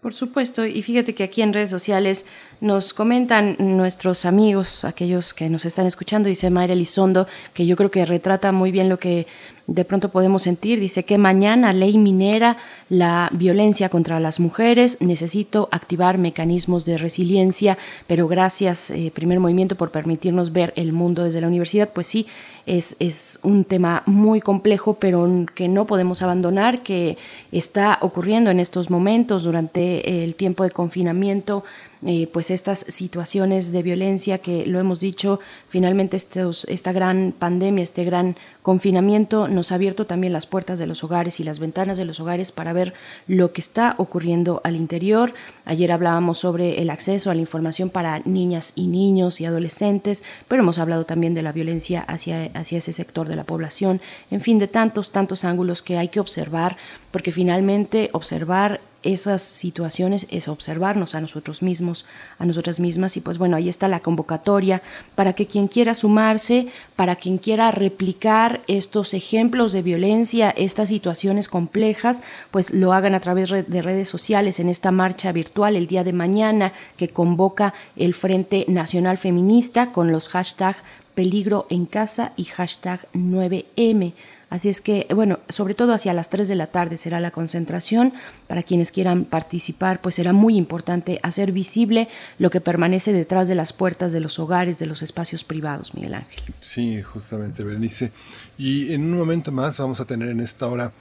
Por supuesto, y fíjate que aquí en redes sociales nos comentan nuestros amigos, aquellos que nos están escuchando, dice Mayra Elizondo, que yo creo que retrata muy bien lo que de pronto podemos sentir. Dice que mañana ley minera la violencia contra las mujeres. Necesito activar mecanismos de resiliencia, pero gracias, eh, primer movimiento, por permitirnos ver el mundo desde la universidad. Pues sí, es, es un tema muy complejo, pero que no podemos abandonar, que está ocurriendo en estos momentos durante el tiempo de confinamiento eh, pues estas situaciones de violencia que lo hemos dicho, finalmente esta gran pandemia, este gran confinamiento nos ha abierto también las puertas de los hogares y las ventanas de los hogares para ver lo que está ocurriendo al interior. Ayer hablábamos sobre el acceso a la información para niñas y niños y adolescentes, pero hemos hablado también de la violencia hacia, hacia ese sector de la población, en fin, de tantos, tantos ángulos que hay que observar, porque finalmente observar esas situaciones es observarnos a nosotros mismos, a nosotras mismas y pues bueno, ahí está la convocatoria para que quien quiera sumarse, para quien quiera replicar estos ejemplos de violencia, estas situaciones complejas, pues lo hagan a través de redes sociales en esta marcha virtual el día de mañana que convoca el Frente Nacional Feminista con los hashtag peligro en casa y hashtag 9M. Así es que, bueno, sobre todo hacia las 3 de la tarde será la concentración. Para quienes quieran participar, pues será muy importante hacer visible lo que permanece detrás de las puertas de los hogares, de los espacios privados, Miguel Ángel. Sí, justamente, Berenice. Y en un momento más vamos a tener en esta hora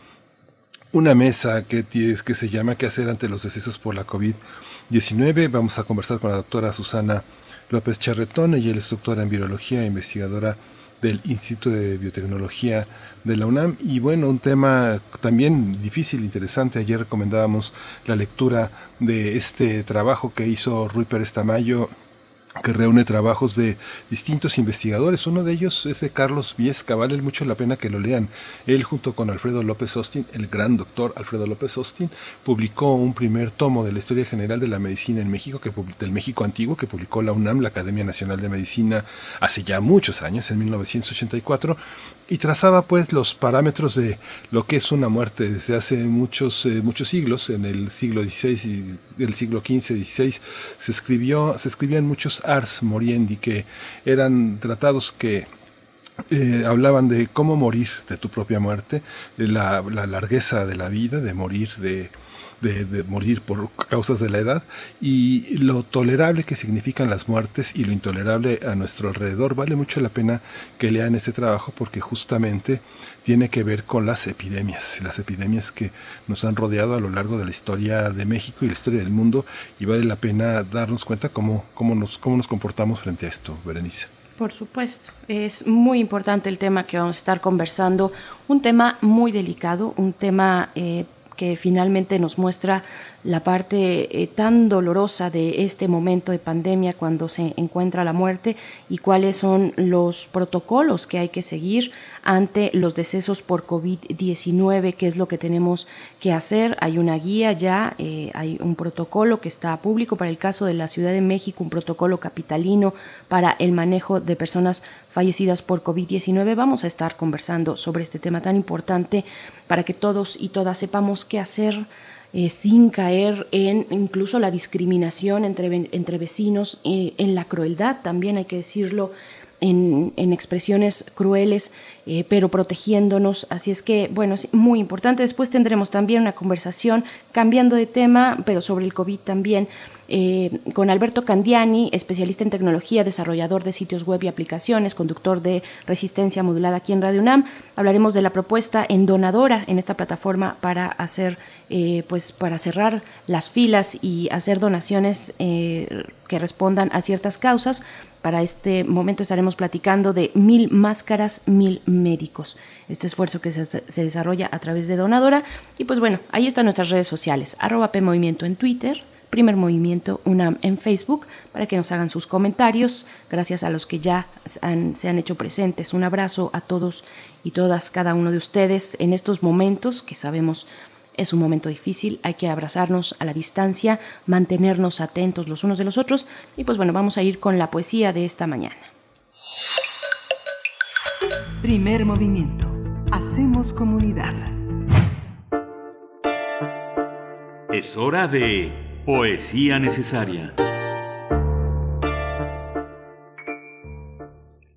una mesa que, que se llama ¿Qué hacer ante los decesos por la COVID-19? Vamos a conversar con la doctora Susana López Charretón. Ella es doctora en virología e investigadora del Instituto de Biotecnología de la UNAM. Y bueno, un tema también difícil, interesante. Ayer recomendábamos la lectura de este trabajo que hizo Rui Pérez Tamayo que reúne trabajos de distintos investigadores. Uno de ellos es de Carlos Viesca, vale mucho la pena que lo lean. Él junto con Alfredo López Austin, el gran doctor Alfredo López Austin, publicó un primer tomo de la Historia General de la Medicina en México, que, del México Antiguo, que publicó la UNAM, la Academia Nacional de Medicina, hace ya muchos años, en 1984, y trazaba pues los parámetros de lo que es una muerte desde hace muchos, eh, muchos siglos, en el siglo XVI y el siglo XV, XVI, se escribió, se escribían muchos ars moriendi que eran tratados que eh, hablaban de cómo morir de tu propia muerte, de la, la largueza de la vida, de morir de de, morir por causas de la edad y lo tolerable que significan las muertes y lo intolerable a nuestro alrededor. Vale mucho la pena que lean este trabajo porque justamente tiene que ver con las epidemias, las epidemias que nos han rodeado a lo largo de la historia de México y la historia del mundo y vale la pena darnos cuenta cómo, cómo, nos, cómo nos comportamos frente a esto, Berenice. Por supuesto, es muy importante el tema que vamos a estar conversando, un tema muy delicado, un tema eh, que finalmente nos muestra la parte eh, tan dolorosa de este momento de pandemia cuando se encuentra la muerte y cuáles son los protocolos que hay que seguir ante los decesos por COVID-19, qué es lo que tenemos que hacer. Hay una guía ya, eh, hay un protocolo que está público para el caso de la Ciudad de México, un protocolo capitalino para el manejo de personas fallecidas por COVID-19. Vamos a estar conversando sobre este tema tan importante para que todos y todas sepamos qué hacer eh, sin caer en incluso la discriminación entre, entre vecinos, eh, en la crueldad, también hay que decirlo, en, expresiones crueles, eh, pero protegiéndonos. Así es que, bueno, es muy importante. Después tendremos también una conversación cambiando de tema, pero sobre el COVID también, eh, con Alberto Candiani, especialista en tecnología, desarrollador de sitios web y aplicaciones, conductor de resistencia modulada aquí en Radio UNAM. Hablaremos de la propuesta en donadora en esta plataforma para hacer, eh, pues, para cerrar las filas y hacer donaciones eh, que respondan a ciertas causas. Para este momento estaremos platicando de mil máscaras, mil médicos. Este esfuerzo que se, desarrolla a través de Donadora. Y pues bueno, ahí están nuestras redes sociales. Arroba P Movimiento en Twitter, Primer Movimiento UNAM en Facebook para que nos hagan sus comentarios. Gracias a los que ya se han hecho presentes. Un abrazo a todos y todas, cada uno de ustedes en estos momentos que sabemos es un momento difícil, hay que abrazarnos a la distancia, mantenernos atentos los unos de los otros y pues bueno, vamos a ir con la poesía de esta mañana. Primer movimiento. Hacemos comunidad. Es hora de Poesía necesaria.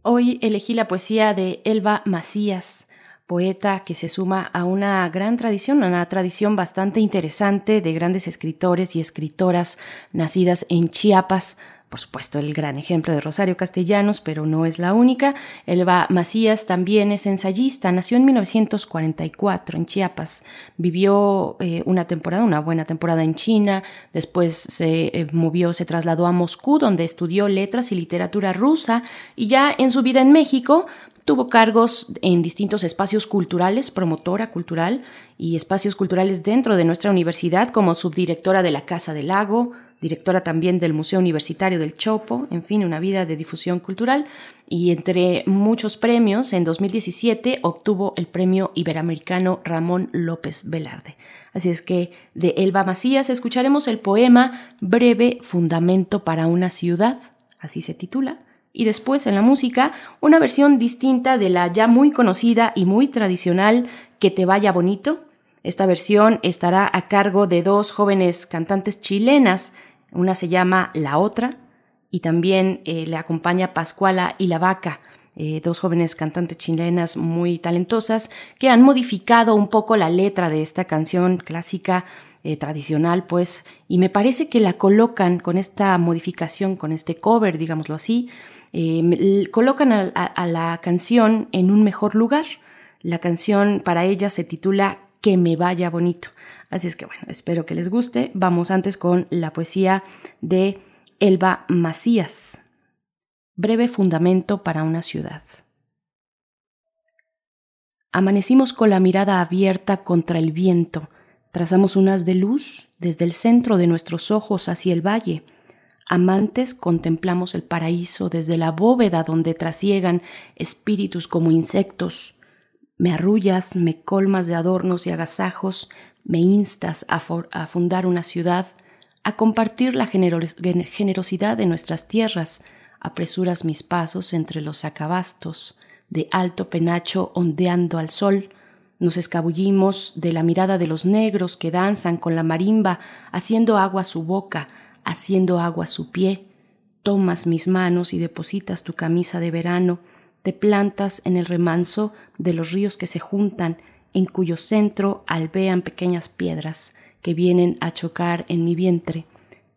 Hoy elegí la poesía de Elba Macías, poeta que se suma a una gran tradición, una tradición bastante interesante de grandes escritores y escritoras nacidas en Chiapas, por supuesto, el gran ejemplo de Rosario Castellanos, pero no es la única. Elba Macías también es ensayista, nació en 1944 en Chiapas, vivió eh, una temporada, una buena temporada en China, después se eh, movió, se trasladó a Moscú, donde estudió letras y literatura rusa, y ya en su vida en México Tuvo cargos en distintos espacios culturales, promotora cultural y espacios culturales dentro de nuestra universidad como subdirectora de la Casa del Lago, directora también del Museo Universitario del Chopo, en fin, una vida de difusión cultural. Y entre muchos premios, en 2017 obtuvo el premio iberoamericano Ramón López Velarde. Así es que de Elba Macías escucharemos el poema Breve Fundamento para una ciudad, así se titula. Y después en la música, una versión distinta de la ya muy conocida y muy tradicional Que te vaya bonito. Esta versión estará a cargo de dos jóvenes cantantes chilenas una se llama La Otra y también eh, le acompaña Pascuala y La Vaca, eh, dos jóvenes cantantes chilenas muy talentosas que han modificado un poco la letra de esta canción clásica eh, tradicional, pues, y me parece que la colocan con esta modificación, con este cover, digámoslo así, colocan a la canción en un mejor lugar. La canción para ella se titula Que me vaya bonito. Así es que bueno, espero que les guste. Vamos antes con la poesía de Elba Macías. Breve fundamento para una ciudad. Amanecimos con la mirada abierta contra el viento, trazamos unas de luz desde el centro de nuestros ojos hacia el valle. Amantes contemplamos el paraíso desde la bóveda donde trasiegan espíritus como insectos. Me arrullas, me colmas de adornos y agasajos, me instas a, fundar una ciudad, a compartir la generosidad de nuestras tierras, apresuras mis pasos entre los acabastos de alto penacho ondeando al sol, nos escabullimos de la mirada de los negros que danzan con la marimba, haciendo agua su boca, haciendo agua su pie. Tomas mis manos y depositas tu camisa de verano, te plantas en el remanso de los ríos que se juntan en cuyo centro alvean pequeñas piedras que vienen a chocar en mi vientre.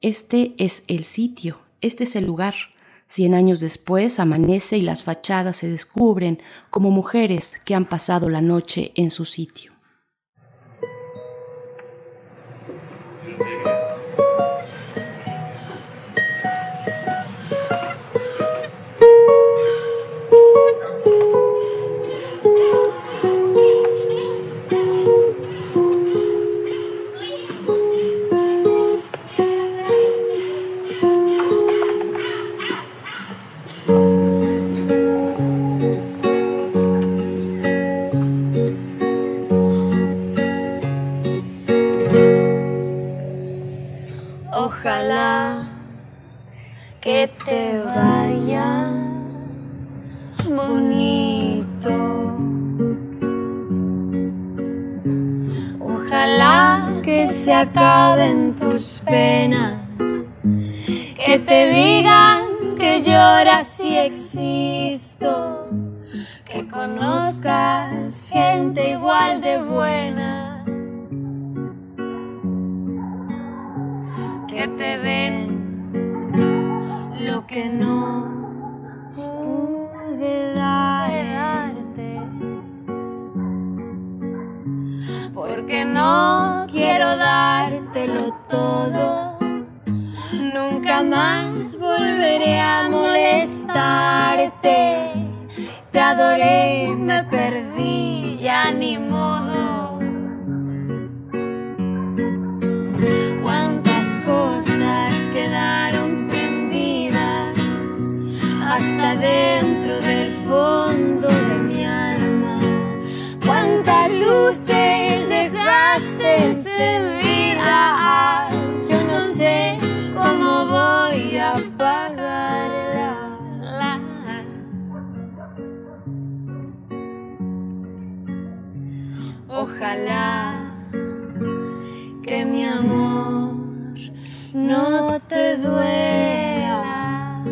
Este es el sitio, este es el lugar. Cien años después amanece y las fachadas se descubren como mujeres que han pasado la noche en su sitio. Nunca más volveré a molestarte. Te adoré, me perdí, ya ni modo. Cuántas cosas quedaron prendidas hasta dentro del fondo de mi alma. Cuántas luces dejaste Yo no sé cómo voy a apagarlas. Ojalá que mi amor no te duela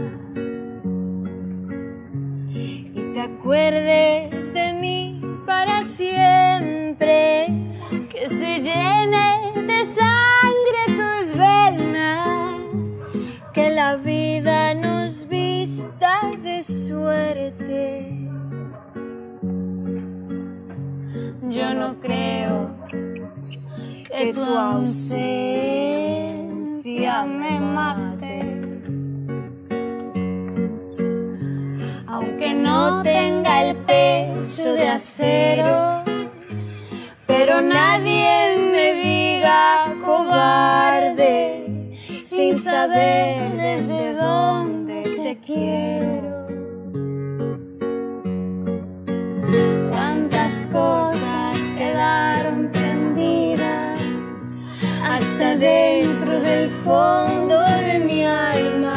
y te acuerdes de mí para siempre, de sangre tus venas, que la vida nos vista de suerte. Yo no creo que tu ausencia me mate. Aunque no tenga el pecho de acero, pero nadie me diga cobarde sin saber desde dónde te quiero. Cuántas cosas quedaron prendidas hasta dentro del fondo de mi alma.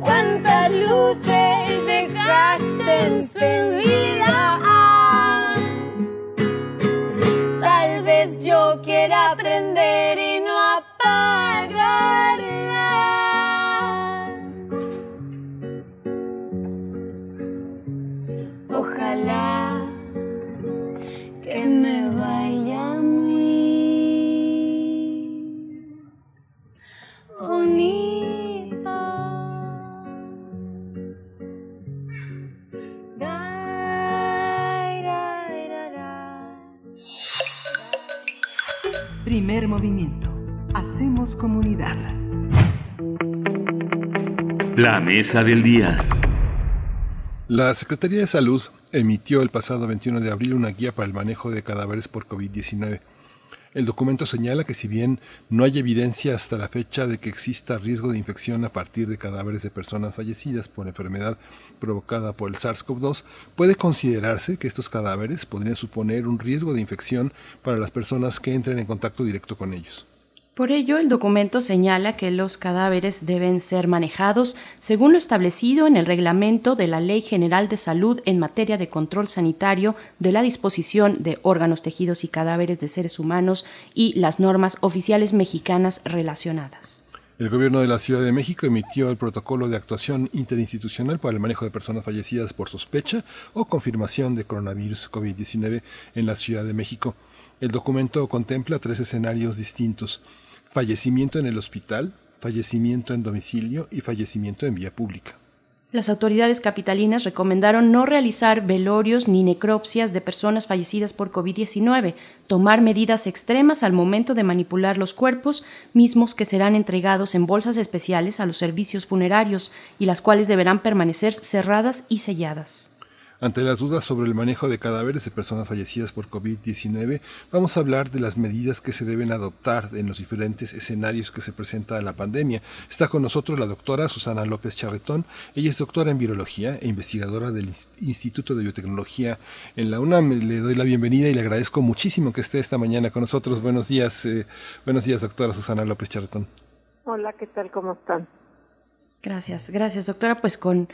Cuántas luces dejaste encendidas. Mesa día. La Secretaría de Salud emitió el pasado 21 de abril una guía para el manejo de cadáveres por COVID-19. El documento señala que si bien no hay evidencia hasta la fecha de que exista riesgo de infección a partir de cadáveres de personas fallecidas por enfermedad provocada por el SARS-CoV-2, puede considerarse que estos cadáveres podrían suponer un riesgo de infección para las personas que entren en contacto directo con ellos. Por ello, el documento señala que los cadáveres deben ser manejados según lo establecido en el reglamento de la Ley General de Salud en materia de control sanitario de la disposición de órganos, tejidos y cadáveres de seres humanos y las normas oficiales mexicanas relacionadas. El gobierno de la Ciudad de México emitió el protocolo de actuación interinstitucional para el manejo de personas fallecidas por sospecha o confirmación de coronavirus COVID-19 en la Ciudad de México. El documento contempla tres escenarios distintos fallecimiento en el hospital, fallecimiento en domicilio y fallecimiento en vía pública. Las autoridades capitalinas recomendaron no realizar velorios ni necropsias de personas fallecidas por COVID-19, tomar medidas extremas al momento de manipular los cuerpos, mismos que serán entregados en bolsas especiales a los servicios funerarios y las cuales deberán permanecer cerradas y selladas. Ante las dudas sobre el manejo de cadáveres de personas fallecidas por COVID-19, vamos a hablar de las medidas que se deben adoptar en los diferentes escenarios que se presenta la pandemia. Está con nosotros la doctora Susana López Charretón. Ella es doctora en virología e investigadora del Instituto de Biotecnología en la UNAM. Le doy la bienvenida y le agradezco muchísimo que esté esta mañana con nosotros. Buenos días, eh, buenos días, doctora Susana López Charretón. Hola, ¿qué tal? ¿Cómo están? Gracias, gracias, doctora. Pues con,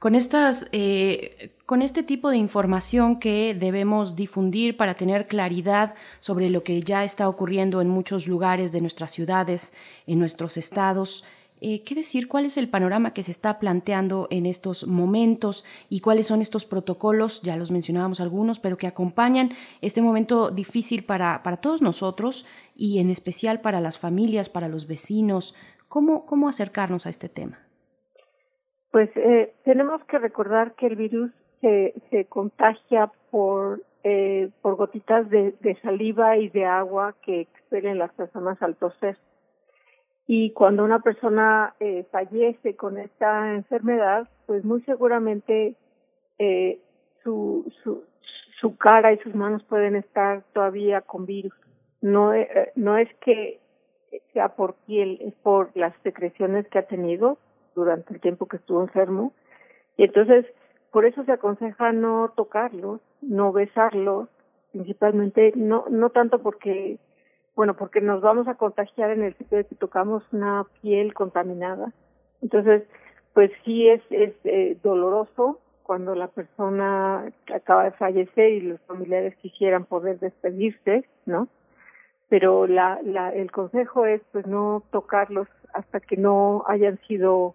con, estas, eh, con este tipo de información que debemos difundir para tener claridad sobre lo que ya está ocurriendo en muchos lugares de nuestras ciudades, en nuestros estados, eh, ¿Qué decir? ¿Cuál es el panorama que se está planteando en estos momentos y cuáles son estos protocolos? Ya los mencionábamos algunos, pero que acompañan este momento difícil para, para todos nosotros y en especial para las familias, para los vecinos. ¿Cómo, cómo acercarnos a este tema? Pues eh, tenemos que recordar que el virus se, se contagia por, eh, por gotitas de, saliva y de agua que expelen las personas al toser y cuando una persona eh, fallece con esta enfermedad, pues muy seguramente eh, su, su, su cara y sus manos pueden estar todavía con virus. No, eh, no es que sea por piel, es por las secreciones que ha tenido durante el tiempo que estuvo enfermo. Y entonces, por eso se aconseja no tocarlos, no besarlos, principalmente, no, no tanto porque bueno, porque nos vamos a contagiar en el sitio de que tocamos una piel contaminada. Entonces, pues sí es, es eh, doloroso cuando la persona acaba de fallecer y los familiares quisieran poder despedirse, ¿no? Pero la, la, el consejo es pues no tocarlos hasta que no hayan sido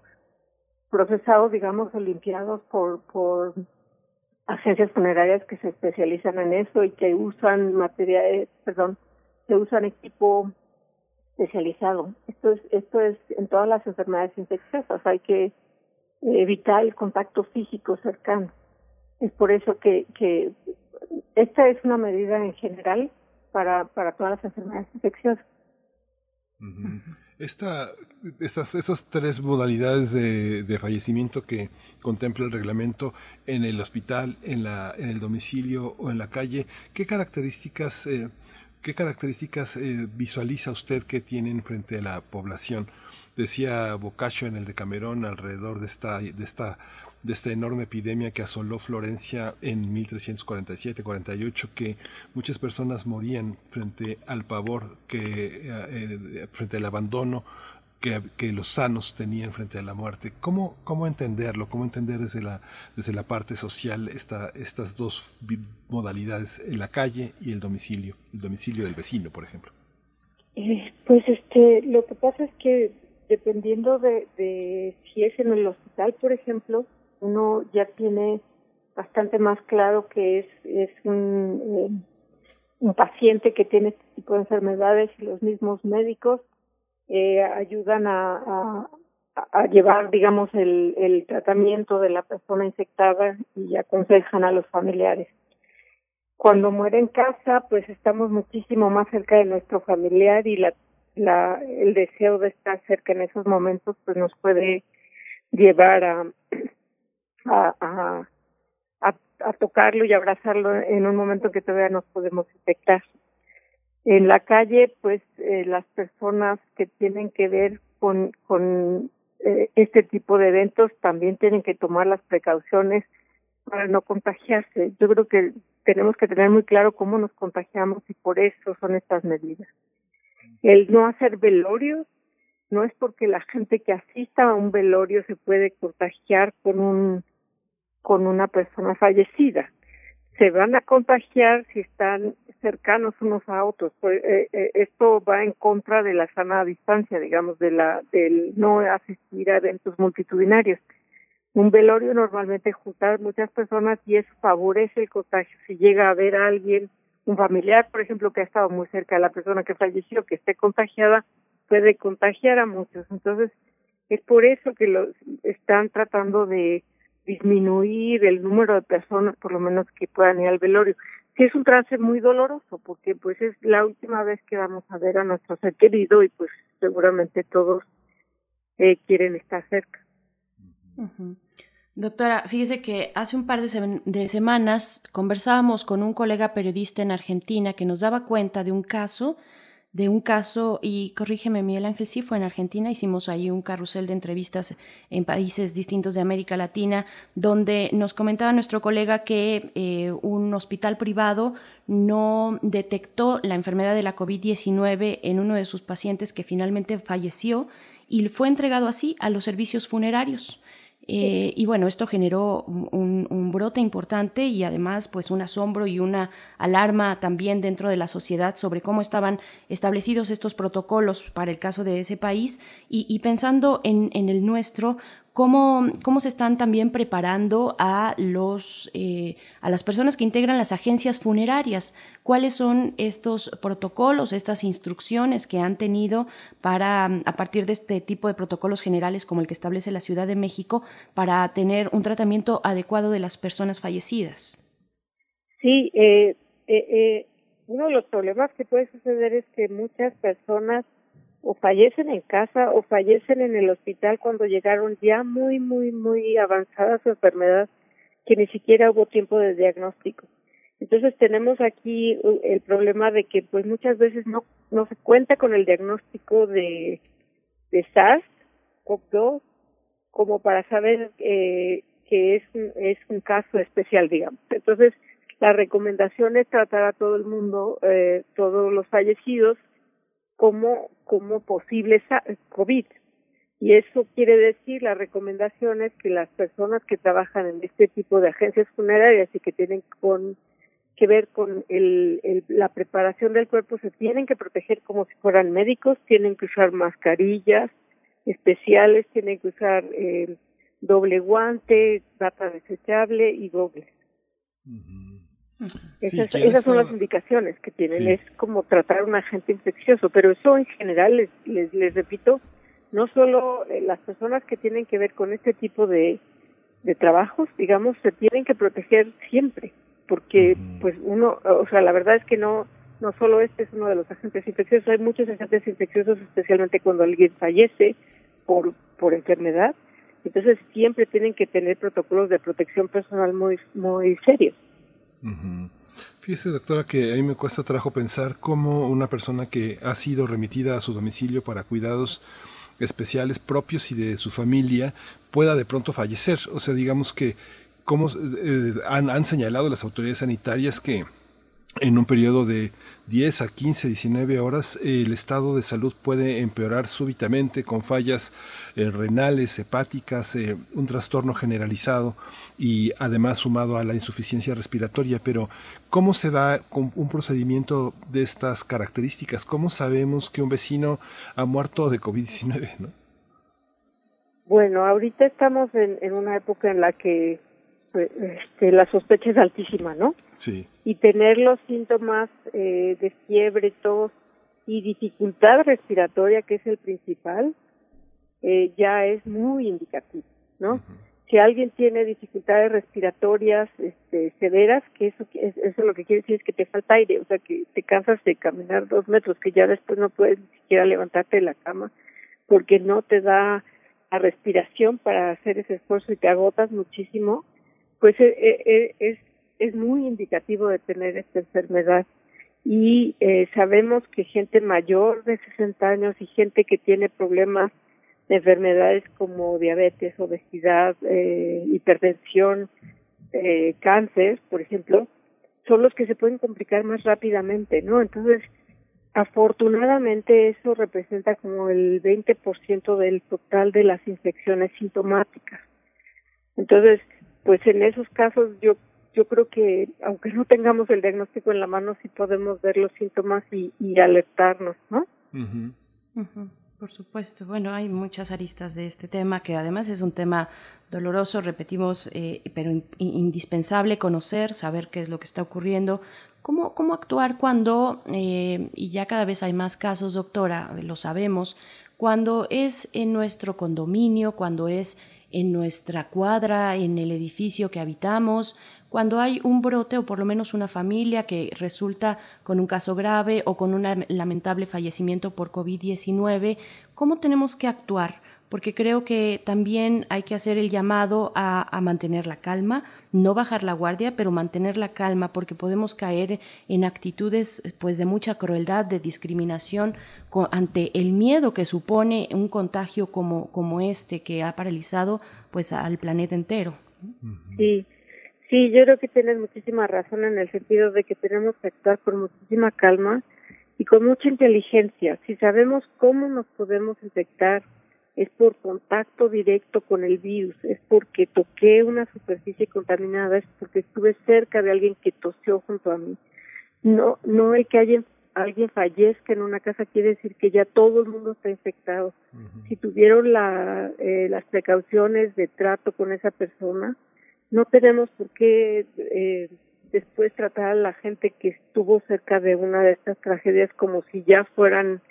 procesados, digamos, o limpiados por, por agencias funerarias que se especializan en eso y que usan materiales, perdón, se usan equipo especializado. Esto es, esto es en todas las enfermedades infecciosas. Hay que evitar el contacto físico cercano. Es por eso que, que esta es una medida en general para, para todas las enfermedades infecciosas. Esta, estas, tres modalidades de, de, fallecimiento que contempla el reglamento en el hospital, en, la, en el domicilio o en la calle, ¿qué características eh, ¿Qué características eh, visualiza usted que tienen frente a la población? Decía Boccaccio en el de Camerón alrededor de esta, de esta, de esta enorme epidemia que asoló Florencia en 1347-48, que muchas personas morían frente al pavor, que, eh, frente al abandono, que, los sanos tenían frente a la muerte. ¿Cómo, cómo entenderlo? ¿Cómo entender desde la, desde la parte social esta, estas dos modalidades, en la calle y el domicilio, el domicilio del vecino, por ejemplo? Eh, pues este, lo que pasa es que dependiendo de, de si es en el hospital, por ejemplo, uno ya tiene bastante más claro que es, es un, eh, un paciente que tiene este tipo de enfermedades y los mismos médicos eh, ayudan a, a, llevar, digamos, el, el tratamiento de la persona infectada y aconsejan a los familiares. Cuando muere en casa, pues estamos muchísimo más cerca de nuestro familiar y la, la, el deseo de estar cerca en esos momentos, pues nos puede llevar a, a, a, tocarlo y abrazarlo en un momento que todavía nos podemos infectar. En la calle, pues eh, las personas que tienen que ver con, con eh, este tipo de eventos también tienen que tomar las precauciones para no contagiarse. Yo creo que tenemos que tener muy claro cómo nos contagiamos y por eso son estas medidas. El no hacer velorios no es porque la gente que asista a un velorio se puede contagiar con un con una persona fallecida se van a contagiar si están cercanos unos a otros. Pues, eh, eh, esto va en contra de la sana distancia, digamos, de la del no asistir a eventos multitudinarios. Un velorio normalmente junta muchas personas y eso favorece el contagio. Si llega a haber a alguien, un familiar, por ejemplo, que ha estado muy cerca de la persona que falleció, que esté contagiada, puede contagiar a muchos. Entonces, es por eso que los están tratando de disminuir el número de personas, por lo menos que puedan ir al velorio. Sí es un trance muy doloroso, porque pues es la última vez que vamos a ver a nuestro ser querido y pues seguramente todos eh, quieren estar cerca. Doctora, fíjese que hace un par de, de, semanas conversábamos con un colega periodista en Argentina que nos daba cuenta de un caso de un caso, y corrígeme Miguel Ángel, sí fue en Argentina, hicimos ahí un carrusel de entrevistas en países distintos de América Latina, donde nos comentaba nuestro colega que eh, un hospital privado no detectó la enfermedad de la COVID-19 en uno de sus pacientes que finalmente falleció y fue entregado así a los servicios funerarios. Eh, y bueno, esto generó un, brote importante y además pues un asombro y una alarma también dentro de la sociedad sobre cómo estaban establecidos estos protocolos para el caso de ese país. Y, y pensando en, en, el nuestro, cómo, cómo se están también preparando a, los, eh, a las personas que integran las agencias funerarias, cuáles son estos protocolos, estas instrucciones que han tenido para, a partir de este tipo de protocolos generales como el que establece la Ciudad de México, para tener un tratamiento adecuado de las personas fallecidas. Sí, eh, eh, uno de los problemas que puede suceder es que muchas personas o fallecen en casa o fallecen en el hospital cuando llegaron ya muy, muy, muy avanzada su enfermedad, que ni siquiera hubo tiempo de diagnóstico. Entonces tenemos aquí uh, el problema de que pues muchas veces no, no se cuenta con el diagnóstico de, de SARS, CoV-2, como para saber eh, que es es un caso especial, digamos. Entonces, la recomendación es tratar a todo el mundo, eh, todos los fallecidos, como, como posible COVID. Y eso quiere decir, la recomendación es que las personas que trabajan en este tipo de agencias funerarias y que tienen con, que ver con el, la preparación del cuerpo se tienen que proteger como si fueran médicos, tienen que usar mascarillas especiales, tienen que usar eh, doble guante, bata desechable y Esas, esas son las indicaciones que tienen, es como tratar a un agente infeccioso, pero eso en general, les, les, les repito, no solo eh, las personas que tienen que ver con este tipo de, de trabajos, digamos, se tienen que proteger siempre, porque pues uno, o sea, la verdad es que no, no solo este es uno de los agentes infecciosos, hay muchos agentes infecciosos, especialmente cuando alguien fallece por, por enfermedad, entonces siempre tienen que tener protocolos de protección personal muy, muy serios. Fíjese, doctora, que a mí me cuesta trabajo pensar cómo una persona que ha sido remitida a su domicilio para cuidados especiales propios y de su familia pueda de pronto fallecer. O sea, digamos que cómo eh, han, han señalado las autoridades sanitarias que en un periodo de 10 a 15, 19 horas, el estado de salud puede empeorar súbitamente con fallas eh, renales, hepáticas, eh, un trastorno generalizado y además sumado a la insuficiencia respiratoria. Pero, ¿cómo se da un procedimiento de estas características? ¿Cómo sabemos que un vecino ha muerto de COVID-19? ¿no? Bueno, ahorita estamos en, en una época en la que pues, este, la sospecha es altísima, ¿no? Sí. Y tener los síntomas eh, de fiebre, tos y dificultad respiratoria, que es el principal, eh, ya es muy indicativo, ¿no? Si alguien tiene dificultades respiratorias este, severas, que eso, eso lo que quiere decir es que te falta aire, o sea, que te cansas de caminar dos metros, que ya después no puedes ni siquiera levantarte de la cama porque no te da la respiración para hacer ese esfuerzo y te agotas muchísimo, pues eh, eh, es, es muy indicativo de tener esta enfermedad. Y eh, sabemos que gente mayor de 60 años y gente que tiene problemas de enfermedades como diabetes, obesidad, eh, hipertensión, eh, cáncer, por ejemplo, son los que se pueden complicar más rápidamente, ¿no? Entonces, afortunadamente eso representa como el 20% del total de las infecciones sintomáticas. Entonces, pues en esos casos yo yo creo que aunque no tengamos el diagnóstico en la mano sí podemos ver los síntomas y, y alertarnos, ¿no? Por supuesto. Bueno, hay muchas aristas de este tema que además es un tema doloroso, repetimos, eh, pero indispensable conocer, saber qué es lo que está ocurriendo. ¿Cómo, cómo actuar cuando, eh, y ya cada vez hay más casos, doctora, lo sabemos, cuando es en nuestro condominio, cuando es en nuestra cuadra, en el edificio que habitamos, cuando hay un brote o por lo menos una familia que resulta con un caso grave o con un lamentable fallecimiento por COVID-19, ¿cómo tenemos que actuar? Porque creo que también hay que hacer el llamado a, mantener la calma, no bajar la guardia, pero mantener la calma, porque podemos caer en actitudes pues de mucha crueldad, de discriminación ante el miedo que supone un contagio como, como este que ha paralizado pues al planeta entero. Sí, sí, yo creo que tienes muchísima razón en el sentido de que tenemos que actuar con muchísima calma y con mucha inteligencia. Si sabemos cómo nos podemos infectar es por contacto directo con el virus, es porque toqué una superficie contaminada, es porque estuve cerca de alguien que tosió junto a mí. No, no el que alguien, alguien fallezca en una casa quiere decir que ya todo el mundo está infectado. Si tuvieron la, eh, las precauciones de trato con esa persona, no tenemos por qué eh, después tratar a la gente que estuvo cerca de una de estas tragedias como si ya fueran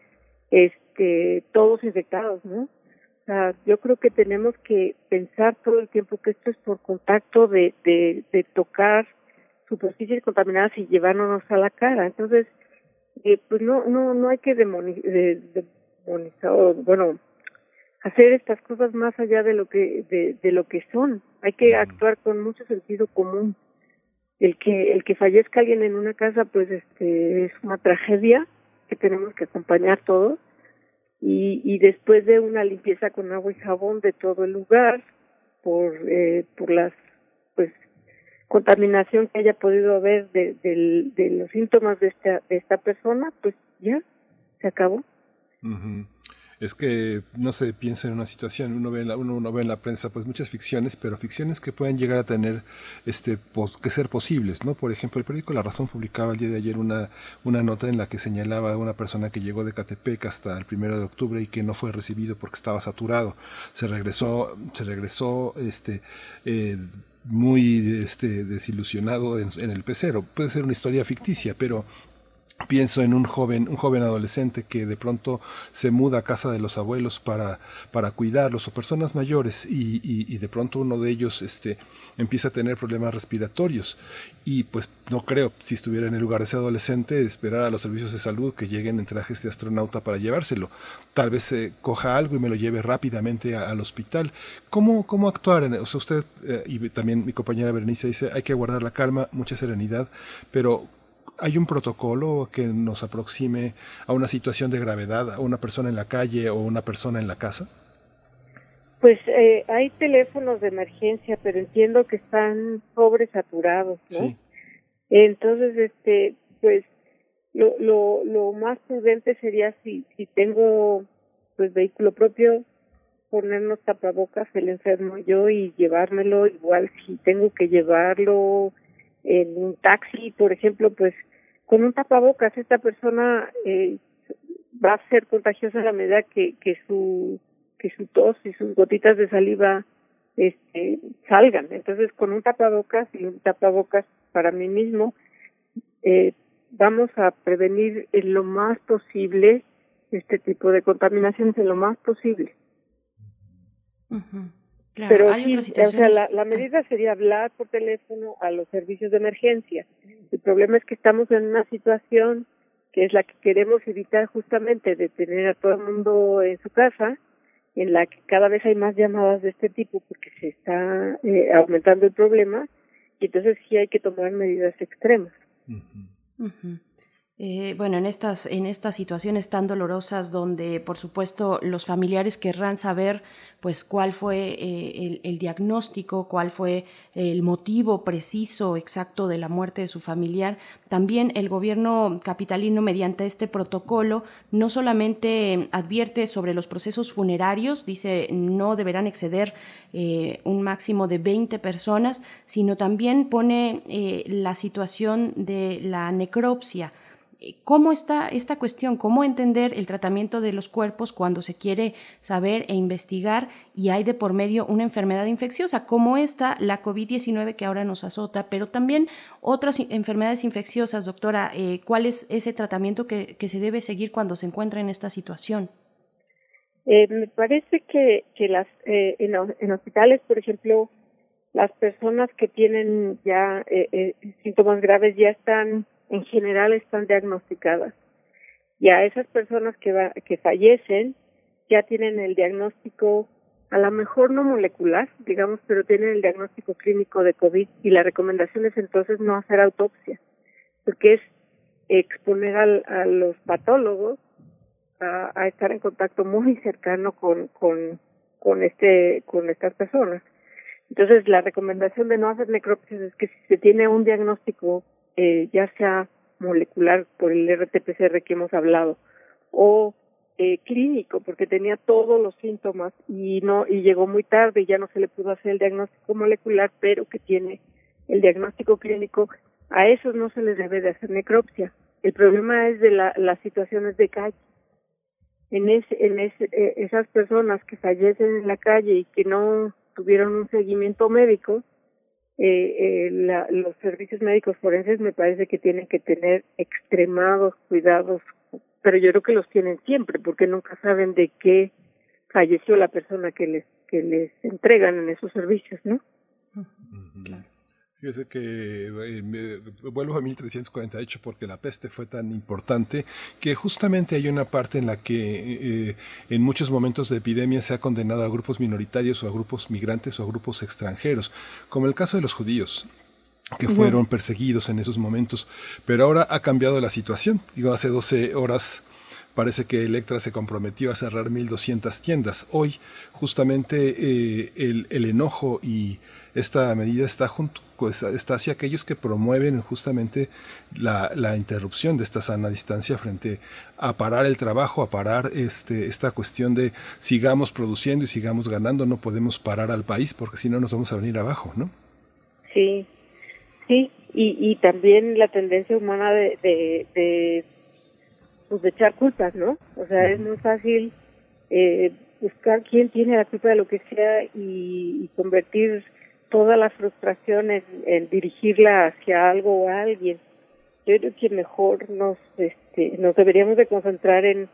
este todos infectados, ¿no? O sea, yo creo que tenemos que pensar todo el tiempo que esto es por contacto de, de, de tocar superficies contaminadas y llevárnoslos a la cara. Entonces, eh, pues no, no, no hay que demonizar, o, bueno, hacer estas cosas más allá de lo que, de, de lo que son. Hay que actuar con mucho sentido común. El que, el que fallezca alguien en una casa, pues este, es una tragedia que tenemos que acompañar todos. Y, y después de una limpieza con agua y jabón de todo el lugar por eh, por las pues contaminación que haya podido haber de, de, de los síntomas de esta de esta persona pues ya se acabó es que no se piensa en una situación uno ve en la, uno, ve en la prensa pues muchas ficciones pero ficciones que pueden llegar a tener este que ser posibles no por ejemplo el periódico La Razón publicaba el día de ayer una una nota en la que señalaba a una persona que llegó de Catepec hasta el primero de octubre y que no fue recibido porque estaba saturado. Se regresó se regresó este eh, muy este desilusionado en, en el pecero. Puede ser una historia ficticia pero Pienso en un joven, un joven adolescente que de pronto se muda a casa de los abuelos para, para cuidarlos o personas mayores y, y, de pronto uno de ellos este, empieza a tener problemas respiratorios y pues no creo, si estuviera en el lugar de ese adolescente, esperar a los servicios de salud que lleguen en trajes de astronauta para llevárselo. Tal vez se coja algo y me lo lleve rápidamente al hospital. ¿Cómo, cómo actuar? O sea, usted eh, y también mi compañera Berenice dice, hay que guardar la calma, mucha serenidad, pero ¿Hay un protocolo que nos aproxime a una situación de gravedad, a una persona en la calle o una persona en la casa? Pues eh, hay teléfonos de emergencia, pero entiendo que están sobresaturados, ¿no? Sí. Entonces, este, pues lo, lo, lo más prudente sería si, si tengo pues vehículo propio, ponernos tapabocas el enfermo yo y llevármelo igual si tengo que llevarlo en un taxi, por ejemplo, pues con un tapabocas esta persona eh, va a ser contagiosa a la medida que, que su que su tos y sus gotitas de saliva este salgan. Entonces, con un tapabocas y un tapabocas para mí mismo, eh, vamos a prevenir en lo más posible este tipo de contaminaciones en lo más posible. Ujú. Claro, Pero hay sí, otras o sea, la, la medida sería hablar por teléfono a los servicios de emergencia. El problema es que estamos en una situación que es la que queremos evitar justamente de tener a todo el mundo en su casa, en la que cada vez hay más llamadas de este tipo porque se está eh, aumentando el problema y entonces sí hay que tomar medidas extremas. Eh, bueno, en estas, en estas situaciones tan dolorosas donde, por supuesto, los familiares querrán saber, pues, cuál fue eh, el, diagnóstico, cuál fue el motivo preciso, exacto de la muerte de su familiar, también el gobierno capitalino, mediante este protocolo, no solamente advierte sobre los procesos funerarios, dice no deberán exceder eh, un máximo de 20 personas, sino también pone eh, la situación de la necropsia. ¿Cómo está esta cuestión? ¿Cómo entender el tratamiento de los cuerpos cuando se quiere saber e investigar y hay de por medio una enfermedad infecciosa como esta, la COVID-19 que ahora nos azota, pero también otras enfermedades infecciosas, doctora? Eh, ¿Cuál es ese tratamiento que, que se debe seguir cuando se encuentra en esta situación? Eh, me parece que, que las eh, en, en hospitales, por ejemplo, las personas que tienen ya eh, eh, síntomas graves ya están, en general, están diagnosticadas. Y a esas personas que, va, que fallecen ya tienen el diagnóstico, a lo mejor no molecular, digamos, pero tienen el diagnóstico clínico de COVID y la recomendación es entonces no hacer autopsia, porque es exponer al, a los patólogos a, a estar en contacto muy cercano con, con, con este, con estas personas. Entonces, la recomendación de no hacer necropsias es que si se tiene un diagnóstico, eh, ya sea molecular por el RT-PCR que hemos hablado, o eh, clínico porque tenía todos los síntomas y no y llegó muy tarde y ya no se le pudo hacer el diagnóstico molecular pero que tiene el diagnóstico clínico a esos no se les debe de hacer necropsia. El problema es de la, las situaciones de calle. En ese, en ese, eh, esas personas que fallecen en la calle y que no tuvieron un seguimiento médico eh, eh, la, los servicios médicos forenses me parece que tienen que tener extremados cuidados pero yo creo que los tienen siempre porque nunca saben de qué falleció la persona que les que les entregan en esos servicios, ¿no? Fíjese que eh, me, vuelvo a 1348 porque la peste fue tan importante que justamente hay una parte en la que eh, en muchos momentos de epidemia se ha condenado a grupos minoritarios o a grupos migrantes o a grupos extranjeros, como el caso de los judíos que fueron perseguidos en esos momentos. Pero ahora ha cambiado la situación. Digo, hace 12 horas parece que Electra se comprometió a cerrar 1.200 tiendas. Hoy, justamente, eh, el, el, enojo y esta medida está junto pues, está hacia aquellos que promueven justamente la, la, interrupción de esta sana distancia frente a parar el trabajo, a parar este, esta cuestión de sigamos produciendo y sigamos ganando, no podemos parar al país porque si no nos vamos a venir abajo, ¿no? Sí, Sí, y, y también la tendencia humana de, de, de, pues de echar culpas, ¿no? O sea, es muy fácil eh, buscar quién tiene la culpa de lo que sea y, convertir toda la frustración en, en, dirigirla hacia algo o a alguien. Yo creo que mejor nos, este, nos deberíamos de concentrar en,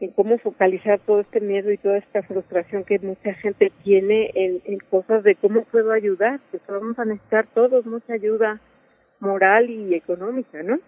en cómo focalizar todo este miedo y toda esta frustración que mucha gente tiene en, en cosas de cómo puedo ayudar, que vamos a necesitar todos mucha ayuda moral y económica, ¿no?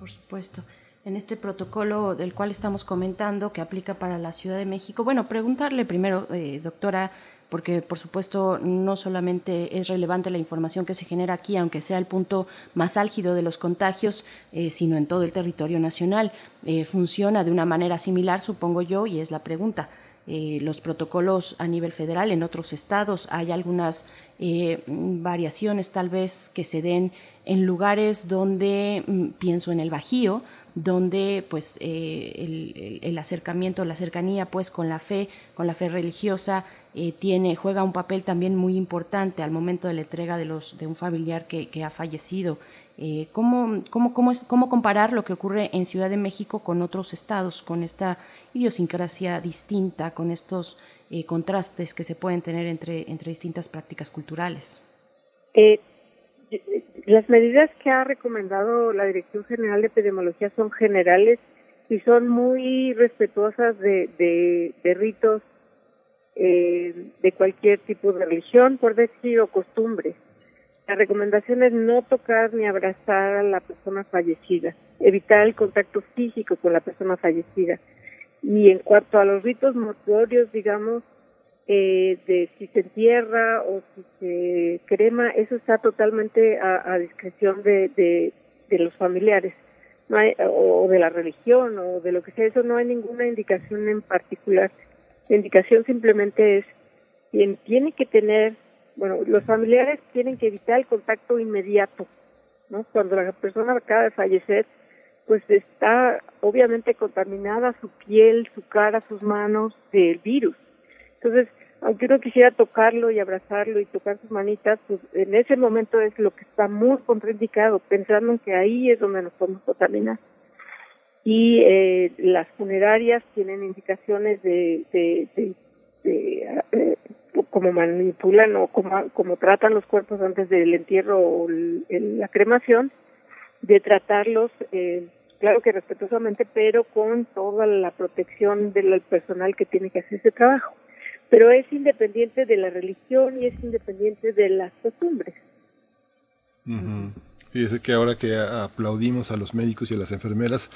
Por supuesto. En este protocolo del cual estamos comentando, que aplica para la Ciudad de México, bueno, preguntarle primero, eh, doctora, porque por supuesto no solamente es relevante la información que se genera aquí, aunque sea el punto más álgido de los contagios, eh, sino en todo el territorio nacional. Eh, funciona de una manera similar, supongo yo, y es la pregunta. Eh, los protocolos a nivel federal en otros estados. Hay algunas variaciones tal vez que se den en lugares donde, mm, pienso en el Bajío, donde pues el, el, acercamiento, la cercanía pues con la fe, con la fe religiosa eh, tiene, juega un papel también muy importante al momento de la entrega de, los, de un familiar que, que ha fallecido. Eh, ¿cómo, cómo, cómo, es, ¿Cómo comparar lo que ocurre en Ciudad de México con otros estados, con esta idiosincrasia distinta, con estos eh, contrastes que se pueden tener entre, entre distintas prácticas culturales? Las medidas que ha recomendado la Dirección General de Epidemiología son generales y son muy respetuosas de, de, de ritos eh, de cualquier tipo de religión, por decir, o costumbres. La recomendación es no tocar ni abrazar a la persona fallecida, evitar el contacto físico con la persona fallecida. Y en cuanto a los ritos mortuorios, digamos, eh, de si se entierra o si se crema, eso está totalmente a, discreción de, de, de, los familiares no hay, o de la religión o de lo que sea, eso no hay ninguna indicación en particular. La indicación simplemente es quien tiene que tener, bueno, los familiares tienen que evitar el contacto inmediato, ¿no? Cuando la persona acaba de fallecer, pues está obviamente contaminada su piel, su cara, sus manos del virus. Entonces, aunque uno quisiera tocarlo y abrazarlo y tocar sus manitas, pues en ese momento es lo que está muy contraindicado, pensando en que ahí es donde nos podemos contaminar y eh, las funerarias tienen indicaciones de, de, de, de eh, cómo manipulan o cómo, cómo, tratan los cuerpos antes del entierro o la cremación, de tratarlos, eh, claro que respetuosamente, pero con toda la protección del personal que tiene que hacer ese trabajo. Pero es independiente de la religión y es independiente de las costumbres. Fíjese que ahora que aplaudimos a los médicos y a las enfermeras,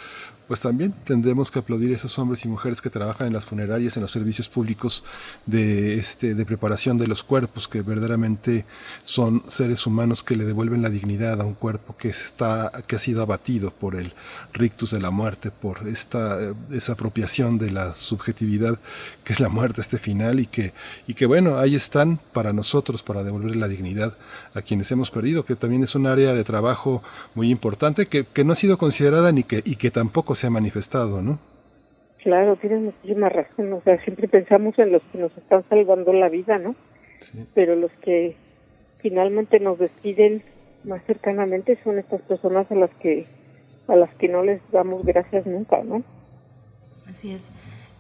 pues también tendremos que aplaudir a esos hombres y mujeres que trabajan en las funerarias, en los servicios públicos de, este, de preparación de los cuerpos, que verdaderamente son seres humanos que le devuelven la dignidad a un cuerpo que, está, que ha sido abatido por el rictus de la muerte, por esta esa apropiación de la subjetividad que es la muerte, este final, y que, y que bueno, ahí están para nosotros, para devolver la dignidad a quienes hemos perdido, que también es un área de trabajo muy importante que, que no ha sido considerada ni que, y que tampoco se ha manifestado, ¿no? Claro, tienes muchísima razón. O sea, siempre pensamos en los que nos están salvando la vida, ¿no? Pero los que finalmente nos despiden más cercanamente son estas personas a las que a las que no les damos gracias nunca, ¿no? Así es.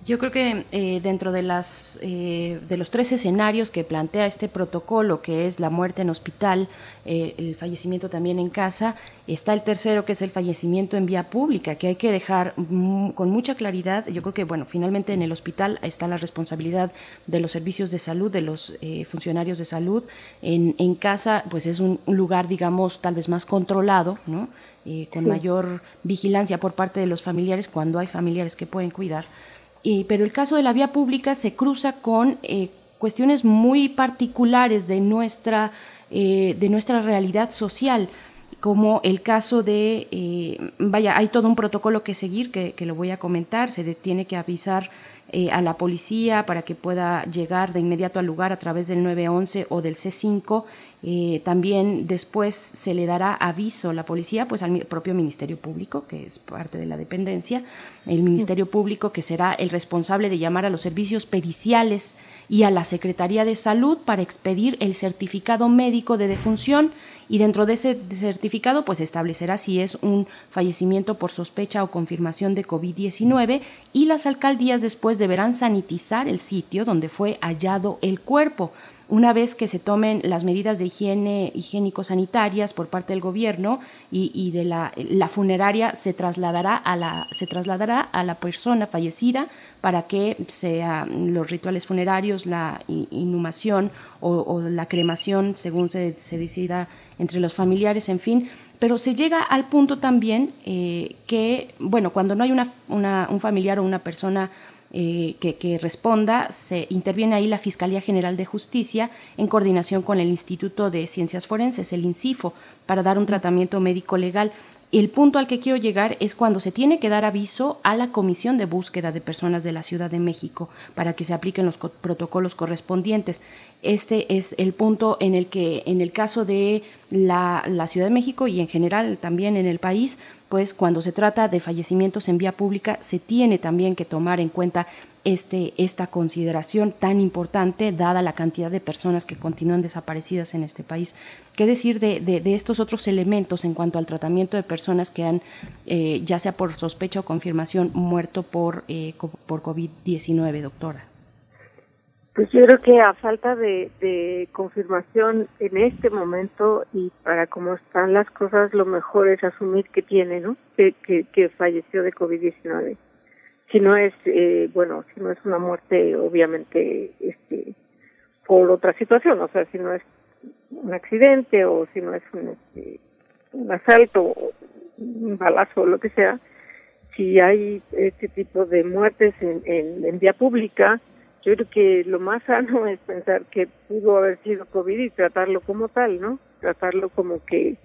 Yo creo que eh, dentro de las eh, de los tres escenarios que plantea este protocolo, que es la muerte en hospital, eh, el fallecimiento también en casa, está el tercero, que es el fallecimiento en vía pública, que hay que dejar con mucha claridad. Yo creo que bueno, finalmente en el hospital está la responsabilidad de los servicios de salud, de los funcionarios de salud. En, en casa, pues es un, un lugar, digamos, tal vez más controlado, ¿no? con mayor vigilancia por parte de los familiares cuando hay familiares que pueden cuidar pero el caso de la vía pública se cruza con eh, cuestiones muy particulares de nuestra, eh, de nuestra realidad social como el caso de, eh, vaya, hay todo un protocolo que seguir, que, que, lo voy a comentar, se tiene que avisar a la policía para que pueda llegar de inmediato al lugar a través del 911 o del C5 eh, también después se le dará aviso a la policía, pues al propio Ministerio Público, que es parte de la dependencia, el Ministerio Público que será el responsable de llamar a los servicios periciales y a la Secretaría de Salud para expedir el certificado médico de defunción y dentro de ese certificado pues establecerá si es un fallecimiento por sospecha o confirmación de COVID-19 y las alcaldías después deberán sanitizar el sitio donde fue hallado el cuerpo una vez que se tomen las medidas de higiene higiénico-sanitarias por parte del gobierno y, de la, funeraria se trasladará a la se trasladará a la persona fallecida para que sean los rituales funerarios, la inhumación o, la cremación, según se, decida entre los familiares, en fin. Pero se llega al punto también eh, que, bueno, cuando no hay una, un familiar o una persona eh, que, responda, se interviene ahí la Fiscalía General de Justicia en coordinación con el Instituto de Ciencias Forenses, el INCIFO, para dar un tratamiento médico legal. El punto al que quiero llegar es cuando se tiene que dar aviso a la Comisión de Búsqueda de Personas de la Ciudad de México para que se apliquen los protocolos correspondientes. Este es el punto en el que, en el caso de la, Ciudad de México y en general también en el país, pues cuando se trata de fallecimientos en vía pública se tiene también que tomar en cuenta este, esta consideración tan importante dada la cantidad de personas que continúan desaparecidas en este país. ¿Qué decir de, de, estos otros elementos en cuanto al tratamiento de personas que han, eh, ya sea por sospecha o confirmación, muerto por, eh, por COVID-19, doctora? Pues yo creo que a falta de, confirmación en este momento y para cómo están las cosas, lo mejor es asumir que tiene, ¿no? Que, que, falleció de COVID-19. Si no es, eh, bueno, si no es una muerte, obviamente, este, por otra situación, o sea, si no es un accidente o si no es un, este, un asalto, un balazo o lo que sea, si hay este tipo de muertes en, en, en vía pública, yo creo que lo más sano es pensar que pudo haber sido COVID y tratarlo como tal, ¿no? Tratarlo como que,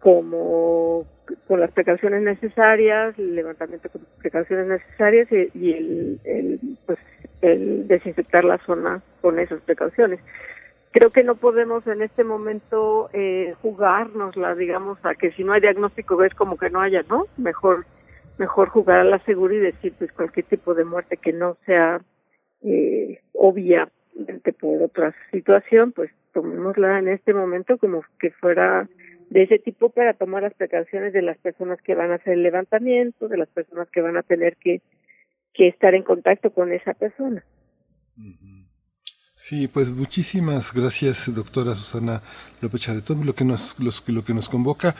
como con las precauciones necesarias, el levantamiento con precauciones necesarias y, el, el, pues, el desinfectar la zona con esas precauciones. Creo que no podemos en este momento eh, jugárnosla, digamos, a que si no hay diagnóstico ves como que no haya, ¿no? Mejor, mejor jugar a la segura y decir, pues cualquier tipo de muerte que no sea eh, obviamente por otra situación, pues tomémosla en este momento como que fuera de ese tipo para tomar las precauciones de las personas que van a hacer el levantamiento, de las personas que van a tener que, que estar en contacto con esa persona. Sí, pues muchísimas gracias, doctora Susana López Charetón. Lo que nos, lo que nos convoca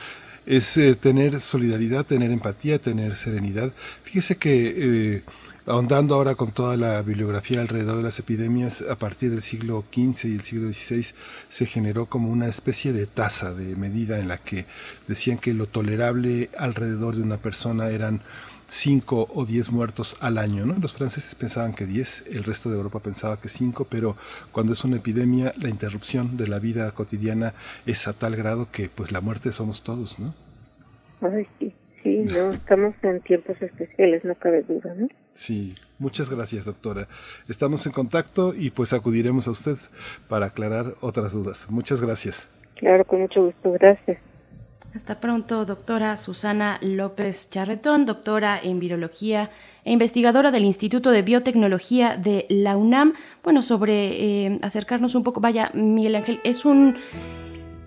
es eh, tener solidaridad, tener empatía, tener serenidad. Fíjese que eh, ahondando ahora con toda la bibliografía alrededor de las epidemias, a partir del siglo XV y el siglo XVI se generó como una especie de tasa de medida en la que decían que lo tolerable alrededor de una persona eran cinco o diez muertos al año, ¿no? Los franceses pensaban que diez, el resto de Europa pensaba que cinco, pero cuando es una epidemia, la interrupción de la vida cotidiana es a tal grado que pues la muerte somos todos, ¿no? sí. Sí, no, estamos en tiempos especiales, no cabe duda, ¿no? Sí, muchas gracias, doctora. Estamos en contacto y pues acudiremos a usted para aclarar otras dudas. Muchas gracias. Claro, con mucho gusto, gracias. Hasta pronto, doctora Susana López Charretón, doctora en virología e investigadora del Instituto de Biotecnología de la UNAM. Bueno, sobre eh, acercarnos un poco, vaya, Miguel Ángel, es un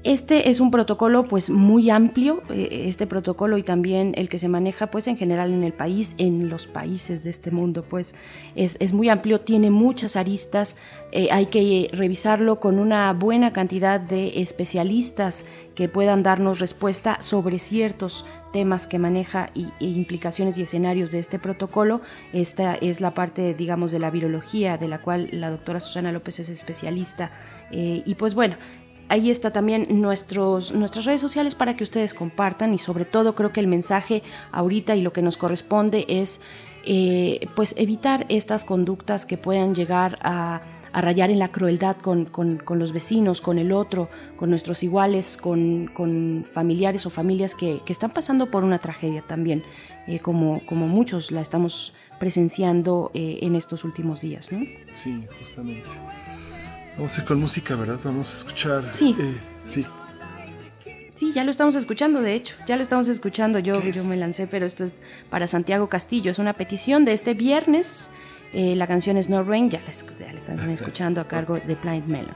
este es un protocolo pues muy amplio, eh, este protocolo y también el que se maneja pues en general en el país, en los países de este mundo pues es, muy amplio, tiene muchas aristas, eh, hay que revisarlo con una buena cantidad de especialistas que puedan darnos respuesta sobre ciertos temas que maneja y, e implicaciones y escenarios de este protocolo. Esta es la parte, digamos, de la virología, de la cual la doctora Susana López es especialista. Eh, y pues bueno, ahí está también nuestros, nuestras redes sociales para que ustedes compartan y sobre todo creo que el mensaje ahorita y lo que nos corresponde es eh, pues evitar estas conductas que puedan llegar a, rayar en la crueldad con, los vecinos, con el otro, con nuestros iguales, con, familiares o familias que, están pasando por una tragedia también, eh, como, como muchos la estamos presenciando eh, en estos últimos días. ¿no? Sí, justamente. Vamos a ir con música, ¿verdad? Vamos a escuchar. Sí. Eh, sí. Sí, ya lo estamos escuchando, de hecho, ya lo estamos escuchando. Yo, yo me lancé, pero esto es para Santiago Castillo. Es una petición de este viernes. Eh, la canción es No Rain, ya la, ya la están escuchando a cargo de Blind Melon.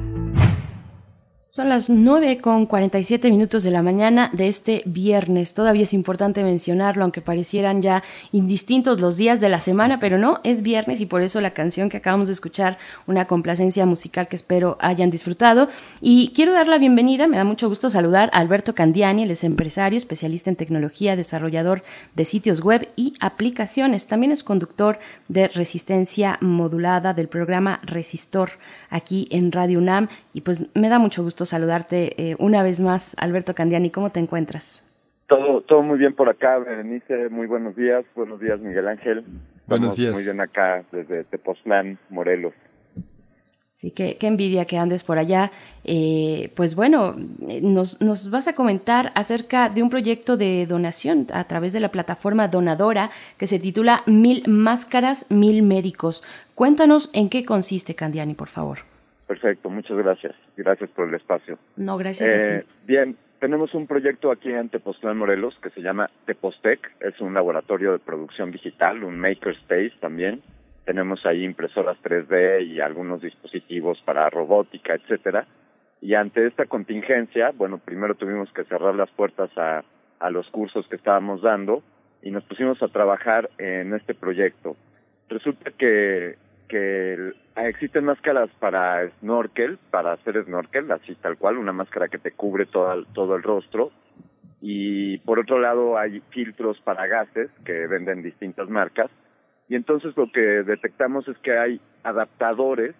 Son las 9 con 47 minutos de la mañana de este viernes. Todavía es importante mencionarlo, aunque parecieran ya indistintos los días de la semana, pero no, es viernes y por eso la canción que acabamos de escuchar, una complacencia musical que espero hayan disfrutado. Y quiero dar la bienvenida, me da mucho gusto saludar a Alberto Candiani, él es empresario, especialista en tecnología, desarrollador de sitios web y aplicaciones. También es conductor de resistencia modulada del programa Resistor aquí en Radio UNAM. Y pues me da mucho gusto saludarte eh, una vez más, Alberto Candiani. ¿Cómo te encuentras? Todo, todo muy bien por acá, Berenice. Muy buenos días. Buenos días, Miguel Ángel. Buenos días. Muy bien acá desde Tepoztlán, Morelos. Sí, qué, qué envidia que andes por allá. Eh, pues bueno, nos, nos vas a comentar acerca de un proyecto de donación a través de la plataforma donadora que se titula Mil Máscaras, Mil Médicos. Cuéntanos en qué consiste, Candiani, por favor. Perfecto, muchas gracias. Gracias por el espacio. No, gracias. a eh, ti. Bien, tenemos un proyecto aquí en Tepoztlán, Morelos, que se llama Tepostec. Es un laboratorio de producción digital, un makerspace también. Tenemos ahí impresoras 3D y algunos dispositivos para robótica, etcétera. Y ante esta contingencia, bueno, primero tuvimos que cerrar las puertas a, a los cursos que estábamos dando y nos pusimos a trabajar en este proyecto. Resulta que, que existen máscaras para snorkel, para hacer snorkel, así tal cual, una máscara que te cubre todo, todo el rostro. Y por otro lado hay filtros para gases que venden distintas marcas. Y entonces lo que detectamos es que hay adaptadores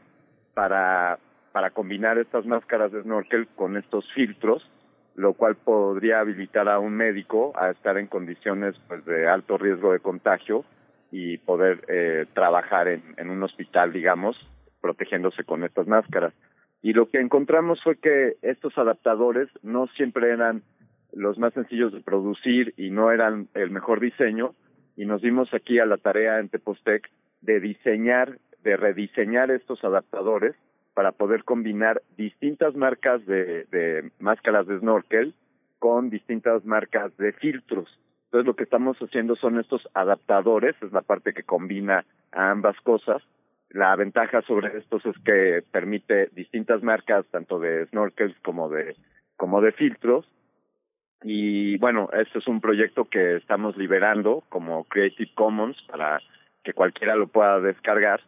para, para combinar estas máscaras de snorkel con estos filtros lo cual podría habilitar a un médico a estar en condiciones pues, de alto riesgo de contagio y poder eh, trabajar en, un hospital, digamos, protegiéndose con estas máscaras. Y lo que encontramos fue que estos adaptadores no siempre eran los más sencillos de producir y no eran el mejor diseño, y nos dimos aquí a la tarea en Tepostec de diseñar, de rediseñar estos adaptadores para poder combinar distintas marcas de, de máscaras de snorkel con distintas marcas de filtros. Entonces lo que estamos haciendo son estos adaptadores, es la parte que combina ambas cosas. La ventaja sobre estos es que permite distintas marcas, tanto de snorkels como de, como de filtros. Y bueno, este es un proyecto que estamos liberando como Creative Commons para que cualquiera lo pueda descargar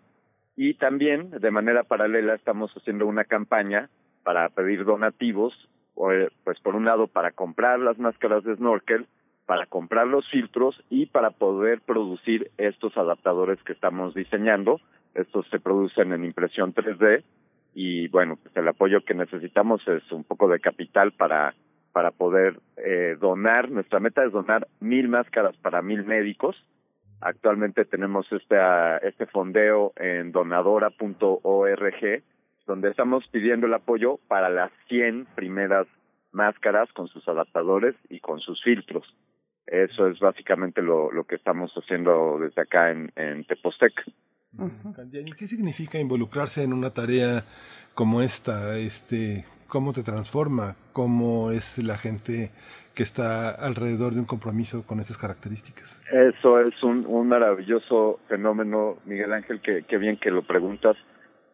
y también, de manera paralela, estamos haciendo una campaña para pedir donativos, pues por un lado para comprar las máscaras de snorkel, para comprar los filtros y para poder producir estos adaptadores que estamos diseñando. Estos se producen en impresión 3D y bueno, pues el apoyo que necesitamos es un poco de capital para para poder eh, donar. Nuestra meta es donar mil máscaras para mil médicos Actualmente tenemos este, este fondeo en donadora.org, donde estamos pidiendo el apoyo para las 100 primeras máscaras con sus adaptadores y con sus filtros. Eso es básicamente lo, lo que estamos haciendo desde acá en, en Tepostec. ¿Qué significa involucrarse en una tarea como esta? Este, ¿Cómo te transforma? ¿Cómo es la gente que está alrededor de un compromiso con esas características. Eso es un, un maravilloso fenómeno, Miguel Ángel, que, que bien que lo preguntas.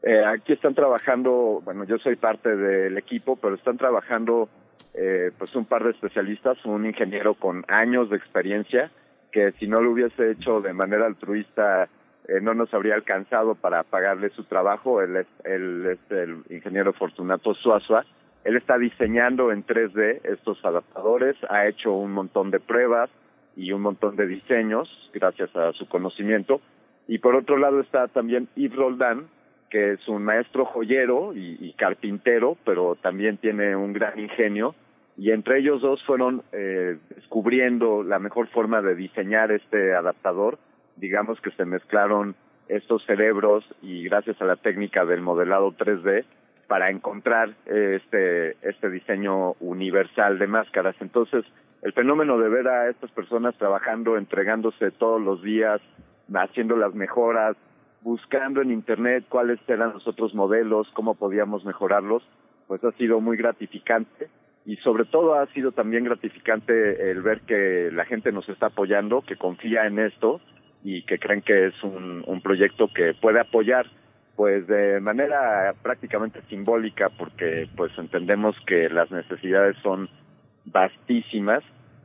Eh, aquí están trabajando, bueno, yo soy parte del equipo, pero están trabajando eh, pues un par de especialistas, un ingeniero con años de experiencia, que si no lo hubiese hecho de manera altruista eh, no nos habría alcanzado para pagarle su trabajo. Él es, él es el ingeniero Fortunato Suazua, él está diseñando en 3D estos adaptadores, ha hecho un montón de pruebas y un montón de diseños gracias a su conocimiento. Y por otro lado está también Yves Roldán, que es un maestro joyero y, carpintero, pero también tiene un gran ingenio. Y entre ellos dos fueron eh, descubriendo la mejor forma de diseñar este adaptador. Digamos que se mezclaron estos cerebros y gracias a la técnica del modelado 3D para encontrar este, este diseño universal de máscaras. Entonces, el fenómeno de ver a estas personas trabajando, entregándose todos los días, haciendo las mejoras, buscando en Internet cuáles eran los otros modelos, cómo podíamos mejorarlos, pues ha sido muy gratificante. Y sobre todo ha sido también gratificante el ver que la gente nos está apoyando, que confía en esto y que creen que es un, proyecto que puede apoyar pues de manera prácticamente simbólica porque pues entendemos que las necesidades son vastísimas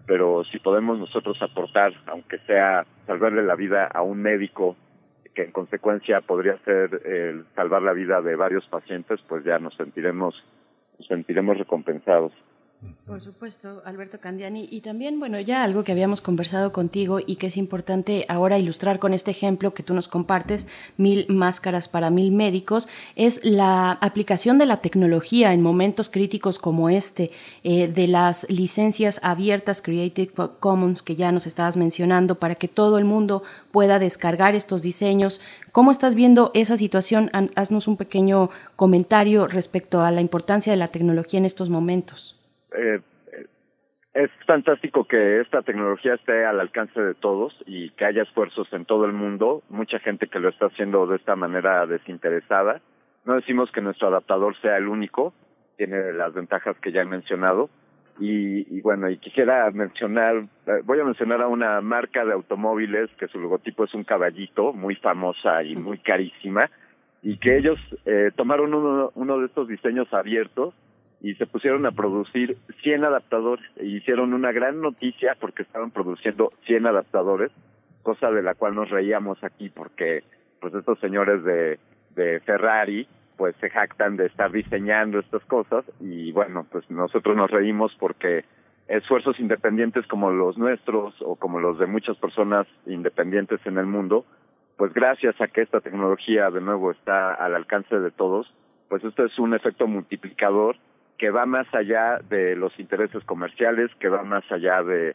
pero si podemos nosotros aportar aunque sea salvarle la vida a un médico que en consecuencia podría ser el salvar la vida de varios pacientes pues ya nos sentiremos nos sentiremos recompensados por supuesto, Alberto Candiani. Y también, bueno, ya algo que habíamos conversado contigo y que es importante ahora ilustrar con este ejemplo que tú nos compartes, mil máscaras para mil médicos, es la aplicación de la tecnología en momentos críticos como este, eh, de las licencias abiertas Creative Commons que ya nos estabas mencionando, para que todo el mundo pueda descargar estos diseños. ¿Cómo estás viendo esa situación? Haznos un pequeño comentario respecto a la importancia de la tecnología en estos momentos. Eh, es fantástico que esta tecnología esté al alcance de todos y que haya esfuerzos en todo el mundo, mucha gente que lo está haciendo de esta manera desinteresada. No decimos que nuestro adaptador sea el único, tiene las ventajas que ya he mencionado, Y, bueno, y quisiera mencionar, eh, voy a mencionar a una marca de automóviles que su logotipo es un caballito, muy famosa y muy carísima, y que ellos eh, tomaron uno, uno de estos diseños abiertos y se pusieron a producir 100 adaptadores. E hicieron una gran noticia porque estaban produciendo 100 adaptadores, cosa de la cual nos reíamos aquí porque pues estos señores de, de Ferrari pues se jactan de estar diseñando estas cosas y bueno, pues nosotros nos reímos porque esfuerzos independientes como los nuestros o como los de muchas personas independientes en el mundo, pues gracias a que esta tecnología de nuevo está al alcance de todos, pues esto es un efecto multiplicador que va más allá de los intereses comerciales, que va más allá de,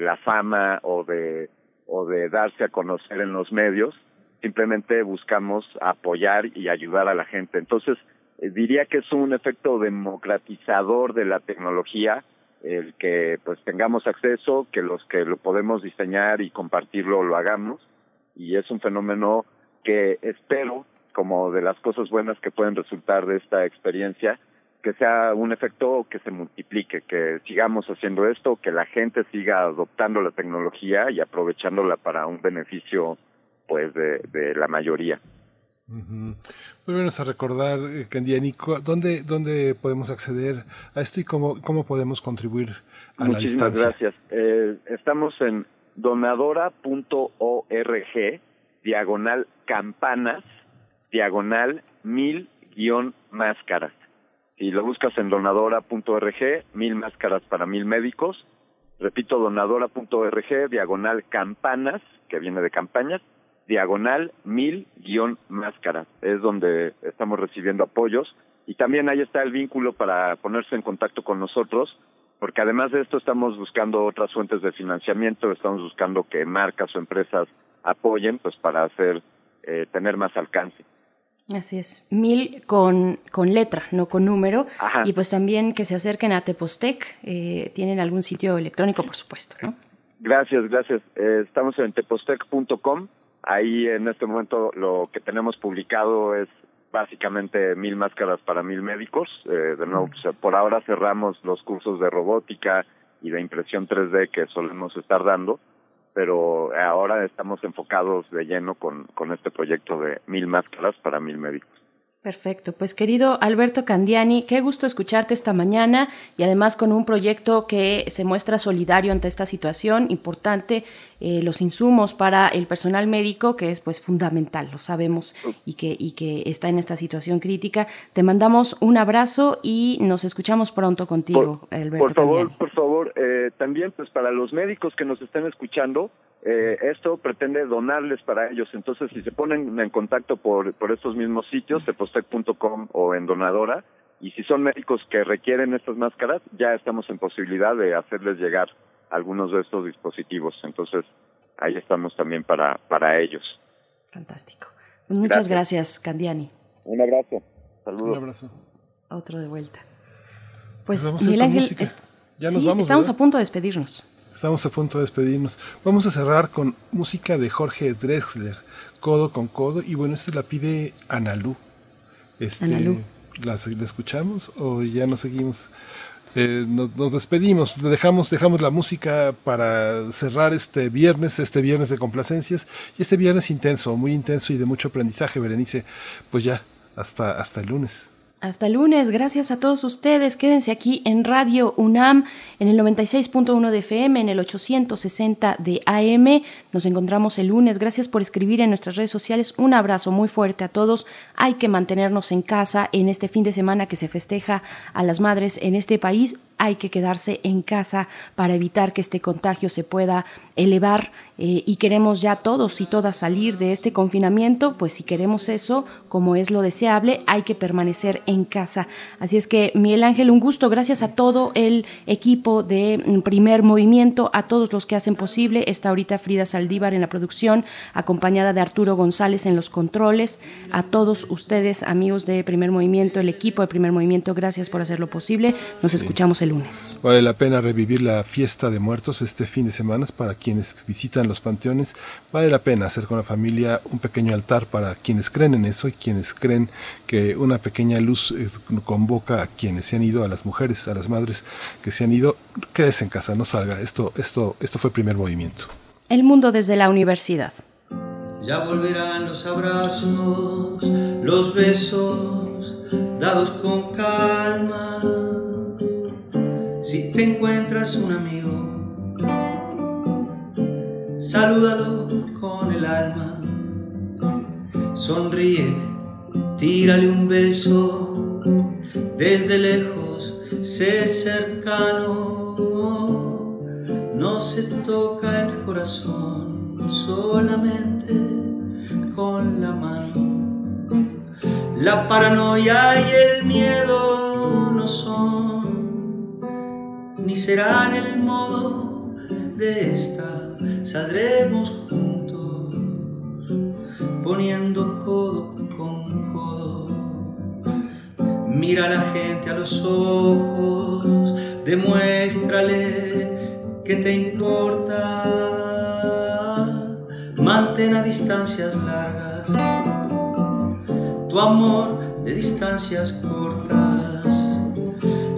la fama o de, o de darse a conocer en los medios, simplemente buscamos apoyar y ayudar a la gente. Entonces, eh, diría que es un efecto democratizador de la tecnología, el que pues tengamos acceso, que los que lo podemos diseñar y compartirlo lo hagamos, y es un fenómeno que espero, como de las cosas buenas que pueden resultar de esta experiencia, que sea un efecto que se multiplique, que sigamos haciendo esto, que la gente siga adoptando la tecnología y aprovechándola para un beneficio pues de, de la mayoría. Muy bueno a recordar, eh, Candianico, ¿dónde, ¿dónde podemos acceder a esto y cómo, cómo podemos contribuir a la distancia? gracias. Eh, estamos en donadora.org, diagonal campanas, diagonal mil guion máscaras. Si lo buscas en donadora.org, mil máscaras para mil médicos. Repito, donadora.org, diagonal campanas, que viene de campañas, diagonal mil guion máscaras. Es donde estamos recibiendo apoyos. Y también ahí está el vínculo para ponerse en contacto con nosotros, porque además de esto estamos buscando otras fuentes de financiamiento, estamos buscando que marcas o empresas apoyen, pues para hacer, eh, tener más alcance. Así es, mil con, con letra, no con número. Y pues también que se acerquen a Tepostec. Eh, tienen algún sitio electrónico, por supuesto, ¿no? Gracias, gracias. Eh, estamos en tepostec.com. Ahí en este momento lo que tenemos publicado es básicamente mil máscaras para mil médicos. Eh, de nuevo, pues, por ahora cerramos los cursos de robótica y de impresión 3D que solemos estar dando pero ahora estamos enfocados de lleno con, con este proyecto de mil máscaras para mil médicos. Perfecto, pues querido Alberto Candiani, qué gusto escucharte esta mañana y además con un proyecto que se muestra solidario ante esta situación importante, eh, los insumos para el personal médico, que es pues fundamental, lo sabemos, y que, y que está en esta situación crítica. Te mandamos un abrazo y nos escuchamos pronto contigo, Alberto. Por favor, por favor, eh, también pues para los médicos que nos estén escuchando, eh, esto pretende donarles para ellos. Entonces, si se ponen en contacto por, por estos mismos sitios, cepostec.com o en Donadora, y si son médicos que requieren estas máscaras, ya estamos en posibilidad de hacerles llegar algunos de estos dispositivos. Entonces, ahí estamos también para, para ellos. Fantástico. Muchas gracias, Candiani. Un abrazo. Saludos. Un abrazo. Otro de vuelta. Pues, pues Miguel Ángel, ya nos vamos, estamos a punto de despedirnos. Estamos a punto de despedirnos. Vamos a cerrar con música de Jorge Drexler, Codo con Codo. Y bueno, este la pide Analú. Este, Analú. ¿la, escuchamos o ya nos seguimos? Eh, nos, nos, despedimos, dejamos, dejamos la música para cerrar este viernes, este viernes de complacencias y este viernes intenso, muy intenso y de mucho aprendizaje, Berenice. Pues ya, hasta, hasta el lunes. Hasta el lunes, gracias a todos ustedes. Quédense aquí en Radio UNAM, en el 96.1 de FM, en el 860 de AM. Nos encontramos el lunes. Gracias por escribir en nuestras redes sociales. Un abrazo muy fuerte a todos. Hay que mantenernos en casa en este fin de semana que se festeja a las madres en este país hay que quedarse en casa para evitar que este contagio se pueda elevar eh, y queremos ya todos y todas salir de este confinamiento, pues si queremos eso, como es lo deseable, hay que permanecer en casa. Así es que, Miguel Ángel, un gusto, gracias a todo el equipo de mm, Primer Movimiento, a todos los que hacen posible. Está ahorita Frida Saldívar en la producción, acompañada de Arturo González en los controles. A todos ustedes, amigos de Primer Movimiento, el equipo de Primer Movimiento, gracias por hacerlo posible. Nos escuchamos el lunes. Vale la pena revivir la fiesta de muertos este fin de semana para quienes visitan los panteones. Vale la pena hacer con la familia un pequeño altar para quienes creen en eso y quienes creen que una pequeña luz eh, convoca a quienes se han ido, a las mujeres, a las madres que se han ido. Quédese en casa, no salga. Esto, esto, esto fue primer movimiento. El mundo desde la universidad. Ya volverán los abrazos, los besos, dados con calma. Si te encuentras un amigo, salúdalo con el alma. Sonríe, tírale un beso, desde lejos, sé cercano. No se toca el corazón solamente con la mano. La paranoia y el miedo no son, ni serán el modo de esta. Saldremos juntos, poniendo codo con codo. Mira a la gente a los ojos, demuéstrale que te importa mantén a distancias largas tu amor de distancias cortas.